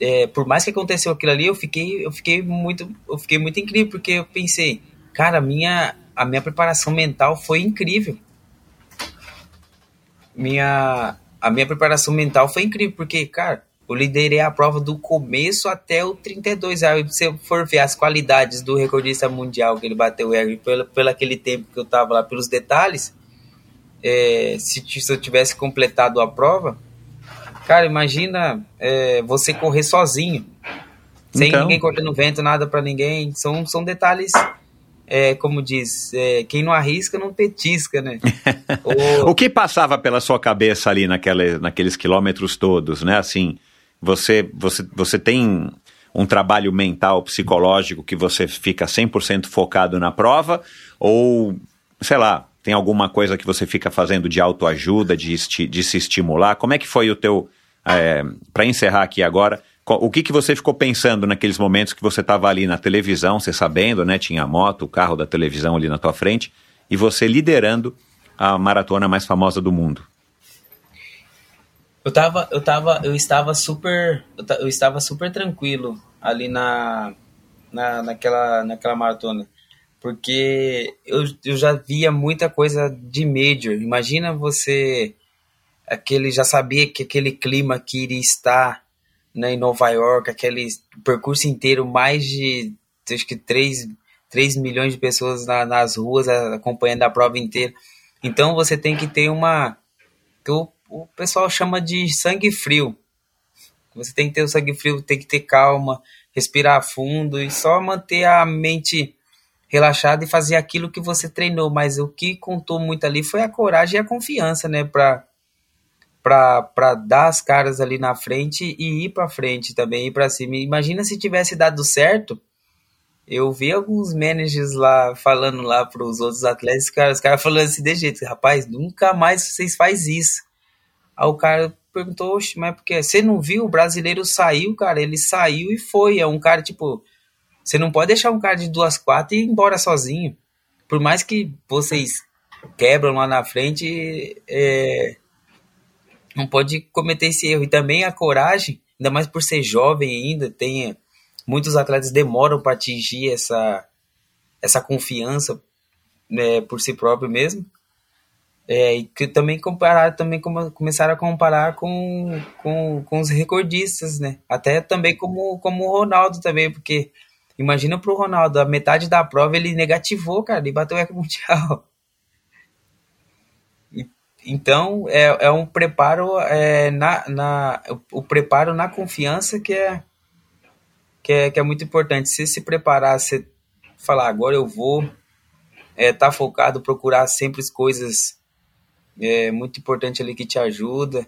é, por mais que aconteceu aquilo ali eu fiquei eu fiquei muito eu fiquei muito incrível porque eu pensei cara minha a minha preparação mental foi incrível. Minha a minha preparação mental foi incrível porque cara eu liderei a prova do começo até o 32 aí se eu for ver as qualidades do recordista mundial que ele bateu o recorde pelo, pelo aquele tempo que eu tava lá pelos detalhes é, se, se eu tivesse completado a prova cara imagina é, você correr sozinho sem Então. ninguém cortando vento nada pra ninguém. São são detalhes é, como diz é, quem não arrisca não petisca né O- O que passava pela sua cabeça ali naquela, naqueles quilômetros todos, né? Assim, você, você, você tem um trabalho mental, psicológico que você fica 100% focado na prova? Ou, sei lá, tem alguma coisa que você fica fazendo de autoajuda, de, de se estimular? Como é que foi o teu... Para encerrar aqui agora, o que, que você ficou pensando naqueles momentos que você estava ali na televisão, você sabendo, né? Tinha a moto, o carro da televisão ali na tua frente, e você liderando a maratona mais famosa do mundo. Eu tava, eu tava, eu estava super, eu, eu estava super tranquilo ali na, na naquela, naquela maratona, porque eu, eu já via muita coisa de major. Imagina você, aquele já sabia que aquele clima que iria estar né, em Nova York, aquele percurso inteiro, mais de acho que 3, 3 milhões de pessoas na- nas ruas acompanhando a prova inteira. Então você tem que ter uma que o, o pessoal chama de sangue frio. Você tem que ter o sangue frio, tem que ter calma, respirar fundo e só manter a mente relaxada e fazer aquilo que você treinou. Mas o que contou muito ali foi a coragem e a confiança, né? Pra, pra dar as caras ali na frente e ir pra frente também, ir pra cima. Imagina se tivesse dado certo. Eu vi alguns managers lá falando lá pros outros atletas, cara, os caras falando assim de jeito, rapaz, nunca mais vocês faz isso. Aí o cara perguntou, oxe, mas por quê? Você não viu? O brasileiro saiu, cara, ele saiu e foi. É um cara, tipo, você não pode deixar um cara de duas quatro e ir embora sozinho. Por mais que vocês quebram lá na frente, é, não pode cometer esse erro. E também a coragem, ainda mais por ser jovem ainda, tem muitos atletas demoram para atingir essa essa confiança né, por si próprio mesmo. É, e que também comparar, também come- começaram a comparar com, com, com os recordistas, né? Até também como, como o Ronaldo também, porque imagina pro Ronaldo, a metade da prova ele negativou, cara, ele bateu o recorde mundial. Então, é, é um preparo é, na, na o, preparo na confiança que é, que é que é muito importante. Você se preparar, você falar agora eu vou, é, tá focado, procurar sempre as coisas é muito importante ali que te ajuda.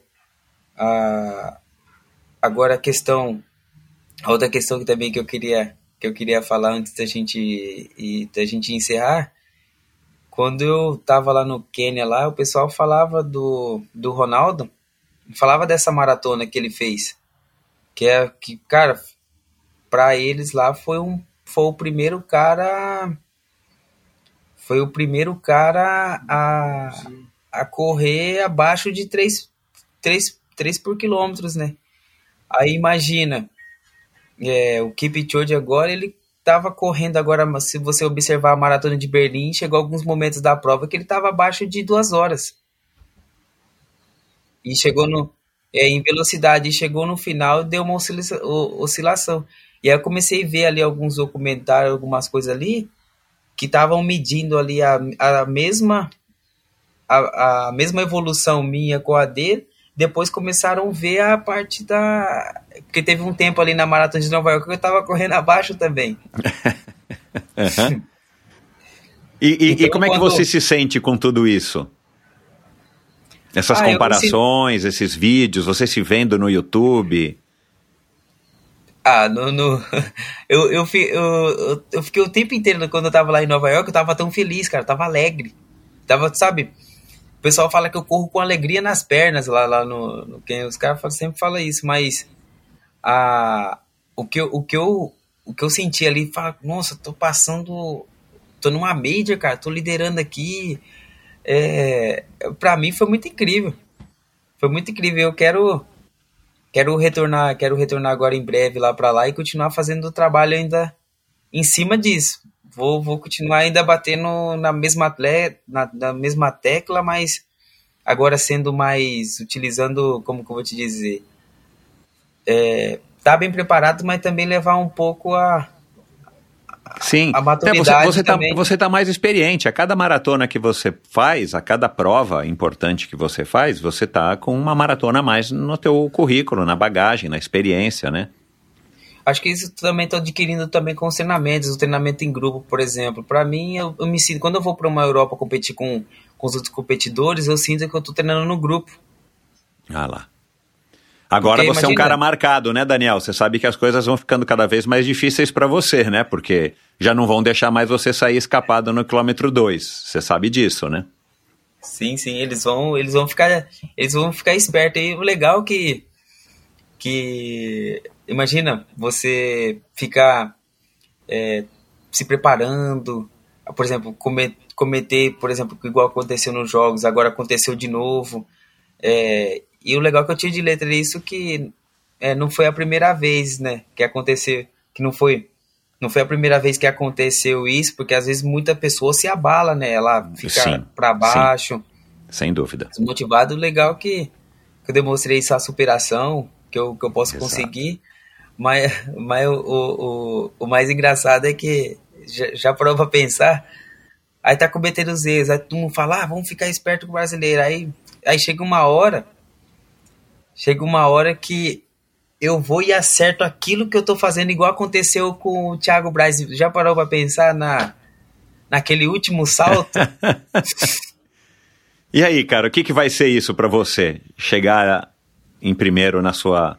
Ah, agora a questão, a outra questão que também que eu queria que eu queria falar antes da gente e da gente encerrar, quando eu tava lá no Quênia lá, o pessoal falava do, do Ronaldo, falava dessa maratona que ele fez, que é que cara, para eles lá foi um foi o primeiro cara foi o primeiro cara a a correr abaixo de 3, 3, 3 por quilômetros, né? Aí imagina, é, o Kipchoge agora, ele estava correndo agora, se você observar a maratona de Berlim, chegou alguns momentos da prova que ele estava abaixo de duas horas. E chegou no, é, em velocidade, chegou no final deu uma oscila- o- oscilação. E aí eu comecei a ver ali alguns documentários, algumas coisas ali, que estavam medindo ali a, a mesma a, a mesma evolução minha com a dele, depois começaram a ver a parte da. Porque teve um tempo ali na Maratona de Nova York que eu tava correndo abaixo também. Uhum. E, e- Então, e como é que quando- você se sente com tudo isso? Essas Ah, comparações, esses vídeos, você se vendo no YouTube. Ah, no, no eu, eu, eu, eu, fiquei o tempo inteiro, quando eu tava lá em Nova York, eu tava tão feliz, cara, eu tava alegre. Tava, sabe, pessoal fala que eu corro com alegria nas pernas lá, lá no, no quem os caras sempre falam isso, mas a, o, que eu, o, que eu, o que eu senti ali, fala, nossa, tô passando, tô numa major, cara, tô liderando aqui, é, pra mim foi muito incrível, foi muito incrível, eu quero quero retornar, quero retornar agora em breve lá pra lá e continuar fazendo o trabalho ainda em cima disso. Vou, vou continuar ainda batendo na mesma atleta, na, na mesma tecla, mas agora sendo mais utilizando, como que eu vou te dizer, é, tá bem preparado, mas também levar um pouco a Sim. A É, você, maturidade você, tá, também. você tá mais experiente. A cada maratona que você faz, a cada prova importante que você faz, você tá com uma maratona a mais no teu currículo, na bagagem, na experiência, né? Acho que isso também estou adquirindo também com os treinamentos, o treinamento em grupo, por exemplo. Para mim, eu, eu me sinto, quando eu vou para uma Europa competir com, com os outros competidores, eu sinto que eu estou treinando no grupo. Ah lá. Agora Porque você é um imagina- cara marcado, né, Daniel? Você sabe que as coisas vão ficando cada vez mais difíceis para você, né? Porque já não vão deixar mais você sair escapado no quilômetro 2. Você sabe disso, né? Sim, sim, eles vão, eles vão ficar, eles vão ficar espertos. E o legal que, que imagina você ficar é, se preparando, por exemplo, come- cometer, por exemplo, igual aconteceu nos jogos, agora aconteceu de novo. É, e o legal que eu tive de letra é isso que é, não foi a primeira vez, né, que aconteceu, que não foi, não foi a primeira vez que aconteceu isso, porque às vezes muita pessoa se abala, né, ela fica Sim, para baixo Sem dúvida. desmotivado, legal que, que eu demonstrei essa superação que eu, que eu posso Exato. conseguir. Mas, mas o, o, o, mais engraçado é que já, já parou pra pensar, aí tá cometendo os erros, aí todo mundo fala, ah, vamos ficar esperto com o brasileiro. Aí, aí chega uma hora, chega uma hora que eu vou e acerto aquilo que eu tô fazendo, igual aconteceu com o Thiago Braz. Já parou pra pensar na, naquele último salto? E aí, cara, o que, que vai ser isso para você? Chegar em primeiro na sua.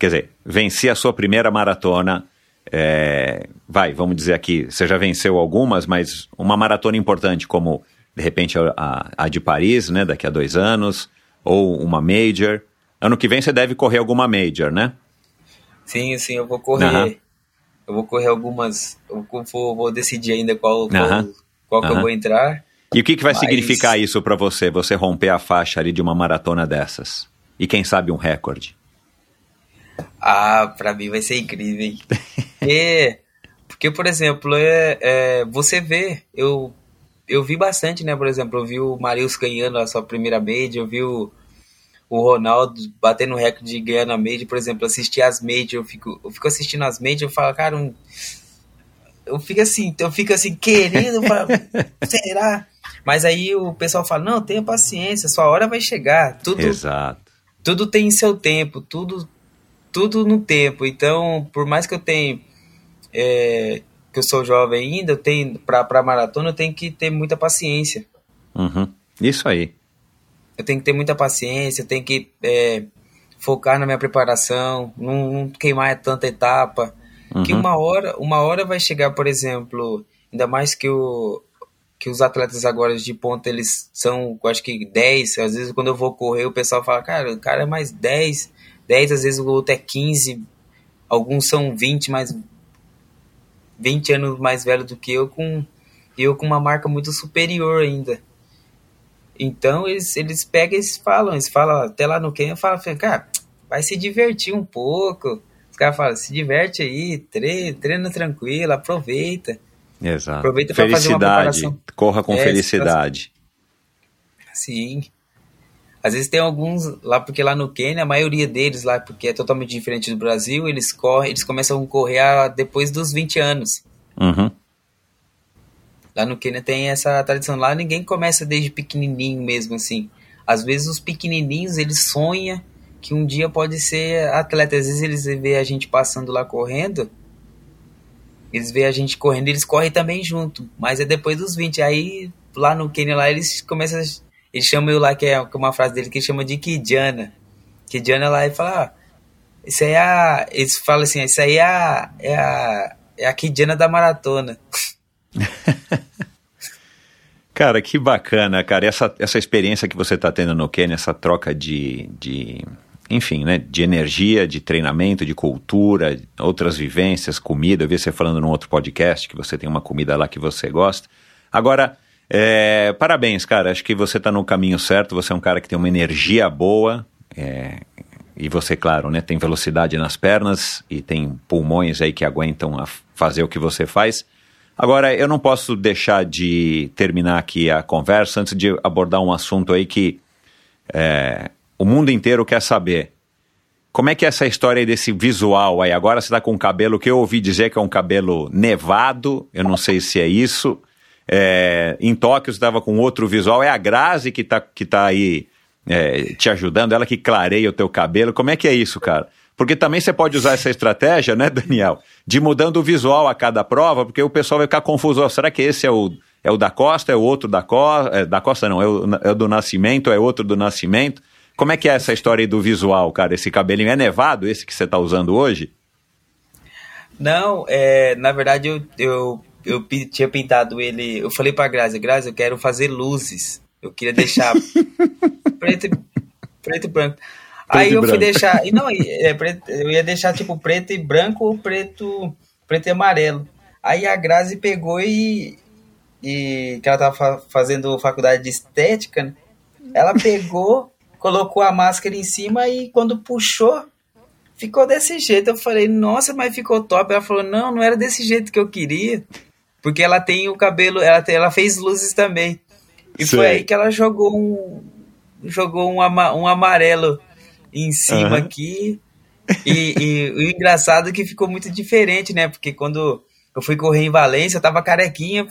Quer dizer, vencer a sua primeira maratona. é, vai, vamos dizer aqui, você já venceu algumas, mas uma maratona importante, como de repente a, a- de Paris, né, daqui a dois anos, ou uma Major. Ano que vem você deve correr alguma Major, né? Sim, sim, eu vou correr. Aham. Eu vou correr algumas. Eu vou, vou decidir ainda qual, qual, Aham. qual que eu Aham. vou entrar. E o que, que vai Mas- significar isso para você, você romper a faixa ali de uma maratona dessas? E quem sabe um recorde? Ah, pra mim vai ser incrível, hein? É, porque, por exemplo, é, é, você vê, eu, eu vi bastante, né? Por exemplo, eu vi o Marius ganhando a sua primeira major, eu vi o, o Ronaldo batendo o recorde de ganhar na major, por exemplo, assistir as major, eu fico, eu fico assistindo as major, eu falo, cara, um- eu fico assim, eu fico assim, querendo, falo, será? Mas aí o pessoal fala, não, tenha paciência, sua hora vai chegar, tudo, Exato. tudo tem seu tempo, tudo tudo no tempo. Então, por mais que eu tenha é, que eu sou jovem ainda, eu tenho para maratona eu tenho que ter muita paciência. Uhum. Isso aí. Eu tenho que ter muita paciência, eu tenho que é, focar na minha preparação, não, não queimar tanta etapa. Que Uhum. uma hora, uma hora vai chegar, por exemplo, ainda mais que o que os atletas agora de ponta, eles são, acho que 10, às vezes quando eu vou correr, o pessoal fala, cara, o cara é mais 10, 10, às vezes o outro é 15, alguns são 20, mas 20 anos mais velho do que eu, com eu com uma marca muito superior ainda. Então eles, eles pegam e eles falam, eles falam, até lá no Kenya, falam, cara, vai se divertir um pouco. Os caras falam, se diverte aí, treina, treina tranquilo, aproveita. Exato. Aproveita pra fazer uma felicidade. preparação. Corra com É, felicidade. Sim. Às vezes tem alguns lá, porque lá no Quênia, a maioria deles lá, porque é totalmente diferente do Brasil, eles correm, eles começam a correr depois dos 20 anos. Uhum. Lá no Quênia tem essa tradição. Lá ninguém começa desde pequenininho mesmo, assim. Às vezes os pequenininhos, eles sonham que um dia pode ser atleta. Às vezes eles veem a gente passando lá correndo, eles veem a gente correndo eles correm também junto. Mas é depois dos 20. Aí, lá no Quênia, lá, eles começam... a- Eles chamam eu lá, que é uma frase dele, que ele chama de Kijana. Kijana lá, e fala... Ah, Isso aí é a. Eles falam assim, isso aí é a. É a, é a Kidiana da maratona. Cara, que bacana, cara. Essa, essa experiência que você está tendo no Quênia, essa troca de, de, enfim, né, de energia, de treinamento, de cultura, outras vivências, comida. Eu vi você falando num outro podcast que você tem uma comida lá que você gosta. Agora, é, parabéns, cara. Acho que você está no caminho certo. Você é um cara que tem uma energia boa. É, e você, claro, né, tem velocidade nas pernas e tem pulmões aí que aguentam fazer o que você faz. Agora, eu não posso deixar de terminar aqui a conversa antes de abordar um assunto aí que é, o mundo inteiro quer saber. Como é que é essa história aí desse visual aí? Agora você está com um cabelo que eu ouvi dizer que é um cabelo nevado, eu não sei se é isso. É, em Tóquio você estava com outro visual, é a Grazi que está que tá aí é, te ajudando, ela que clareia o teu cabelo. Como é que é isso, cara? Porque também você pode usar essa estratégia, né, Daniel? De mudando o visual a cada prova, porque o pessoal vai ficar confuso. será que esse é o, é o da Costa, é o outro da Costa? É, da Costa não, é o, é o do Nascimento, é outro do Nascimento. Como é que é essa história aí do visual, cara? Esse cabelinho é nevado, esse que você está usando hoje? Não, é, na verdade eu, eu, eu tinha pintado ele. Eu falei pra Grazi, Grazi, eu quero fazer luzes. Eu queria deixar preto, preto e branco. Aí eu fui deixar. E não, é, preto, eu ia deixar tipo preto e branco ou preto, preto e amarelo. Aí a Grazi pegou e. e que ela tava fazendo faculdade de estética, né? Ela pegou, colocou a máscara em cima e quando puxou, ficou desse jeito. Eu falei, nossa, mas ficou top. Ela falou, não, não era desse jeito que eu queria. Porque ela tem o cabelo, ela, tem, ela fez luzes também. E Sei. foi aí que ela jogou um. Jogou um, ama, um amarelo em cima uhum. aqui. E, e, o engraçado é que ficou muito diferente, né? Porque quando eu fui correr em Valência, eu tava carequinha.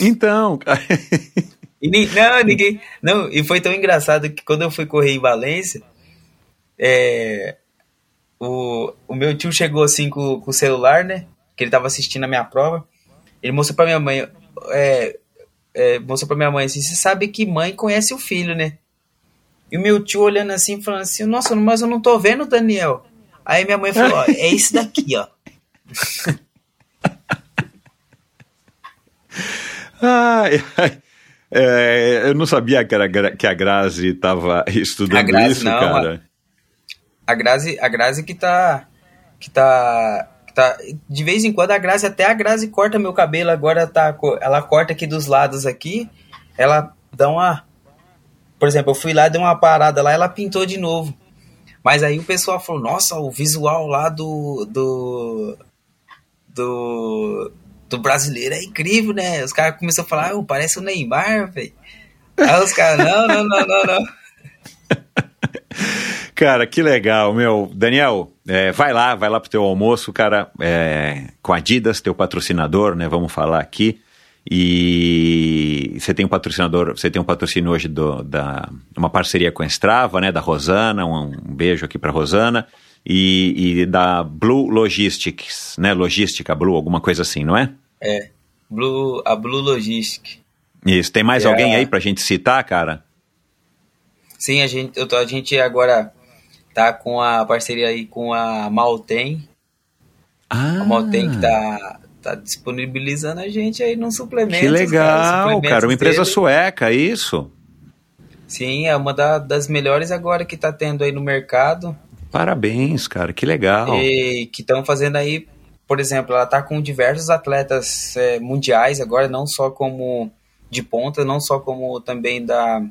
Então, cara. E, não, ninguém. Não, e foi tão engraçado que quando eu fui correr em Valência, é, o, o meu tio chegou assim com, com o celular, né? Que ele tava assistindo a minha prova. Ele mostrou pra minha mãe. É, é, mostrou pra minha mãe assim: você sabe que mãe conhece o filho, né? E o meu tio olhando assim, falando assim, nossa, mas eu não tô vendo o Daniel. Aí minha mãe falou, ó, é esse daqui, ó. ai, ai. É, eu não sabia que, era, que a Grazi estava estudando Grazi, isso, não, cara. A, a, Grazi, a Grazi que tá, que tá, tá. De vez em quando a Grazi, até a Grazi corta meu cabelo, agora tá. Ela corta aqui dos lados aqui, ela dá uma por exemplo, eu fui lá, dei uma parada lá, ela pintou de novo. Mas aí o pessoal falou, nossa, o visual lá do. do. do, do brasileiro é incrível, né? Os caras começaram a falar, oh, parece o Neymar, velho. Aí os caras, não, não, não, não, não. Cara, que legal, meu. Daniel, é, vai lá, vai lá pro teu almoço, cara, é, com a Adidas, teu patrocinador, né? Vamos falar aqui. E você tem um patrocinador, você tem um patrocínio hoje do, da uma parceria com a Strava, né, da Rosana, um, um beijo aqui para Rosana e, e, da Blue Logistics, né, logística Blue, alguma coisa assim, não é? É, Blue, a Blue Logistic. Isso. Tem mais é alguém a... aí para a gente citar, cara? Sim, a gente, eu tô, a gente agora tá com a parceria aí com a Maltem. Ah. A Maltem que tá tá disponibilizando a gente aí num suplemento. Que legal, cara, cara uma empresa dele. sueca, isso? Sim, é uma da, das melhores agora que tá tendo aí no mercado. Parabéns, cara, que legal. E que estão fazendo aí, por exemplo, ela tá com diversos atletas é, mundiais agora, não só como de ponta, não só como também da,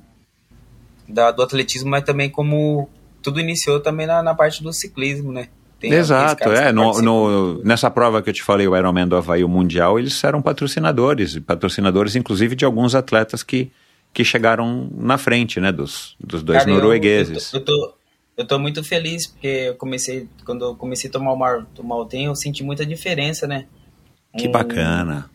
da do atletismo, mas também como tudo iniciou também na, na parte do ciclismo, né? Tem Exato, é. No, no, nessa prova que eu te falei, o Ironman do Havaí o Mundial, eles eram patrocinadores, patrocinadores inclusive de alguns atletas que, que chegaram na frente, né, dos, dos dois Cara, noruegueses. Eu, eu, tô, eu tô muito feliz, porque eu comecei, quando eu comecei a tomar o, mar, tomar o tem, eu senti muita diferença, né? Que um, bacana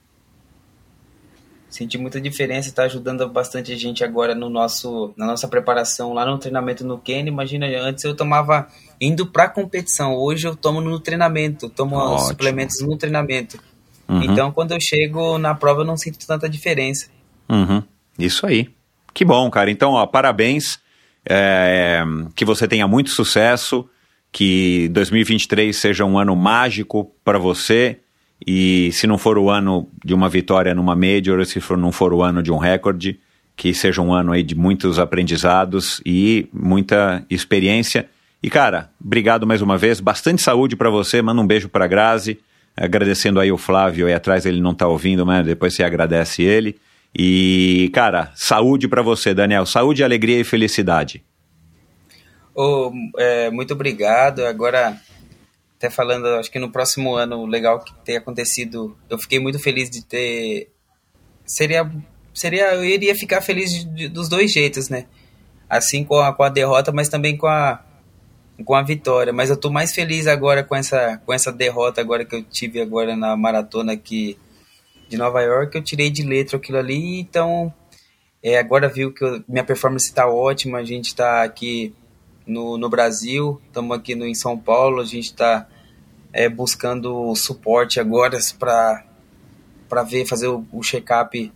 senti muita diferença, está ajudando bastante a gente agora no nosso, na nossa preparação lá no treinamento no Ken. Imagina, antes eu tomava indo para competição, hoje eu tomo no treinamento, tomo Ótimo. suplementos no treinamento. Uhum. Então, quando eu chego na prova, eu não sinto tanta diferença. Uhum. Isso aí. Que bom, cara. Então, ó, parabéns. É, que você tenha muito sucesso, Que 2023 seja um ano mágico para você. E se não for o ano de uma vitória numa Major, se for, não for o ano de um recorde, que seja um ano aí de muitos aprendizados e muita experiência. E cara, obrigado mais uma vez, bastante saúde para você, manda um beijo para Grazi, agradecendo aí o Flávio aí atrás, ele não tá ouvindo, mas depois você agradece ele. E cara, saúde para você, Daniel, saúde, alegria e felicidade. Oh, é, muito obrigado. Agora, até falando, acho que no próximo ano, legal que tenha acontecido. Eu fiquei muito feliz de ter. Seria. seria eu iria ficar feliz de, de, dos dois jeitos, né? Assim com a, com a derrota, mas também com a, com a vitória. Mas eu tô mais feliz agora com essa, com essa derrota agora que eu tive agora na maratona aqui de Nova York. Eu tirei de letra aquilo ali, então. É, agora viu que eu, minha performance está ótima, a gente está aqui no, no Brasil, estamos aqui no, em São Paulo, a gente está é, buscando suporte agora para ver, fazer o, o check-up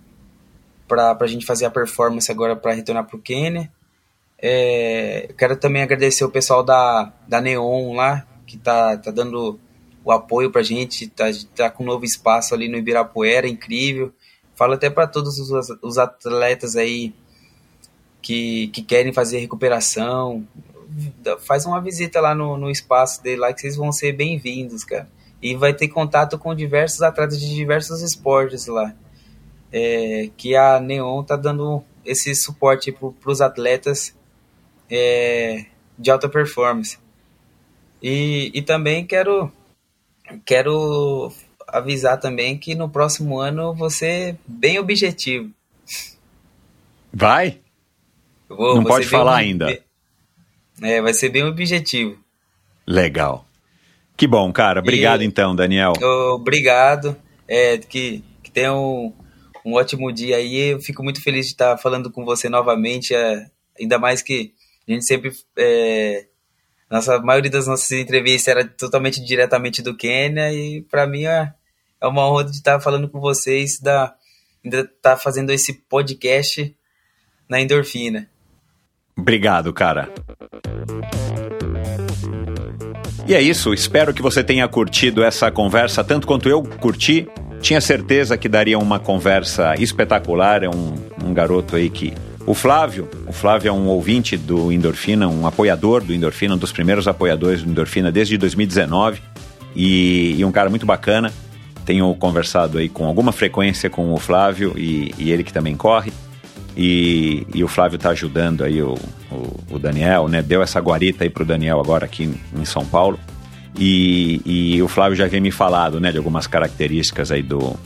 para a gente fazer a performance agora para retornar para o Quênia. É, quero também agradecer o pessoal da, da Neon lá, que tá, tá dando o apoio para a gente, tá, tá com um novo espaço ali no Ibirapuera, incrível. Falo até para todos os, os atletas aí que, que querem fazer recuperação, faz uma visita lá no, no espaço dele lá que vocês vão ser bem-vindos, cara. E vai ter contato com diversos atletas de diversos esportes lá. É, que a Neon tá dando esse suporte para os atletas é, de alta performance. E, e também quero, quero avisar também que no próximo ano você bem objetivo. Vai? Vou, Não pode falar ainda. É, vai ser bem objetivo. Legal. Que bom, cara. Obrigado e, então, Daniel. Obrigado. É, que, que tenha um, um ótimo dia aí. Eu fico muito feliz de estar falando com você novamente. É, ainda mais que a gente sempre. É, nossa a maioria das nossas entrevistas era totalmente diretamente do Quênia e para mim é, é uma honra de estar falando com vocês, da, ainda estar tá fazendo esse podcast na endorfina. Obrigado, cara. E é isso, espero que você tenha curtido essa conversa tanto quanto eu curti. Tinha certeza que daria uma conversa espetacular. É um, um garoto aí que. O Flávio, o Flávio é um ouvinte do Endorfina, um apoiador do Endorfina, um dos primeiros apoiadores do Endorfina desde 2019 e, e um cara muito bacana. Tenho conversado aí com alguma frequência com o Flávio e, e ele que também corre. E, e o Flávio está ajudando aí o, o, o, Daniel, né? Deu essa guarita aí pro Daniel agora aqui em São Paulo. E, e o Flávio já havia me falado, né, de algumas características aí do,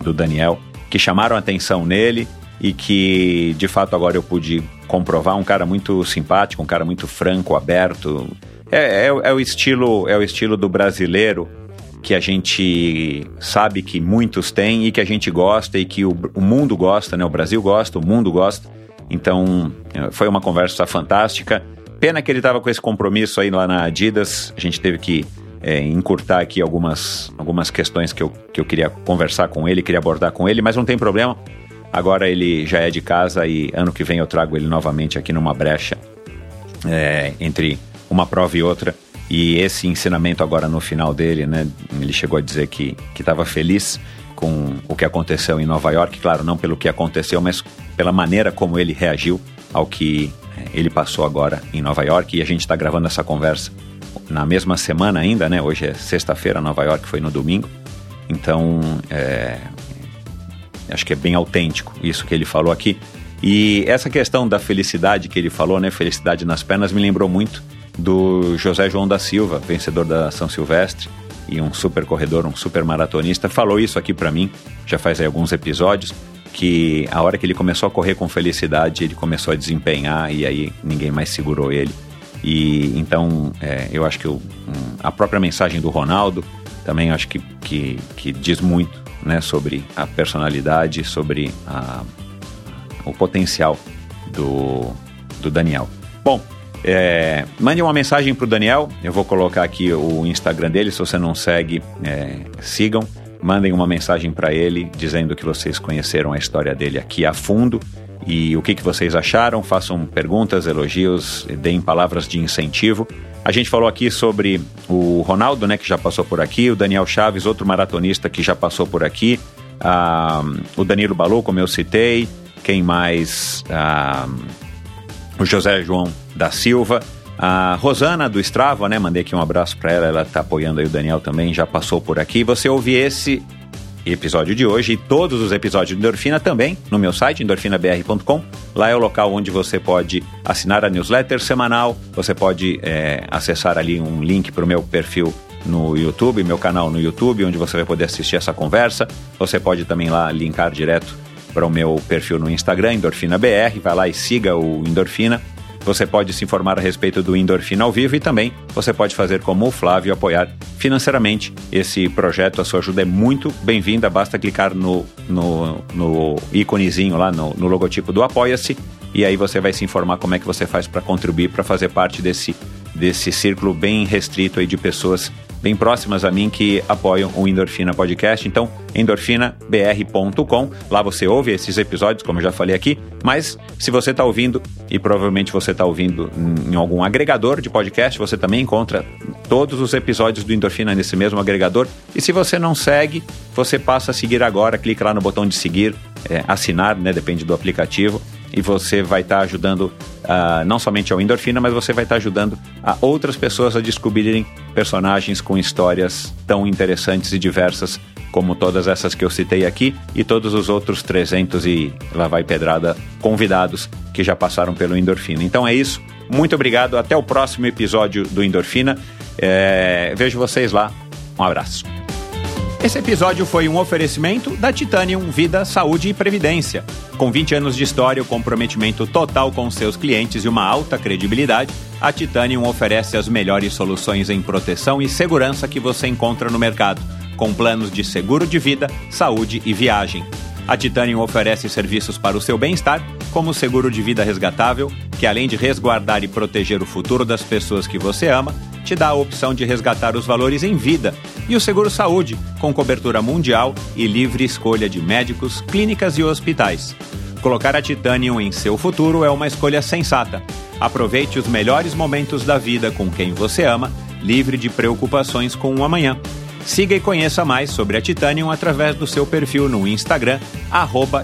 do Daniel que chamaram atenção nele e que de fato agora eu pude comprovar um cara muito simpático, um cara muito franco, aberto. É, é, é o estilo é o estilo do brasileiro que a gente sabe que muitos têm e que a gente gosta e que o, o mundo gosta, né? O Brasil gosta, o mundo gosta. Então, eh, foi uma conversa fantástica. Pena que ele estava com esse compromisso aí lá na Adidas. A gente teve que é, encurtar aqui algumas, algumas questões que eu, que eu queria conversar com ele, queria abordar com ele, mas não tem problema. Agora ele já é de casa e ano que vem eu trago ele novamente aqui numa brecha é, entre uma prova e outra e esse ensinamento agora no final dele, né, ele chegou a dizer que estava feliz com o que aconteceu em Nova York, claro, não pelo que aconteceu, mas pela maneira como ele reagiu ao que eh, ele passou agora em Nova York. E a gente está gravando essa conversa na mesma semana ainda, né? Hoje é sexta-feira, Nova York foi no domingo. Então, é, acho que é bem autêntico isso que ele falou aqui. E essa questão da felicidade que ele falou, né? Felicidade nas pernas, me lembrou muito do José João da Silva, vencedor da São Silvestre e um super corredor, um super maratonista, falou isso aqui para mim, já faz alguns episódios, que a hora que ele começou a correr com felicidade, ele começou a desempenhar e aí ninguém mais segurou ele. E então é, eu acho que a própria mensagem do Ronaldo também acho que, que, que diz muito né, sobre a personalidade, sobre a, o potencial do, do Daniel. Bom, é, mande uma mensagem para o Daniel. Eu vou colocar aqui o Instagram dele. Se você não segue, é, sigam. Mandem uma mensagem para ele dizendo que vocês conheceram a história dele aqui a fundo e o que, que vocês acharam. Façam perguntas, elogios, deem palavras de incentivo. A gente falou aqui sobre o Ronaldo, né, que já passou por aqui, o Daniel Chaves, outro maratonista que já passou por aqui, ah, o Danilo Balu, como eu citei, quem mais? Ah, o José João da Silva, a Rosana do Strava, né? Mandei aqui um abraço para ela, ela tá apoiando aí o Daniel também, já passou por aqui. Você ouve esse episódio de hoje e todos os episódios de Endorfina também no meu site, endorfinabr.com. Lá é o local onde você pode assinar a newsletter semanal, você pode é, acessar ali um link para o meu perfil no YouTube, meu canal no YouTube, onde você vai poder assistir essa conversa. Você pode também lá linkar direto para o meu perfil no Instagram, EndorfinaBR, vai lá e siga o Endorfina. Você pode se informar a respeito do Endorfina ao vivo e também você pode fazer como o Flávio apoiar financeiramente esse projeto. A sua ajuda é muito bem-vinda. Basta clicar no, no, no íconezinho lá, no, no logotipo do Apoia-se e aí você vai se informar como é que você faz para contribuir, para fazer parte desse, desse círculo bem restrito aí de pessoas bem próximas a mim que apoiam o Endorfina Podcast. Então, endorfinabr.com. Lá você ouve esses episódios, como eu já falei aqui. Mas se você está ouvindo, e provavelmente você está ouvindo em algum agregador de podcast, você também encontra todos os episódios do Endorfina nesse mesmo agregador. E se você não segue, você passa a seguir agora, clica lá no botão de seguir, é, assinar, né? Depende do aplicativo e você vai estar tá ajudando uh, não somente ao Endorfina, mas você vai estar tá ajudando a outras pessoas a descobrirem personagens com histórias tão interessantes e diversas como todas essas que eu citei aqui e todos os outros 300 e lá vai pedrada convidados que já passaram pelo Endorfina. Então é isso. Muito obrigado. Até o próximo episódio do Endorfina. É, vejo vocês lá. Um abraço. Esse episódio foi um oferecimento da Titanium Vida, Saúde e Previdência. Com 20 anos de história, o comprometimento total com seus clientes e uma alta credibilidade, a Titanium oferece as melhores soluções em proteção e segurança que você encontra no mercado, com planos de seguro de vida, saúde e viagem. A Titanium oferece serviços para o seu bem-estar, como o seguro de vida resgatável, que além de resguardar e proteger o futuro das pessoas que você ama, te dá a opção de resgatar os valores em vida, e o Seguro Saúde, com cobertura mundial e livre escolha de médicos, clínicas e hospitais. Colocar a Titanium em seu futuro é uma escolha sensata. Aproveite os melhores momentos da vida com quem você ama, livre de preocupações com o amanhã. Siga e conheça mais sobre a Titanium através do seu perfil no Instagram,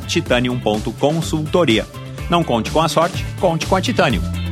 titanium.consultoria. Não conte com a sorte, conte com a Titanium.